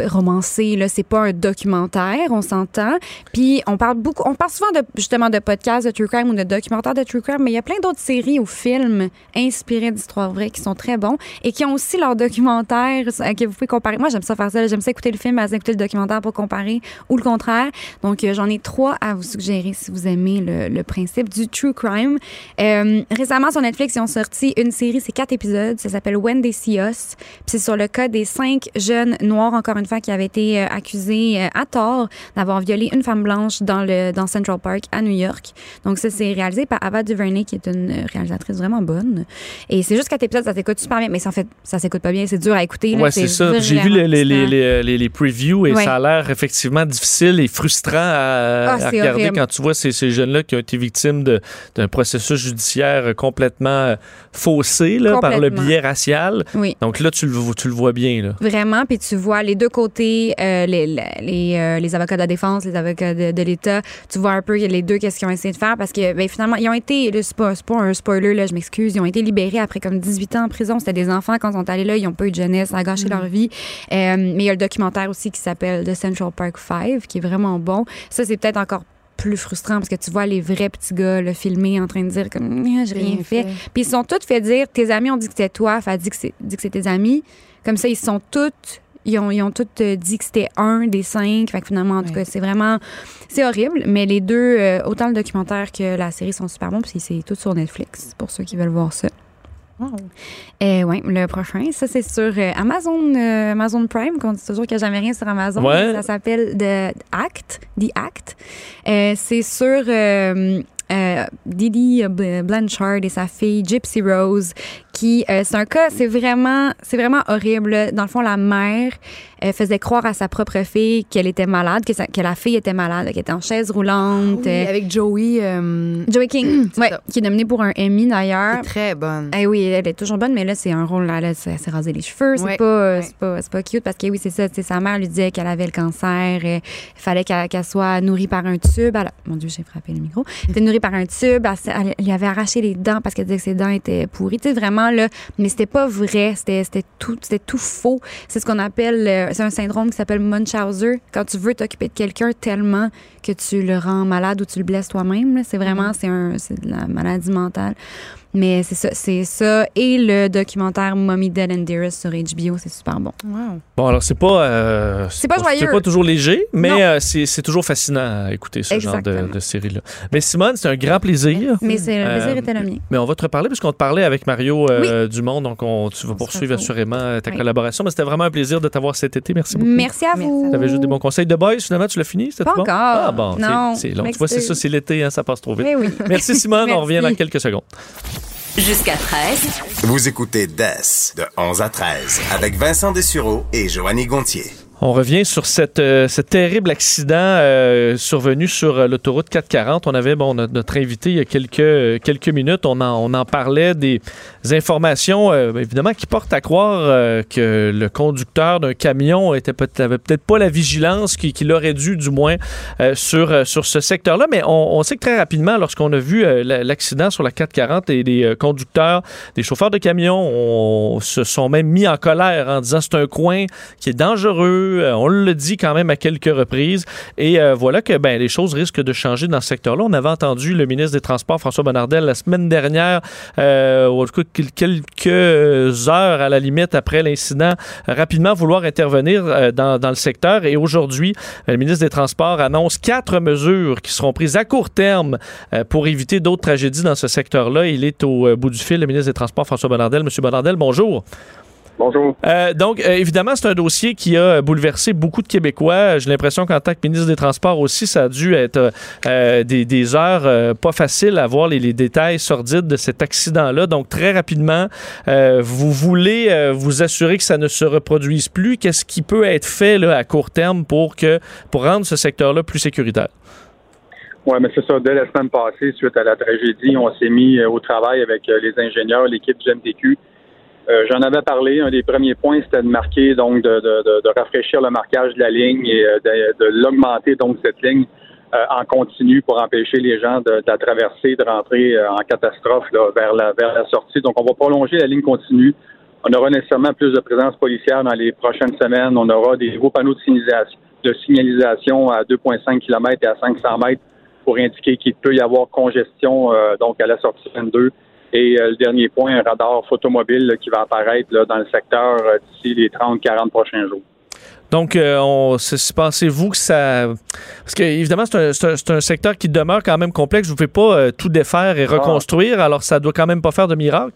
romancée là c'est pas un documentaire on s'entend. Puis on parle beaucoup on parle souvent de justement de podcasts de true crime ou de documentaires de true crime mais il y a plein d'autres séries ou films inspirés d'histoires vraies qui sont très bons et qui ont aussi leurs documentaires euh, que vous pouvez comparer. Moi j'aime ça faire ça j'aime ça écouter le film à écouter le documentaire pour comparer ou le contraire. Donc euh, j'en ai trois à vous suggérer si vous aimez le, le principe du true crime. Euh, récemment sur Netflix ils ont sorti une série c'est quatre épisodes ça s'appelle When They See Us Puis c'est sur le cas des cinq jeunes noirs encore une fois qui avaient été euh, accusés euh, à tort d'avoir violé une femme blanche dans le dans Central Park à New York donc ça c'est réalisé par Ava DuVernay qui est une réalisatrice vraiment bonne et c'est juste quatre épisodes ça s'écoute super bien mais ça, en fait ça s'écoute pas bien c'est dur à écouter Ouais, c'est ça. J'ai vu les, les, les, les, previews et Ouais. ça a l'air effectivement difficile et frustrant à, Ah, à regarder horrible. quand tu vois ces, ces jeunes-là qui ont été victimes de- d'un processus judiciaire complètement euh, faussé là, par le biais racial. oui Donc là, tu le, tu le vois bien. Là. Vraiment, puis tu vois les deux côtés, euh, les, les, euh, les avocats de la défense, les avocats de, de l'État. Tu vois un peu les deux qu'est-ce qu'ils ont essayé de faire parce que ben, finalement, ils ont été, c'est pas, un spoiler, là, je m'excuse, ils ont été libérés après comme 18 ans en prison. C'était des enfants quand ils sont allés là, ils n'ont pas eu de jeunesse, ça a gâché leur vie. Euh, mais il y a le documentaire aussi qui s'appelle The Central Park 5, qui est vraiment bon. Ça, c'est peut-être encore plus frustrant parce que tu vois les vrais petits gars le filmer en train de dire comme Ah, j'ai rien fait. Puis ils sont tous fait dire tes amis ont dit que c'était toi, fait dit que c'est dit que c'est tes amis. Comme ça ils sont tous ils ont, ils ont tous euh, dit que c'était un des cinq. Fait que finalement, en tout cas, c'est vraiment. C'est horrible, mais les deux, euh, autant le documentaire que la série sont super bons, puis c'est tout sur Netflix pour ceux qui veulent voir ça. Et ouais, le prochain, ça c'est sur euh, Amazon, euh, Amazon Prime, qu'on dit toujours qu'il n'y a jamais rien sur Amazon. Ouais. Ça s'appelle The Act. The Act. Euh, c'est sur euh, euh, Didi Bl- Blanchard et sa fille Gypsy Rose, qui euh, c'est un cas, c'est vraiment, c'est vraiment horrible. Dans le fond, la mère euh, faisait croire à sa propre fille qu'elle était malade, que, sa- que la fille était malade, qu'elle était en chaise roulante. Oui, euh, avec Joey. Joey King, ouais, qui est nominée pour un Emmy d'ailleurs. très bonne. Eh oui, elle est toujours bonne, mais là, c'est un rôle, là, là, c'est c'est raser les cheveux. C'est Ouais, pas, ouais. c'est pas, c'est pas cute parce que oui, c'est ça. Sa mère lui disait qu'elle avait le cancer. Il fallait qu'elle soit nourrie par un tube. Elle- mon Dieu, j'ai frappé le micro. Elle était nourrie par un tube. Elle, s'est- elle lui avait arraché les dents parce qu'elle disait que ses dents étaient pourries. Tu sais, vraiment, là. Mais c'était pas vrai. C'était tout, c'était tout faux. C'est ce qu'on appelle, euh, c'est un syndrome qui s'appelle Munchausen. Quand tu veux t'occuper de quelqu'un tellement que tu le rends malade ou tu le blesses toi-même, c'est vraiment, c'est un, c'est de la maladie mentale. Mais c'est ça, c'est ça. Et le documentaire Mommy Dead and Dearest sur HBO, c'est super bon. Wow. Bon, alors, c'est pas. euh, C'est pas joyeux. C'est pas toujours léger, mais euh, c'est c'est toujours fascinant à écouter ce genre de, de série-là. Mais Simone, c'est un grand plaisir. Mais c'est le plaisir Euh, était le mien. Mais on va te reparler puisqu'on te parlait avec Mario euh, Dumont, donc on, tu vas poursuivre assurément ta Oui. collaboration. Mais c'était vraiment un plaisir de t'avoir cet été. Merci beaucoup. Merci à vous. Tu avais juste des bons conseils. The Boys, finalement, tu l'as fini? C'était Pas bon? encore. Ah bon, c'est- Non, c'est long. Tu vois, c'est ça, c'est l'été, hein, ça passe trop vite. Mais oui. Merci Simone, on revient dans quelques secondes. Jusqu'à 13. Vous écoutez DES de 11 à 13 avec Vincent Dessureau et Joanny Gontier. On revient sur cette, euh, ce terrible accident euh, survenu sur euh, l'autoroute 440. On avait bon, notre, invité il y a quelques, euh, quelques minutes. On en, on en parlait des informations, euh, évidemment, qui portent à croire euh, que le conducteur d'un camion était peut avait peut-être pas la vigilance qu'il qu'il aurait dû, du moins, sur, sur ce secteur-là. Mais on, on sait que très rapidement, lorsqu'on a vu la- l'accident sur la 440 et des conducteurs, des chauffeurs de camions on, se sont même mis en colère en disant c'est un coin qui est dangereux. Euh, on le dit quand même à quelques reprises. Et euh, voilà que ben, les choses risquent de changer dans ce secteur-là. On avait entendu le ministre des Transports, François Bonnardel, la semaine dernière, euh, ou en tout cas quel- quelques heures à la limite après l'incident, rapidement vouloir intervenir dans, dans le secteur. Et aujourd'hui, le ministre des Transports annonce quatre mesures qui seront prises à court terme pour éviter d'autres tragédies dans ce secteur-là. Il est au bout du fil, le ministre des Transports, François Bonnardel. Monsieur Bonnardel, bonjour. Bonjour. Euh, donc, euh, évidemment, c'est un dossier qui a bouleversé beaucoup de Québécois. J'ai l'impression qu'en tant que ministre des Transports aussi, ça a dû être euh, des, des heures pas faciles à voir les, les détails sordides de cet accident-là. Donc, très rapidement, vous voulez vous assurer que ça ne se reproduise plus. Qu'est-ce qui peut être fait là, à court terme pour, que, pour rendre ce secteur-là plus sécuritaire? Oui, mais c'est ça. Dès la semaine passée, suite à la tragédie, on s'est mis au travail avec les ingénieurs, l'équipe du MTQ. Euh, J'en avais parlé. Un des premiers points, c'était de marquer, donc, de, de, de, de rafraîchir le marquage de la ligne et euh, de, l'augmenter, donc, cette ligne euh, en continu pour empêcher les gens de, la traverser, de rentrer euh, en catastrophe là, vers, la, vers la sortie. Donc, on va prolonger la ligne continue. On aura nécessairement plus de présence policière dans les prochaines semaines. On aura des nouveaux panneaux de signalisation, à 2,5 km et à 500 mètres pour indiquer qu'il peut y avoir congestion donc à la sortie 22. Et euh, le dernier point, un radar photomobile là, qui va apparaître là, dans le secteur euh, d'ici les 30-40 prochains jours. Donc, euh, pensez-vous que ça... Parce que, évidemment, c'est un, secteur qui demeure quand même complexe. Vous ne pouvez pas euh, tout défaire et reconstruire, alors ça doit quand même pas faire de miracle?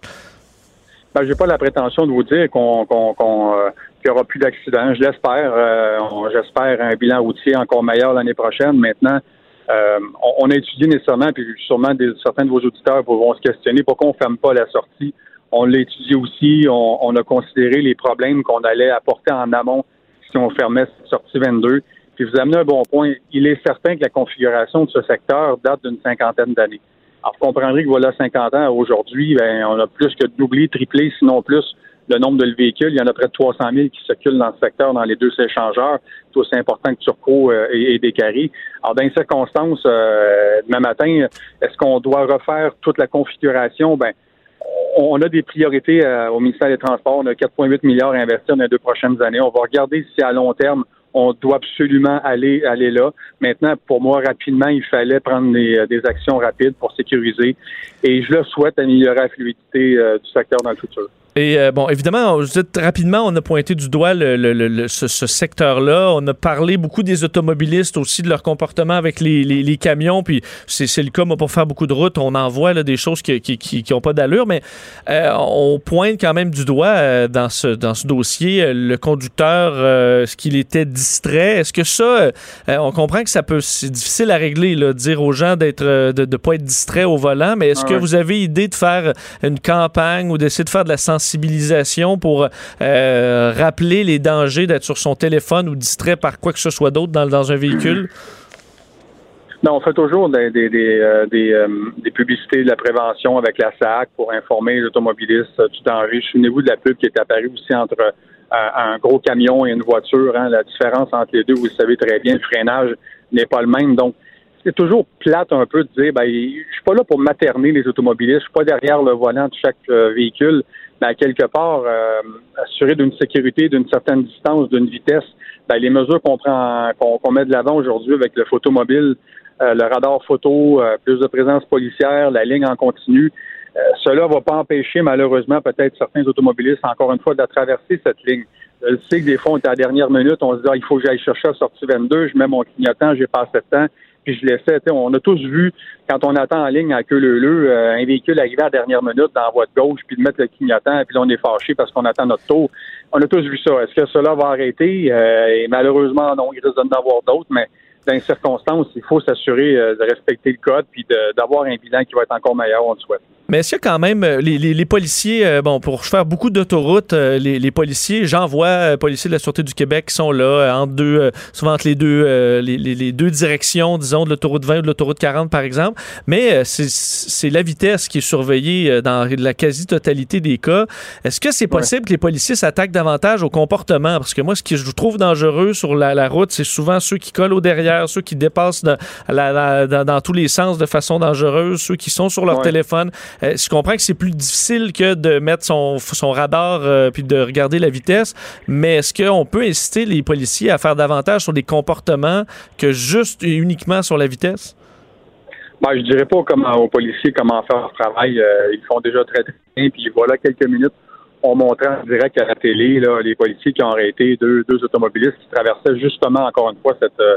Ben, j'ai pas la prétention de vous dire qu'on euh, qu'il n'y aura plus d'accidents. Je l'espère. J'espère un bilan routier encore meilleur l'année prochaine. Maintenant, euh, on, on a étudié nécessairement, puis sûrement des, certains de vos auditeurs vont se questionner pourquoi on ne ferme pas la sortie. On l'a étudié aussi. On, on a considéré les problèmes qu'on allait apporter en amont si on fermait cette sortie 22. Puis vous amenez un bon point. Il est certain que la configuration de ce secteur date d'une cinquantaine d'années. Alors, vous comprendrez que voilà 50 ans aujourd'hui, ben, on a plus que doublé, triplé, sinon plus, le nombre de véhicules. Il y en a près de 300 000 qui circulent dans le secteur, dans les deux échangeurs. C'est aussi important que Turcot euh, et, et. Alors, dans les circonstances, euh, demain matin, est-ce qu'on doit refaire toute la configuration? Ben, on a des priorités euh, au ministère des Transports. On a 4,8 milliards à investir dans les deux prochaines années. On va regarder si à long terme, on doit absolument aller aller là. Maintenant, pour moi, rapidement, il fallait prendre des, euh, des actions rapides pour sécuriser. Et je le souhaite améliorer la fluidité euh, du secteur dans le futur. Et euh, bon, évidemment, rapidement, on a pointé du doigt le, le- le- le- ce, ce secteur-là. On a parlé beaucoup des automobilistes aussi, de leur comportement avec les, les- les camions. Puis c'est le cas, moi, pour faire beaucoup de routes, on en voit là, des choses qui n'ont qui, qui- qui ont pas d'allure. Mais euh, on pointe quand même du doigt euh, dans, ce, dans ce dossier le conducteur, ce qu'il était distrait? Est-ce que ça, on comprend que ça peut, c'est difficile à régler, là, dire aux gens d'être, de ne pas être distrait au volant. Mais est-ce Ah que vous avez idée de faire une campagne ou d'essayer de faire de la sensibilisation pour euh, rappeler les dangers d'être sur son téléphone ou distrait par quoi que ce soit d'autre dans, un véhicule? Non, on fait toujours des, euh, euh, publicités de la prévention avec la SAC pour informer les automobilistes du danger. Souvenez-vous de la pub qui est apparue aussi entre un gros camion et une voiture. hein. La différence entre les deux, vous le savez très bien, le freinage n'est pas le même. Donc, c'est toujours plate un peu de dire, ben, je suis pas là pour materner les automobilistes, je suis pas derrière le volant de chaque véhicule, à quelque part, euh, assurer d'une sécurité, d'une certaine distance, d'une vitesse, ben, les mesures qu'on prend, qu'on met de l'avant aujourd'hui avec le photomobile, euh, le radar photo, euh, plus de présence policière, la ligne en continu, euh, cela va pas empêcher malheureusement peut-être certains automobilistes, encore une fois, de traverser cette ligne. Je sais que des fois, on est à la dernière minute, on se dit, ah, il faut que j'aille chercher la sortie 22, je mets mon clignotant, j'ai pas assez de temps, puis je laissais. On a tous vu, quand on attend en ligne à queue leu un véhicule arriver à dernière minute dans la voie de gauche, puis de mettre le clignotant, puis là, on est fâché parce qu'on attend notre tour. On a tous vu ça. Est-ce que cela va arrêter? Euh, et malheureusement, non, il risque d'en avoir d'autres, mais dans les circonstances, il faut s'assurer euh, de respecter le code puis d'avoir un bilan qui va être encore meilleur, on le souhaite. Mais est-ce qu'il y a quand même euh, les, les- les policiers, euh, bon, pour faire beaucoup d'autoroutes, euh, les, les policiers, j'en vois euh, policiers de la Sûreté du Québec qui sont là, entre deux, souvent entre les deux, les, deux directions, disons, de l'autoroute 20 ou de l'autoroute 40, par exemple. Mais c'est- la vitesse qui est surveillée dans la quasi-totalité des cas. Est-ce que c'est possible que les policiers s'attaquent davantage au comportement? Parce que moi, ce que je trouve dangereux sur la, la route, c'est souvent ceux qui collent au derrière, ceux qui dépassent dans, la- la- dans- dans tous les sens de façon dangereuse, ceux qui sont sur leur Ouais. téléphone. Euh, je comprends que c'est plus difficile que de mettre son, son radar euh, puis de regarder la vitesse, mais est-ce qu'on peut inciter les policiers à faire davantage sur des comportements que juste et uniquement sur la vitesse? Ben, je dirais pas comment aux policiers comment faire leur travail. Euh, ils font déjà très, très bien. Puis voilà quelques minutes, on montrait en direct à la télé là, les policiers qui ont arrêté deux, deux automobilistes qui traversaient justement encore une fois cette, euh,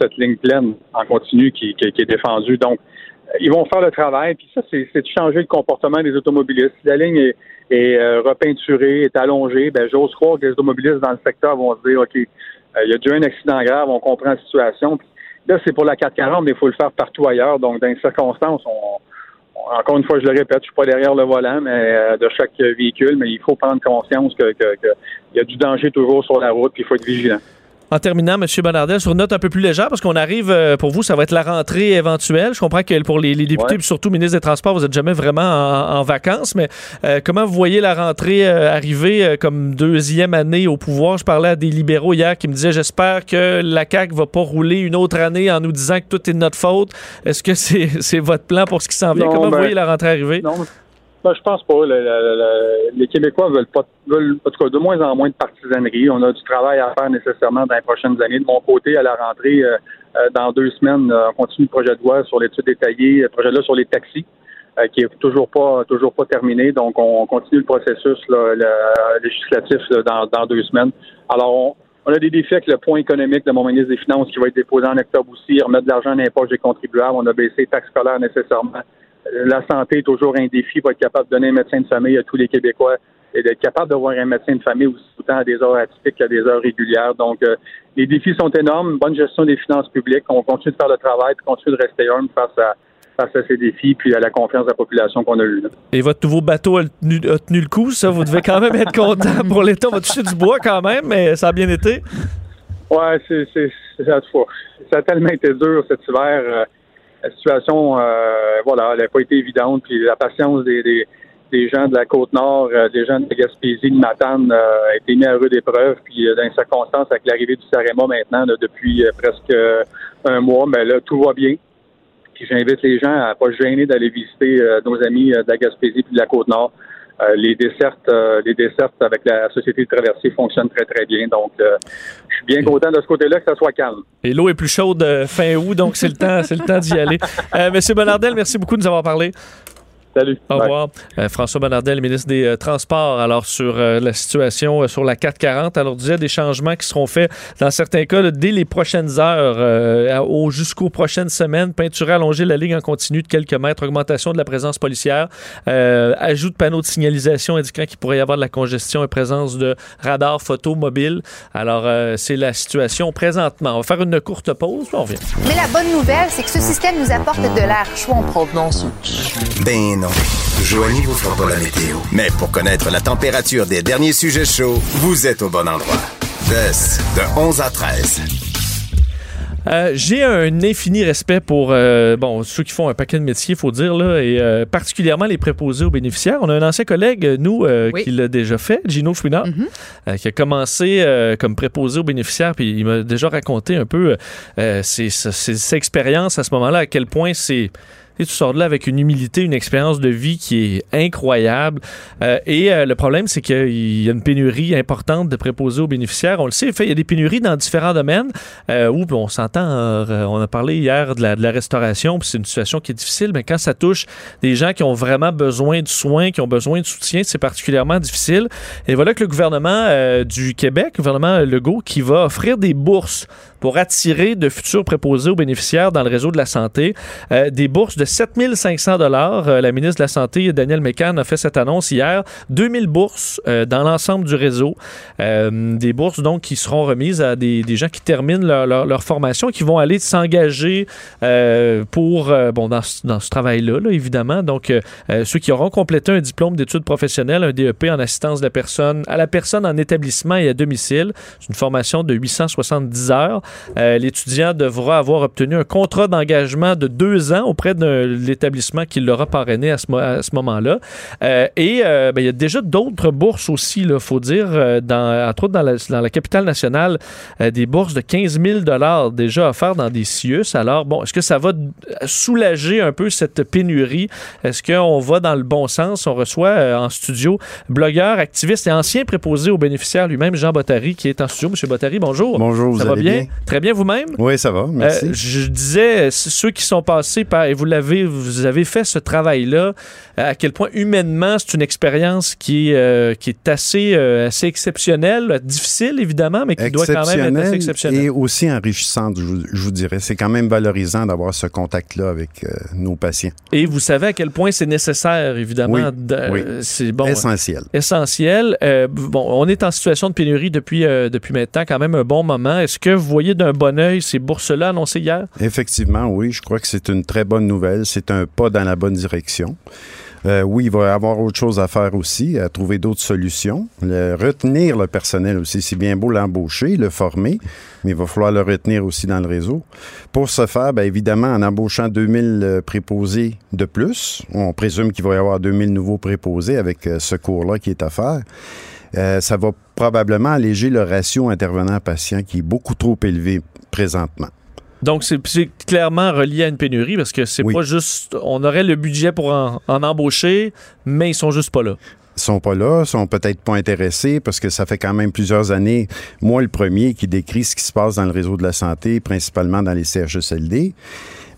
cette ligne pleine en continu qui, qui, est défendue. Donc, euh, ils vont faire le travail. Puis ça, c'est de changer le comportement des automobilistes. Si la ligne est, est euh, repeinturée, est allongée, ben j'ose croire que les automobilistes dans le secteur vont se dire, OK, euh, il y a déjà un accident grave, on comprend la situation. Puis là, c'est pour la 440, mais il faut le faire partout ailleurs. Donc, dans les circonstances, on, encore une fois, je le répète, je suis pas derrière le volant mais euh, de chaque véhicule, mais il faut prendre conscience que, que, que y a du danger toujours sur la route, puis il faut être vigilant. En terminant, M. Bonardel, sur une note un peu plus légère, parce qu'on arrive, euh, pour vous, ça va être la rentrée éventuelle. Je comprends que pour les, les députés, Ouais. puis surtout ministre des Transports, vous n'êtes jamais vraiment en, en vacances, mais euh, comment vous voyez la rentrée euh, arriver euh, comme deuxième année au pouvoir? Je parlais à des libéraux hier qui me disaient, j'espère que la CAQ va pas rouler une autre année en nous disant que tout est de notre faute. Est-ce que c'est votre plan pour ce qui s'en vient? Non, comment vous ben, voyez la rentrée arriver? Non, ben, je pense pas. Le- le- le- les Québécois veulent pas, veulent, en tout cas, de moins en moins de partisanerie. On a du travail à faire nécessairement dans les prochaines années. De mon côté, à la rentrée, euh, euh, dans deux semaines, euh, on continue le projet de loi sur l'étude détaillée, le projet de loi sur les taxis, euh, qui est toujours pas, toujours pas terminé. Donc, on continue le processus là, le- législatif là, dans, dans deux semaines. Alors, on, on a des défis avec le point économique de mon ministre des Finances qui va être déposé en octobre aussi, remettre de l'argent dans les des contribuables. On a baissé les taxes scolaires nécessairement. La santé est toujours un défi. Faut être capable de donner un médecin de famille à tous les Québécois et d'être capable d'avoir un médecin de famille aussi autant à des heures atypiques qu'à des heures régulières. Donc, euh, les défis sont énormes. Bonne gestion des finances publiques. On continue de faire le travail, puis continue de rester humble face à, face à ces défis, puis à la confiance de la population qu'on a eue. là. Et votre nouveau bateau a tenu, a tenu le coup, ça, vous devez quand même être content pour l'été. On va toucher du bois quand même, mais ça a bien été. Ouais, c'est, c'est. Ça a tellement été dur cet hiver. euh, la situation, euh, voilà, elle n'a pas été évidente. Puis la patience des, des, des gens de la côte nord, euh, des gens de la Gaspésie, de Matane, euh, a été mis à rude épreuve. Puis dans les circonstances, avec l'arrivée du Sarema maintenant, là, depuis presque un mois, mais là, tout va bien. J'invite les gens à pas gêner d'aller visiter nos amis de la Gaspésie puis de la côte nord. Euh, les dessertes, euh, les dessertes avec la société de traversée fonctionnent très très bien. Donc, euh, je suis bien content de ce côté-là que ça soit calme. Et l'eau est plus chaude euh, fin août, donc c'est le temps, temps d'y aller. Monsieur Bonardel, merci beaucoup de nous avoir parlé. Salut. Au revoir. Euh, François Bonnardel, ministre des euh, Transports, alors sur euh, la situation sur la 440. Alors, disait des changements qui seront faits dans certains cas là, dès les prochaines heures euh, au- jusqu'aux prochaines semaines. Peinturer, allonger la ligne en continu de quelques mètres, augmentation de la présence policière, euh, ajout de panneaux de signalisation indiquant qu'il pourrait y avoir de la congestion et présence de radars photo mobiles. Alors, euh, c'est la situation présentement. On va faire une courte pause, puis on revient. Mais la bonne nouvelle, c'est que ce système nous apporte de l'air chaud en provenance. Ben non. Joanie vous fera pas la météo. Mais pour connaître la température des derniers sujets chauds, vous êtes au bon endroit. Tess, de 11 à 13. Euh, J'ai un infini respect pour euh, bon ceux qui font un paquet de métiers, faut dire là, et euh, particulièrement les préposés aux bénéficiaires. On a un ancien collègue, nous, euh, Oui. qui l'a déjà fait, Gino Chouinard, euh, qui a commencé euh, comme préposé aux bénéficiaires, puis il m'a déjà raconté un peu euh, ses, ses- ses expériences à ce moment-là, à quel point c'est et tu sors de là avec une humilité, une expérience de vie qui est incroyable. Euh, et euh, le problème, c'est qu'il y a une pénurie importante de préposés aux bénéficiaires. On le sait, il y a des pénuries dans différents domaines euh, où on s'entend, on a parlé hier de la, restauration, puis c'est une situation qui est difficile, mais quand ça touche des gens qui ont vraiment besoin de soins, qui ont besoin de soutien, c'est particulièrement difficile. Et voilà que le gouvernement du Québec, le gouvernement Legault, qui va offrir des bourses pour attirer de futurs préposés aux bénéficiaires dans le réseau de la santé, des bourses de 7500 dollars. Euh, la ministre de la Santé, Danielle Mécan, a fait cette annonce hier. 2000 bourses euh, dans l'ensemble du réseau. Euh, des bourses, donc, qui seront remises à des, gens qui terminent leur, formation, qui vont aller s'engager pour, bon, dans, ce- travail-là, là, évidemment. Donc, ceux qui auront complété un diplôme d'études professionnelles, un DEP en assistance la personne, à la personne en établissement et à domicile. C'est une formation de 870 heures. L'étudiant devra avoir obtenu un contrat d'engagement de deux ans auprès de l'établissement qui l'aura parrainé à ce, mo- à ce moment-là. Euh, et euh, ben, il y a déjà d'autres bourses aussi, il faut dire, euh, dans, entre autres dans la, dans la capitale nationale, euh, des bourses de 15 000 déjà offertes dans des CIUS. Alors, bon, est-ce que ça va soulager un peu cette pénurie? Est-ce qu'on va dans le bon sens? On reçoit euh, en studio blogueur, activiste et ancien préposé aux bénéficiaires lui-même, Jean Bottary, qui est en studio. Monsieur Bottary, bonjour. Bonjour, Ça vous va allez bien? bien? Très bien vous-même? Oui, ça va, merci. Euh, je disais, euh, ceux qui sont passés par, et vous l'avez, vous avez fait ce travail-là, euh, à quel point humainement c'est une expérience qui, euh, qui est assez, euh, assez exceptionnelle, difficile évidemment, mais qui doit quand même être assez exceptionnelle. et aussi enrichissante, je vous, je vous dirais. C'est quand même valorisant d'avoir ce contact-là avec euh, nos patients. Et vous savez à quel point c'est nécessaire, évidemment. Oui, de- oui. C'est bon. Essentiel. Essentiel. Euh, bon, on est en situation de pénurie depuis, euh, depuis maintenant, quand même un bon moment. Est-ce que vous voyez d'un bon œil ces bourses-là annoncées hier? Effectivement, oui, je crois que c'est une très bonne nouvelle. C'est un pas dans la bonne direction. Euh, oui, il va y avoir autre chose à faire aussi, à trouver d'autres solutions. Retenir le personnel aussi. C'est bien beau l'embaucher, le former, mais il va falloir le retenir aussi dans le réseau. Pour ce faire, bien évidemment, en embauchant 2000 euh, préposés de plus, on présume qu'il va y avoir 2000 nouveaux préposés avec euh, ce cours-là qui est à faire. Ça va probablement alléger le ratio intervenant-patient qui est beaucoup trop élevé présentement. Donc, c'est clairement relié à une pénurie parce que c'est pas juste. On aurait le budget pour en, en embaucher, mais ils sont juste pas là. sont pas là, sont peut-être pas intéressés parce que ça fait quand même plusieurs années, moi le premier, qui décrit ce qui se passe dans le réseau de la santé, principalement dans les CHSLD.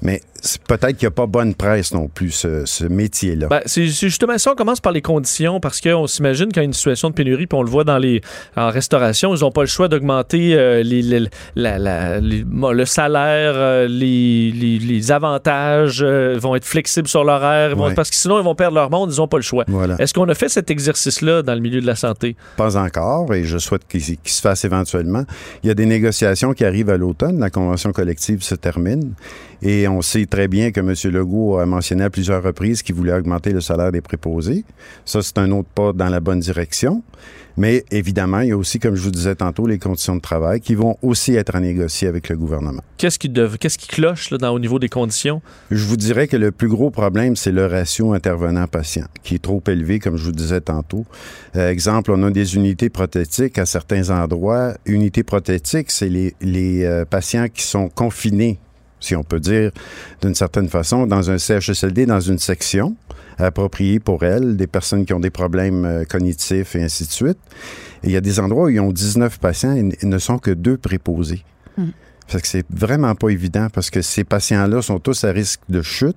Mais peut-être qu'il n'y a pas bonne presse non plus, ce, ce métier-là. Ben, c'est justement ça. On commence par les conditions parce qu'on s'imagine qu'il y a une situation de pénurie, puis on le voit dans les en restauration, ils n'ont pas le choix d'augmenter euh, les, les- la- la- les- bon, le salaire, euh, les, avantages, euh, vont être flexibles sur l'horaire, Ouais. parce que sinon ils vont perdre leur monde, ils n'ont pas le choix. Voilà. Est-ce qu'on a fait cet exercice-là dans le milieu de la santé? Pas encore, et je souhaite qu'il qu'il se fasse éventuellement. Il y a des négociations qui arrivent à l'automne. La convention collective se termine. Et on sait très bien que M. Legault a mentionné à plusieurs reprises qu'il voulait augmenter le salaire des préposés. Ça, c'est un autre pas dans la bonne direction. Mais évidemment, il y a aussi, comme je vous disais tantôt, les conditions de travail qui vont aussi être à négocier avec le gouvernement. Qu'est-ce qui, dev- qu'est-ce qui cloche là, dans, au niveau des conditions? Je vous dirais que le plus gros problème, c'est le ratio intervenant-patient, qui est trop élevé, comme je vous disais tantôt. Euh, exemple, on a des unités prothétiques à certains endroits. Unités prothétiques, c'est les, les euh, patients qui sont confinés, si on peut dire, d'une certaine façon, dans un CHSLD, dans une section appropriée pour elles, des personnes qui ont des problèmes euh, cognitifs et ainsi de suite. Et il y a des endroits où ils ont 19 patients et ne sont que deux préposés. Hmm. Fait que c'est vraiment pas évident parce que ces patients-là sont tous à risque de chute.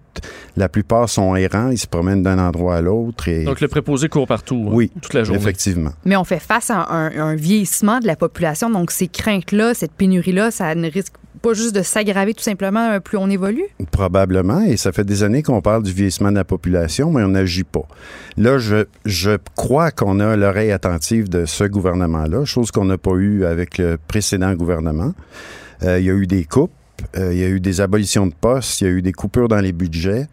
La plupart sont errants, ils se promènent d'un endroit à l'autre. Et... Donc, le préposé court partout, hein, oui, toute la journée. effectivement. Mais on fait face à un, un vieillissement de la population, donc ces craintes-là, cette pénurie-là, ça ne risque pas juste de s'aggraver tout simplement euh, plus on évolue? Probablement, et ça fait des années qu'on parle du vieillissement de la population, mais on n'agit pas. Là, je, je crois qu'on a l'oreille attentive de ce gouvernement-là, chose qu'on n'a pas eue avec le précédent gouvernement. Euh, il y a eu des coupes, euh, il y a eu des abolitions de postes, il y a eu des coupures dans les budgets,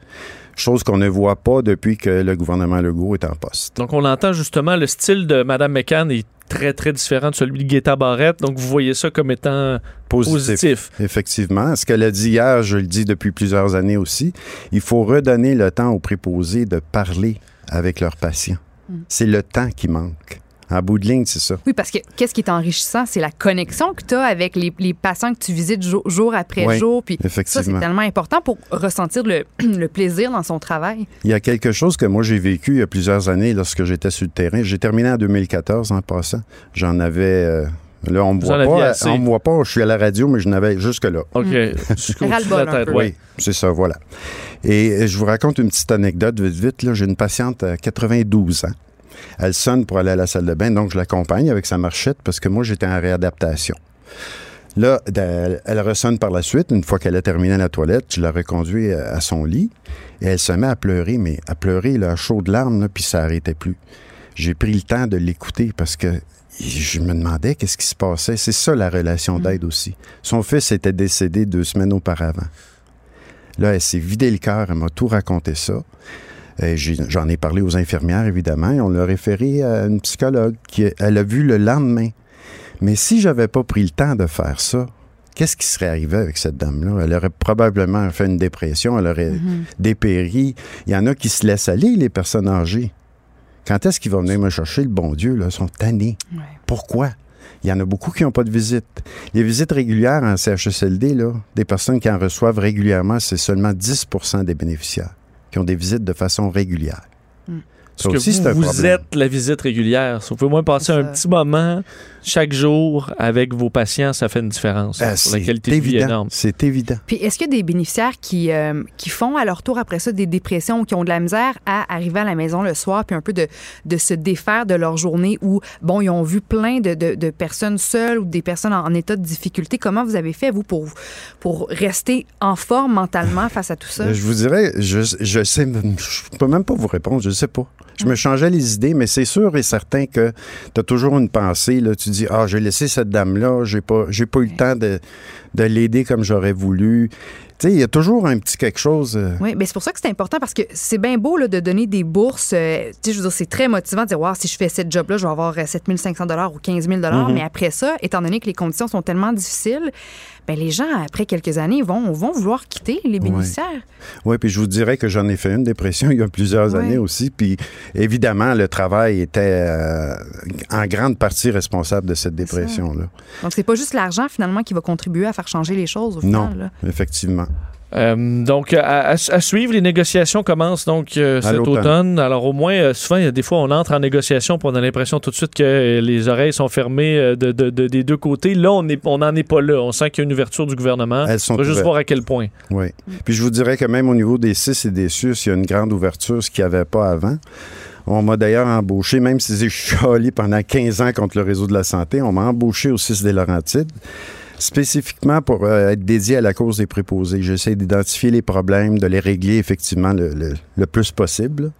chose qu'on ne voit pas depuis que le gouvernement Legault est en poste. Donc, on entend justement le style de Mme McCann est très, très différent de celui de Guetta Barrette. Donc, vous voyez ça comme étant positif. Effectivement. Ce qu'elle a dit hier, je le dis depuis plusieurs années aussi, il faut redonner le temps aux préposés de parler avec leurs patients. C'est le temps qui manque. En bout de ligne, c'est ça. Oui, parce que qu'est-ce qui est enrichissant, c'est la connexion que tu as avec les, les patients que tu visites jour, jour après Oui, jour. Puis ça, c'est effectivement. tellement important pour ressentir le, le plaisir dans son travail. Il y a quelque chose que moi j'ai vécu il y a plusieurs années lorsque j'étais sur le terrain. J'ai terminé en 2014 en passant. J'en avais. euh, là, on me Vous voit pas. assez. On me voit pas. Je suis à la radio, mais je n'avais jusque là. OK. Jusqu'au-dessus de la tête, ouais. Oui, c'est ça, voilà. Et je vous raconte une petite anecdote vite, vite. là. J'ai une patiente à 92 ans. Elle sonne pour aller à la salle de bain, donc je l'accompagne avec sa marchette parce que moi, j'étais en réadaptation. Là, elle, elle ressonne par la suite. Une fois qu'elle a terminé la toilette, je la reconduis à à son lit et elle se met à pleurer, mais à pleurer, là, chaud de larmes, là, puis ça n'arrêtait plus. J'ai pris le temps de l'écouter parce que je me demandais qu'est-ce qui se passait. C'est ça la relation d'aide aussi. Son fils était décédé deux semaines auparavant. Là, elle s'est vidé le cœur, elle m'a tout raconté ça. Euh, J'en ai parlé aux infirmières, évidemment, et on l'a référé à une psychologue qui elle a vu le lendemain. Mais si j'avais pas pris le temps de faire ça, qu'est-ce qui serait arrivé avec cette dame-là? Elle aurait probablement fait une dépression, elle aurait dépéri. Il y en a qui se laissent aller, les personnes âgées. Quand est-ce qu'ils vont venir me chercher, le bon Dieu? Là, Ils sont tannés. Pourquoi? Il y en a beaucoup qui n'ont pas de visite. Les visites régulières en CHSLD, là, des personnes qui en reçoivent régulièrement, c'est seulement 10% des bénéficiaires qui ont des visites de façon régulière. Ça Parce que aussi, un vous, vous êtes la visite régulière. Vous pouvez moins passer un petit moment chaque jour avec vos patients, ça fait une différence. Ah, sur la c'est qualité de vie évident. énorme. C'est évident. Puis est-ce qu'il y a des bénéficiaires qui, euh, qui font à leur tour après ça des dépressions ou qui ont de la misère à arriver à la maison le soir puis un peu de, de se défaire de leur journée où, bon, ils ont vu plein de, de- de personnes seules ou des personnes en, en état de difficulté? Comment vous avez fait, vous, pour, pour rester en forme mentalement face à tout ça? Je vous dirais, je, je sais, je peux même pas vous répondre, je sais pas. Je me changeais les idées, mais c'est sûr et certain que tu as toujours une pensée. Là, tu dis, ah, j'ai laissé cette dame-là, j'ai pas, j'ai pas eu le temps de, de l'aider comme j'aurais voulu. Tu sais, il y a toujours un petit quelque chose. euh, Oui, mais c'est pour ça que c'est important parce que c'est bien beau là, de donner des bourses. euh, tu sais, je veux dire, c'est très motivant de dire, wow, si je fais ce job-là, je vais avoir euh, 7500 ou 15 000 Mhm. Mais après ça, étant donné que les conditions sont tellement difficiles, ben les gens, après quelques années, vont, vont vouloir quitter les bénéficiaires. Oui, puis je vous dirais que j'en ai fait une dépression il y a plusieurs Ouais. années aussi. Puis évidemment, le travail était euh, en grande partie responsable de cette dépression-là. Donc, c'est pas juste l'argent, finalement, qui va contribuer à faire changer les choses, au Non, final. là. effectivement. Euh, donc, à, à- à suivre, les négociations commencent donc euh, cet automne. Alors, au moins, euh, souvent, il y a des fois, on entre en négociation puis on a l'impression tout de suite que les oreilles sont fermées de, de- de- des deux côtés. Là, on n'en on n'en est pas là. On sent qu'il y a une ouverture du gouvernement. Elles sont on va juste voir à quel point. Oui. Puis je vous dirais que même au niveau des CIS et des SUS, il y a une grande ouverture, ce qu'il n'y avait pas avant. On m'a d'ailleurs embauché, même si j'ai chialé pendant 15 ans contre le réseau de la santé, on m'a embauché au CIS des Laurentides, spécifiquement pour euh, être dédié à la cause des préposés. J'essaie d'identifier les problèmes, de les régler effectivement le, le- le plus possible.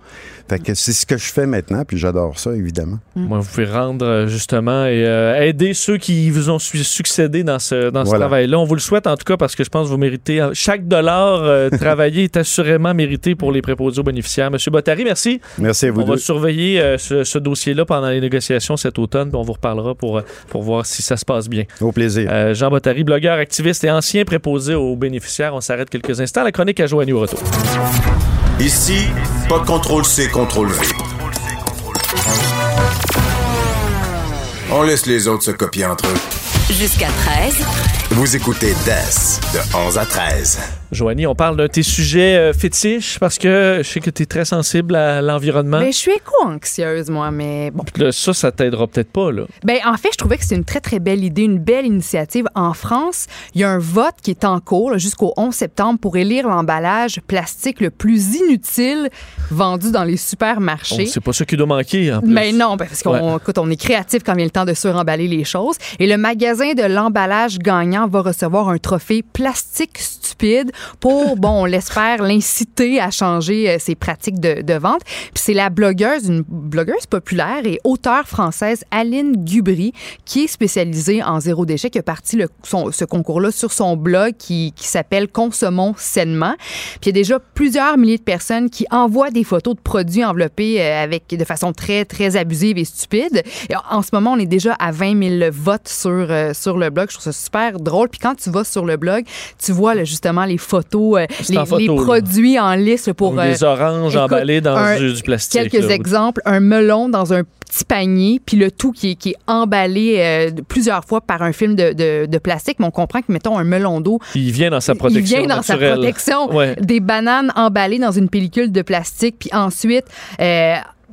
Fait que c'est ce que je fais maintenant, puis j'adore ça, évidemment. Moi, vous pouvez rendre euh, justement et euh, aider ceux qui vous ont su- succédé dans ce, dans ce Voilà. travail-là. On vous le souhaite en tout cas parce que je pense que vous méritez. euh, Chaque dollar euh, travaillé est assurément mérité pour les préposés aux bénéficiaires. Monsieur Bottary, merci. Merci à vous On va surveiller ce, ce dossier-là pendant les négociations cet automne. puis On vous reparlera pour, pour voir si ça se passe bien. Au plaisir. Jean Bottary, blogueur, activiste et ancien préposé aux bénéficiaires. On s'arrête quelques instants. La chronique à Joanie au retour. Ici, pas de contrôle C, contrôle V. On laisse les autres se copier entre eux. Jusqu'à 13. Vous écoutez DES de 11 à 13. Joanie, on parle de tes sujets euh, fétiches parce que je sais que tu es très sensible à l'environnement. Ben, je suis éco-anxieuse, moi, mais bon. Là, ça, ça t'aidera peut-être pas, là. Ben, en fait, je trouvais que c'est une très, très belle idée, une belle initiative. En France, il y a un vote qui est en cours là, jusqu'au 11 septembre pour élire l'emballage plastique le plus inutile vendu dans les supermarchés. Bon, c'est pas ça qui doit manquer, en plus. Mais non, ben, parce qu'on Ouais. écoute, on est créatif quand vient le temps de suremballer les choses. Et le magasin de l'emballage gagnant va recevoir un trophée plastique stupide pour, bon, on l'espère, l'inciter à changer euh, ses pratiques de, de vente. Puis c'est la blogueuse, une blogueuse populaire et auteure française, Aline Gubry, qui est spécialisée en zéro déchet, qui a parti le- son- ce concours-là sur son blog qui, qui s'appelle Consommons sainement. Puis il y a déjà plusieurs milliers de personnes qui envoient des photos de produits enveloppés euh, avec de façon très, très abusive et stupide. Et en ce moment, on est déjà à 20 000 votes sur, euh, sur le blog. Je trouve ça super drôle. Puis quand tu vas sur le blog, tu vois là, justement les photos, euh, les, photo, produits en liste pour... Ou des euh, oranges écoute, emballés dans un- du, du plastique. Quelques là. exemples. Un melon dans un petit panier, puis le tout qui est, qui est emballé euh, plusieurs fois par un film de, de- de plastique. Mais on comprend que, mettons, un melon d'eau, Il vient dans sa protection il vient dans sa protection. Ouais. Des bananes emballées dans une pellicule de plastique, puis ensuite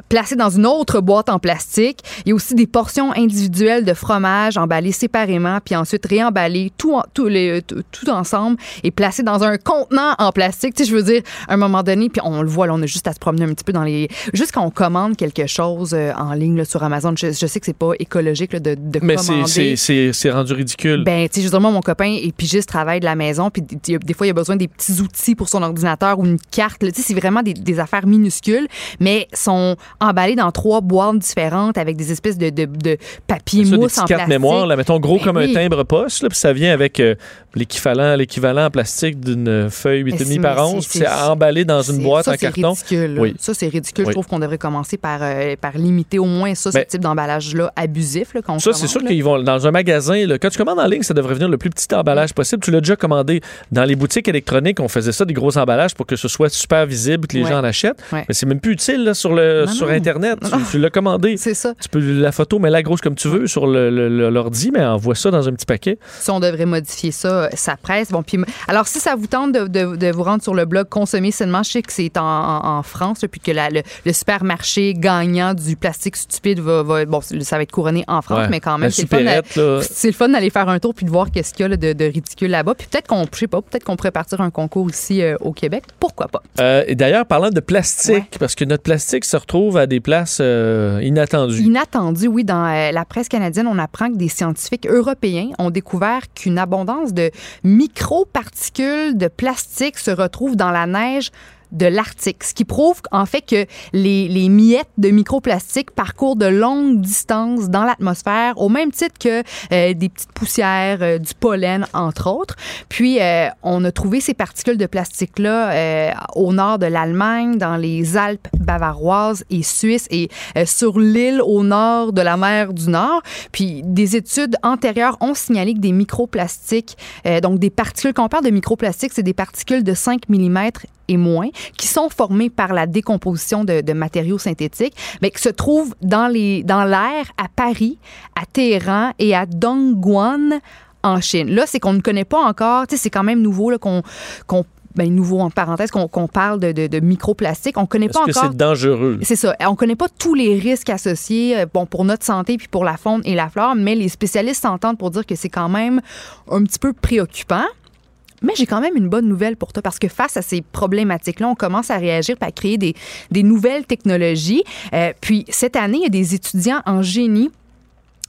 placées dans une autre boîte en plastique. Il y a aussi des portions individuelles de fromage emballées séparément, puis ensuite réemballées tout, en- tout, les, tout, tout ensemble et placées dans un contenant en plastique. Tu sais, je veux dire, à un moment donné, puis on le voit, là, on a juste à se promener un petit peu dans les... Juste quand on commande quelque chose euh, en ligne là, sur Amazon, je, je sais que c'est pas écologique là, de, de Mais c'est- commander. c'est c'est- rendu ridicule. Ben, tu sais, je veux dire, moi, mon copain est pigiste, travaille de la maison, puis des fois, il a besoin des petits outils pour son ordinateur ou une carte. Tu sais, c'est vraiment des, des affaires minuscules, mais sont emballées dans trois boîtes différentes avec des espèces de, de, de papier ça, des mousse petites en cartes plastique. mémoire, là, mettons gros Ben comme oui. un timbre poste, là, puis ça vient avec euh, l'équivalent l'équivalent en plastique d'une feuille Mais 8,5 c'est- par mais 11, c'est- puis c'est emballé dans une boîte ça, en carton. Ridicule. Oui. Ça, c'est ridicule. Oui. Je trouve qu'on devrait commencer par, euh, par limiter au moins ça, Ben, ce type d'emballage-là abusif. Là, Ça, c'est sûr qu'ils vont dans un magasin. là, quand tu commandes en ligne, ça devrait venir le plus petit emballage possible. Tu l'as déjà commandé dans les boutiques électroniques. On faisait ça, des gros emballages pour que ce soit super visible, que les Ouais. gens en achètent. Ouais. Mais c'est même plus utile là, sur, le, Non, sur non. Internet. Tu, tu l'as commandé. C'est ça. Tu peux la photo, mais la grosse comme tu veux sur l'ordi, mais envoie ça dans un petit paquet. Si on devrait modifier ça, euh, ça presse. Bon, puis, alors, si ça vous tente de, de- de vous rendre sur le blog Consommer sainement, je sais que c'est en, France, puis que la- le, le supermarché gagnant du plastique stupide va, va- bon, ça va être couronné en France, Ouais. mais quand même, c'est le fun. d'aller faire un tour puis de voir qu'est-ce qu'il y a là, de, de ridicule là-bas. Puis peut-être qu'on, je sais pas, peut-être qu'on pourrait partir un concours ici euh, au Québec. Pourquoi pas? Euh, et d'ailleurs, parlant de plastique, parce que notre plastique se retrouve à des places euh, inattendues. Inattendu, oui, dans euh, la presse canadienne, on apprend que des scientifiques européens ont découvert qu'une abondance de microparticules de plastique se retrouve dans la neige de l'Arctique, ce qui prouve en fait que les, les miettes de microplastique parcourent de longues distances dans l'atmosphère, au même titre que euh, des petites poussières, euh, du pollen, entre autres. Puis, euh, on a trouvé ces particules de plastique-là euh, au nord de l'Allemagne, dans les Alpes bavaroises et suisses, et euh, sur l'île au nord de la mer du Nord. Puis, des études antérieures ont signalé que des microplastiques, donc des particules, quand on parle de microplastiques, c'est des particules de 5 mm et moins, qui sont formées par la décomposition de, de matériaux synthétiques, mais qui se trouvent dans les dans l'air à Paris, à Téhéran et à Dongguan en Chine. Là, c'est qu'on ne connaît pas encore, tu sais, c'est quand même nouveau là, qu'on ben, nouveau en parenthèse qu'on parle de, de, de microplastique. On connaît pas que encore. c'est dangereux? C'est ça. On connaît pas tous les risques associés euh, bon, pour notre santé puis pour la faune et la flore, mais les spécialistes s'entendent pour dire que c'est quand même un petit peu préoccupant. Mais j'ai quand même une bonne nouvelle pour toi parce que face à ces problématiques-là, on commence à réagir et à créer des, des nouvelles technologies. Euh, puis cette année, il y a des étudiants en génie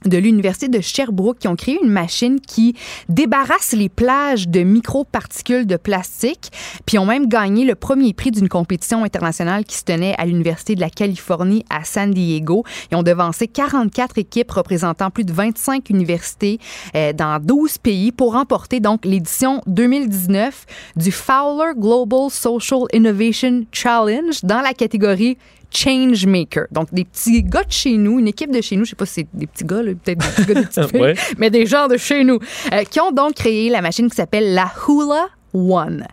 de l'Université de Sherbrooke qui ont créé une machine qui débarrasse les plages de microparticules de plastique, puis ont même gagné le premier prix d'une compétition internationale qui se tenait à l'Université de la Californie à San Diego. Ils ont devancé 44 équipes représentant plus de 25 universités euh, dans 12 pays pour remporter donc l'édition 2019 du Fowler Global Social Innovation Challenge dans la catégorie Changemaker. Donc, des petits gars de chez nous, une équipe de chez nous, je sais pas si c'est des petits gars, peut-être des petits gars, des petites filles, Ouais. mais des gens de chez nous, euh, qui ont donc créé la machine qui s'appelle la Hula One.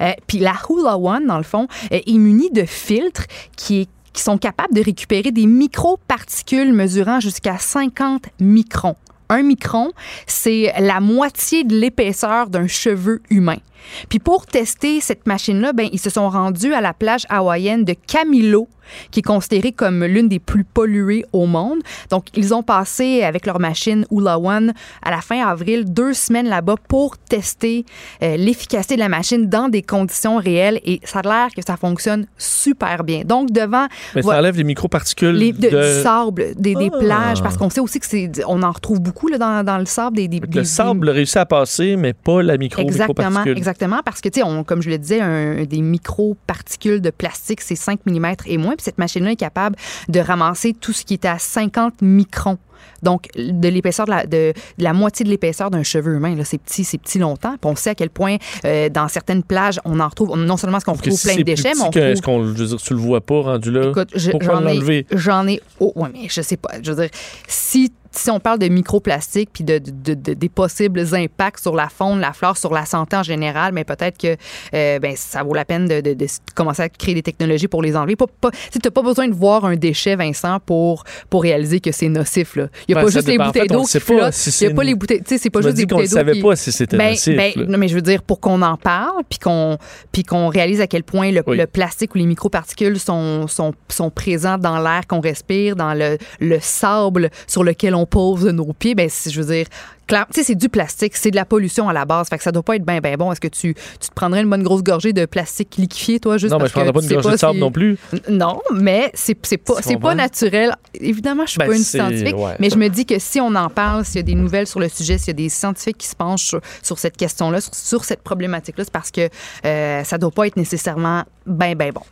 Euh, Puis la Hula One, dans le fond, euh, est munie de filtres qui est qui sont capables de récupérer des microparticules mesurant jusqu'à 50 microns Un micron, c'est la moitié de l'épaisseur d'un cheveu humain. Puis pour tester cette machine-là, ben, ils se sont rendus à la plage hawaïenne de Camilo, qui est considérée comme l'une des plus polluées au monde. Donc, ils ont passé avec leur machine Oula One à la fin avril deux semaines là-bas pour tester euh, l'efficacité de la machine dans des conditions réelles et ça a l'air que ça fonctionne super bien. Donc, devant... Mais ça voilà, enlève les microparticules les- de- de... du sable, des, des Ah. plages, parce qu'on sait aussi que c'est, on en retrouve beaucoup là, dans, dans le sable. Des, des- Le des- sable réussit à passer, mais pas la micro Exactement, microparticule. exactement, parce que, tu sais, comme je le disais, un, des micro-particules de plastique, c'est 5 mm et moins. Puis cette machine-là est capable de ramasser tout ce qui est à 50 microns. Donc, de l'épaisseur de la, de, de la moitié de l'épaisseur d'un cheveu humain, là, c'est petit, c'est petit longtemps. Puis on sait à quel point, euh, dans certaines plages, on en retrouve, non seulement est-ce qu'on retrouve si plein de déchets, mais on retrouve Est-ce qu'on je veux dire, tu le vois pas rendu là? Écoute, je- j'en ai, j'en ai. Oh, ouais, mais je sais pas. Je veux dire, si si on parle de microplastique puis de, de- de- des possibles impacts sur la faune, la flore, sur la santé en général, mais peut-être que euh, ben, ça vaut la peine de, de- de commencer à créer des technologies pour les enlever. Pas, pas, tu n'as pas besoin de voir un déchet, Vincent, pour, pour réaliser que c'est nocif. là. Il n'y a Ben, pas juste les dépend. Bouteilles d'eau qui pas flottent. si Il n'y a pas les bouteilles. Tu sais, c'est pas juste des bouteilles le d'eau. savait qui- pas si c'était Ben, nocif, ben, non, mais je veux dire, pour qu'on en parle, puis qu'on puis qu'on réalise à quel point le, le plastique ou les microparticules sont, sont, sont présents dans l'air qu'on respire, dans le, le sable sur lequel on pose nos pieds, ben, si je veux dire, clair, tu sais, c'est du plastique, c'est de la pollution à la base, fait que ça doit pas être bien, bien bon. Est-ce que tu, tu te prendrais une bonne grosse gorgée de plastique liquéfié, toi, juste Non, mais je prendrais pas une gorgée de sable si- non plus. Non, mais c'est c'est pas, c'est pas naturel. Évidemment, je suis Ben, pas une scientifique, ouais. mais je me dis que si on en parle, s'il y a des nouvelles sur le sujet, s'il y a des scientifiques qui se penchent sur, sur cette question-là, sur, sur cette problématique-là, c'est parce que euh, ça doit pas être nécessairement ben, ben bon.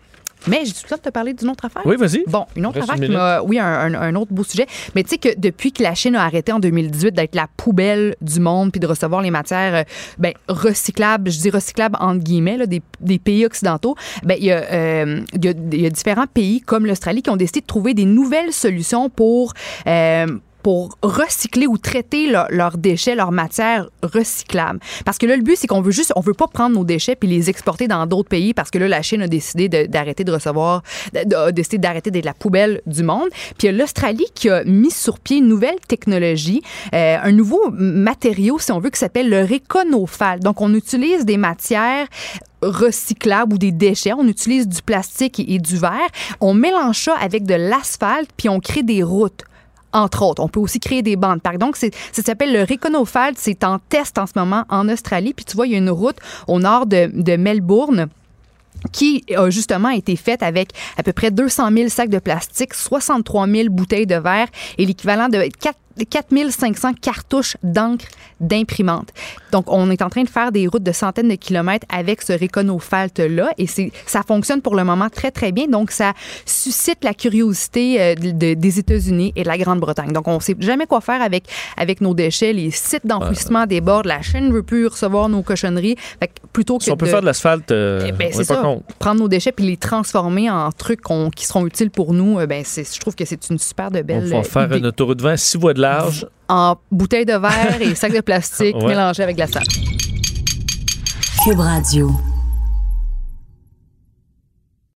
Mais j'ai tout le temps de te parler d'une autre affaire. Oui, vas-y. Bon, une autre Reste affaire une qui m'a. Oui, un, un- un autre beau sujet. Mais tu sais que depuis que la Chine a arrêté en 2018 d'être la poubelle du monde puis de recevoir les matières euh, ben, recyclables, je dis recyclables entre guillemets, là, des, des pays occidentaux, ben, il y, a, euh, y a- y a différents pays comme l'Australie qui ont décidé de trouver des nouvelles solutions pour. euh, pour recycler ou traiter leur- leurs déchets, leurs matières recyclables. Parce que là, le but, c'est qu'on veut juste, on veut pas prendre nos déchets puis les exporter dans d'autres pays parce que là, la Chine a décidé de- d'arrêter de, recevoir, de- de- a décidé d'arrêter d'être la poubelle du monde. Puis il y a l'Australie qui a mis sur pied une nouvelle technologie, euh, un nouveau matériau, si on veut, qui s'appelle le réconophale. Donc, on utilise des matières recyclables ou des déchets. On utilise du plastique et, et du verre. On mélange ça avec de l'asphalte, puis on crée des routes entre autres. On peut aussi créer des bandes. Par donc, ça s'appelle le Reconofald. C'est en test en ce moment en Australie. Puis tu vois, il y a une route au nord de, de Melbourne qui a justement été faite avec à peu près 200 000 sacs de plastique, 63 000 bouteilles de verre et l'équivalent de 4 4500 cartouches d'encre d'imprimante. Donc, on est en train de faire des routes de centaines de kilomètres avec ce Réconophalte-là et ça fonctionne pour le moment très, très bien. Donc, ça suscite la curiosité euh, de- de- des États-Unis et de la Grande-Bretagne. Donc, on sait jamais quoi faire avec, avec nos déchets. Les sites d'enfouissement débordent. La Chine ne veut plus recevoir nos cochonneries. Fait que plutôt que Si on peut de- faire de l'asphalte, euh, eh ben, on c'est ça. contre. Prendre nos déchets puis les transformer en trucs qui seront utiles pour nous, euh, ben, je trouve que c'est une super de On belle va faire idée. une autoroute de vent, six voies de large. En bouteilles de verre et sacs de plastique Ouais. mélangés avec de la sable. Cube Radio.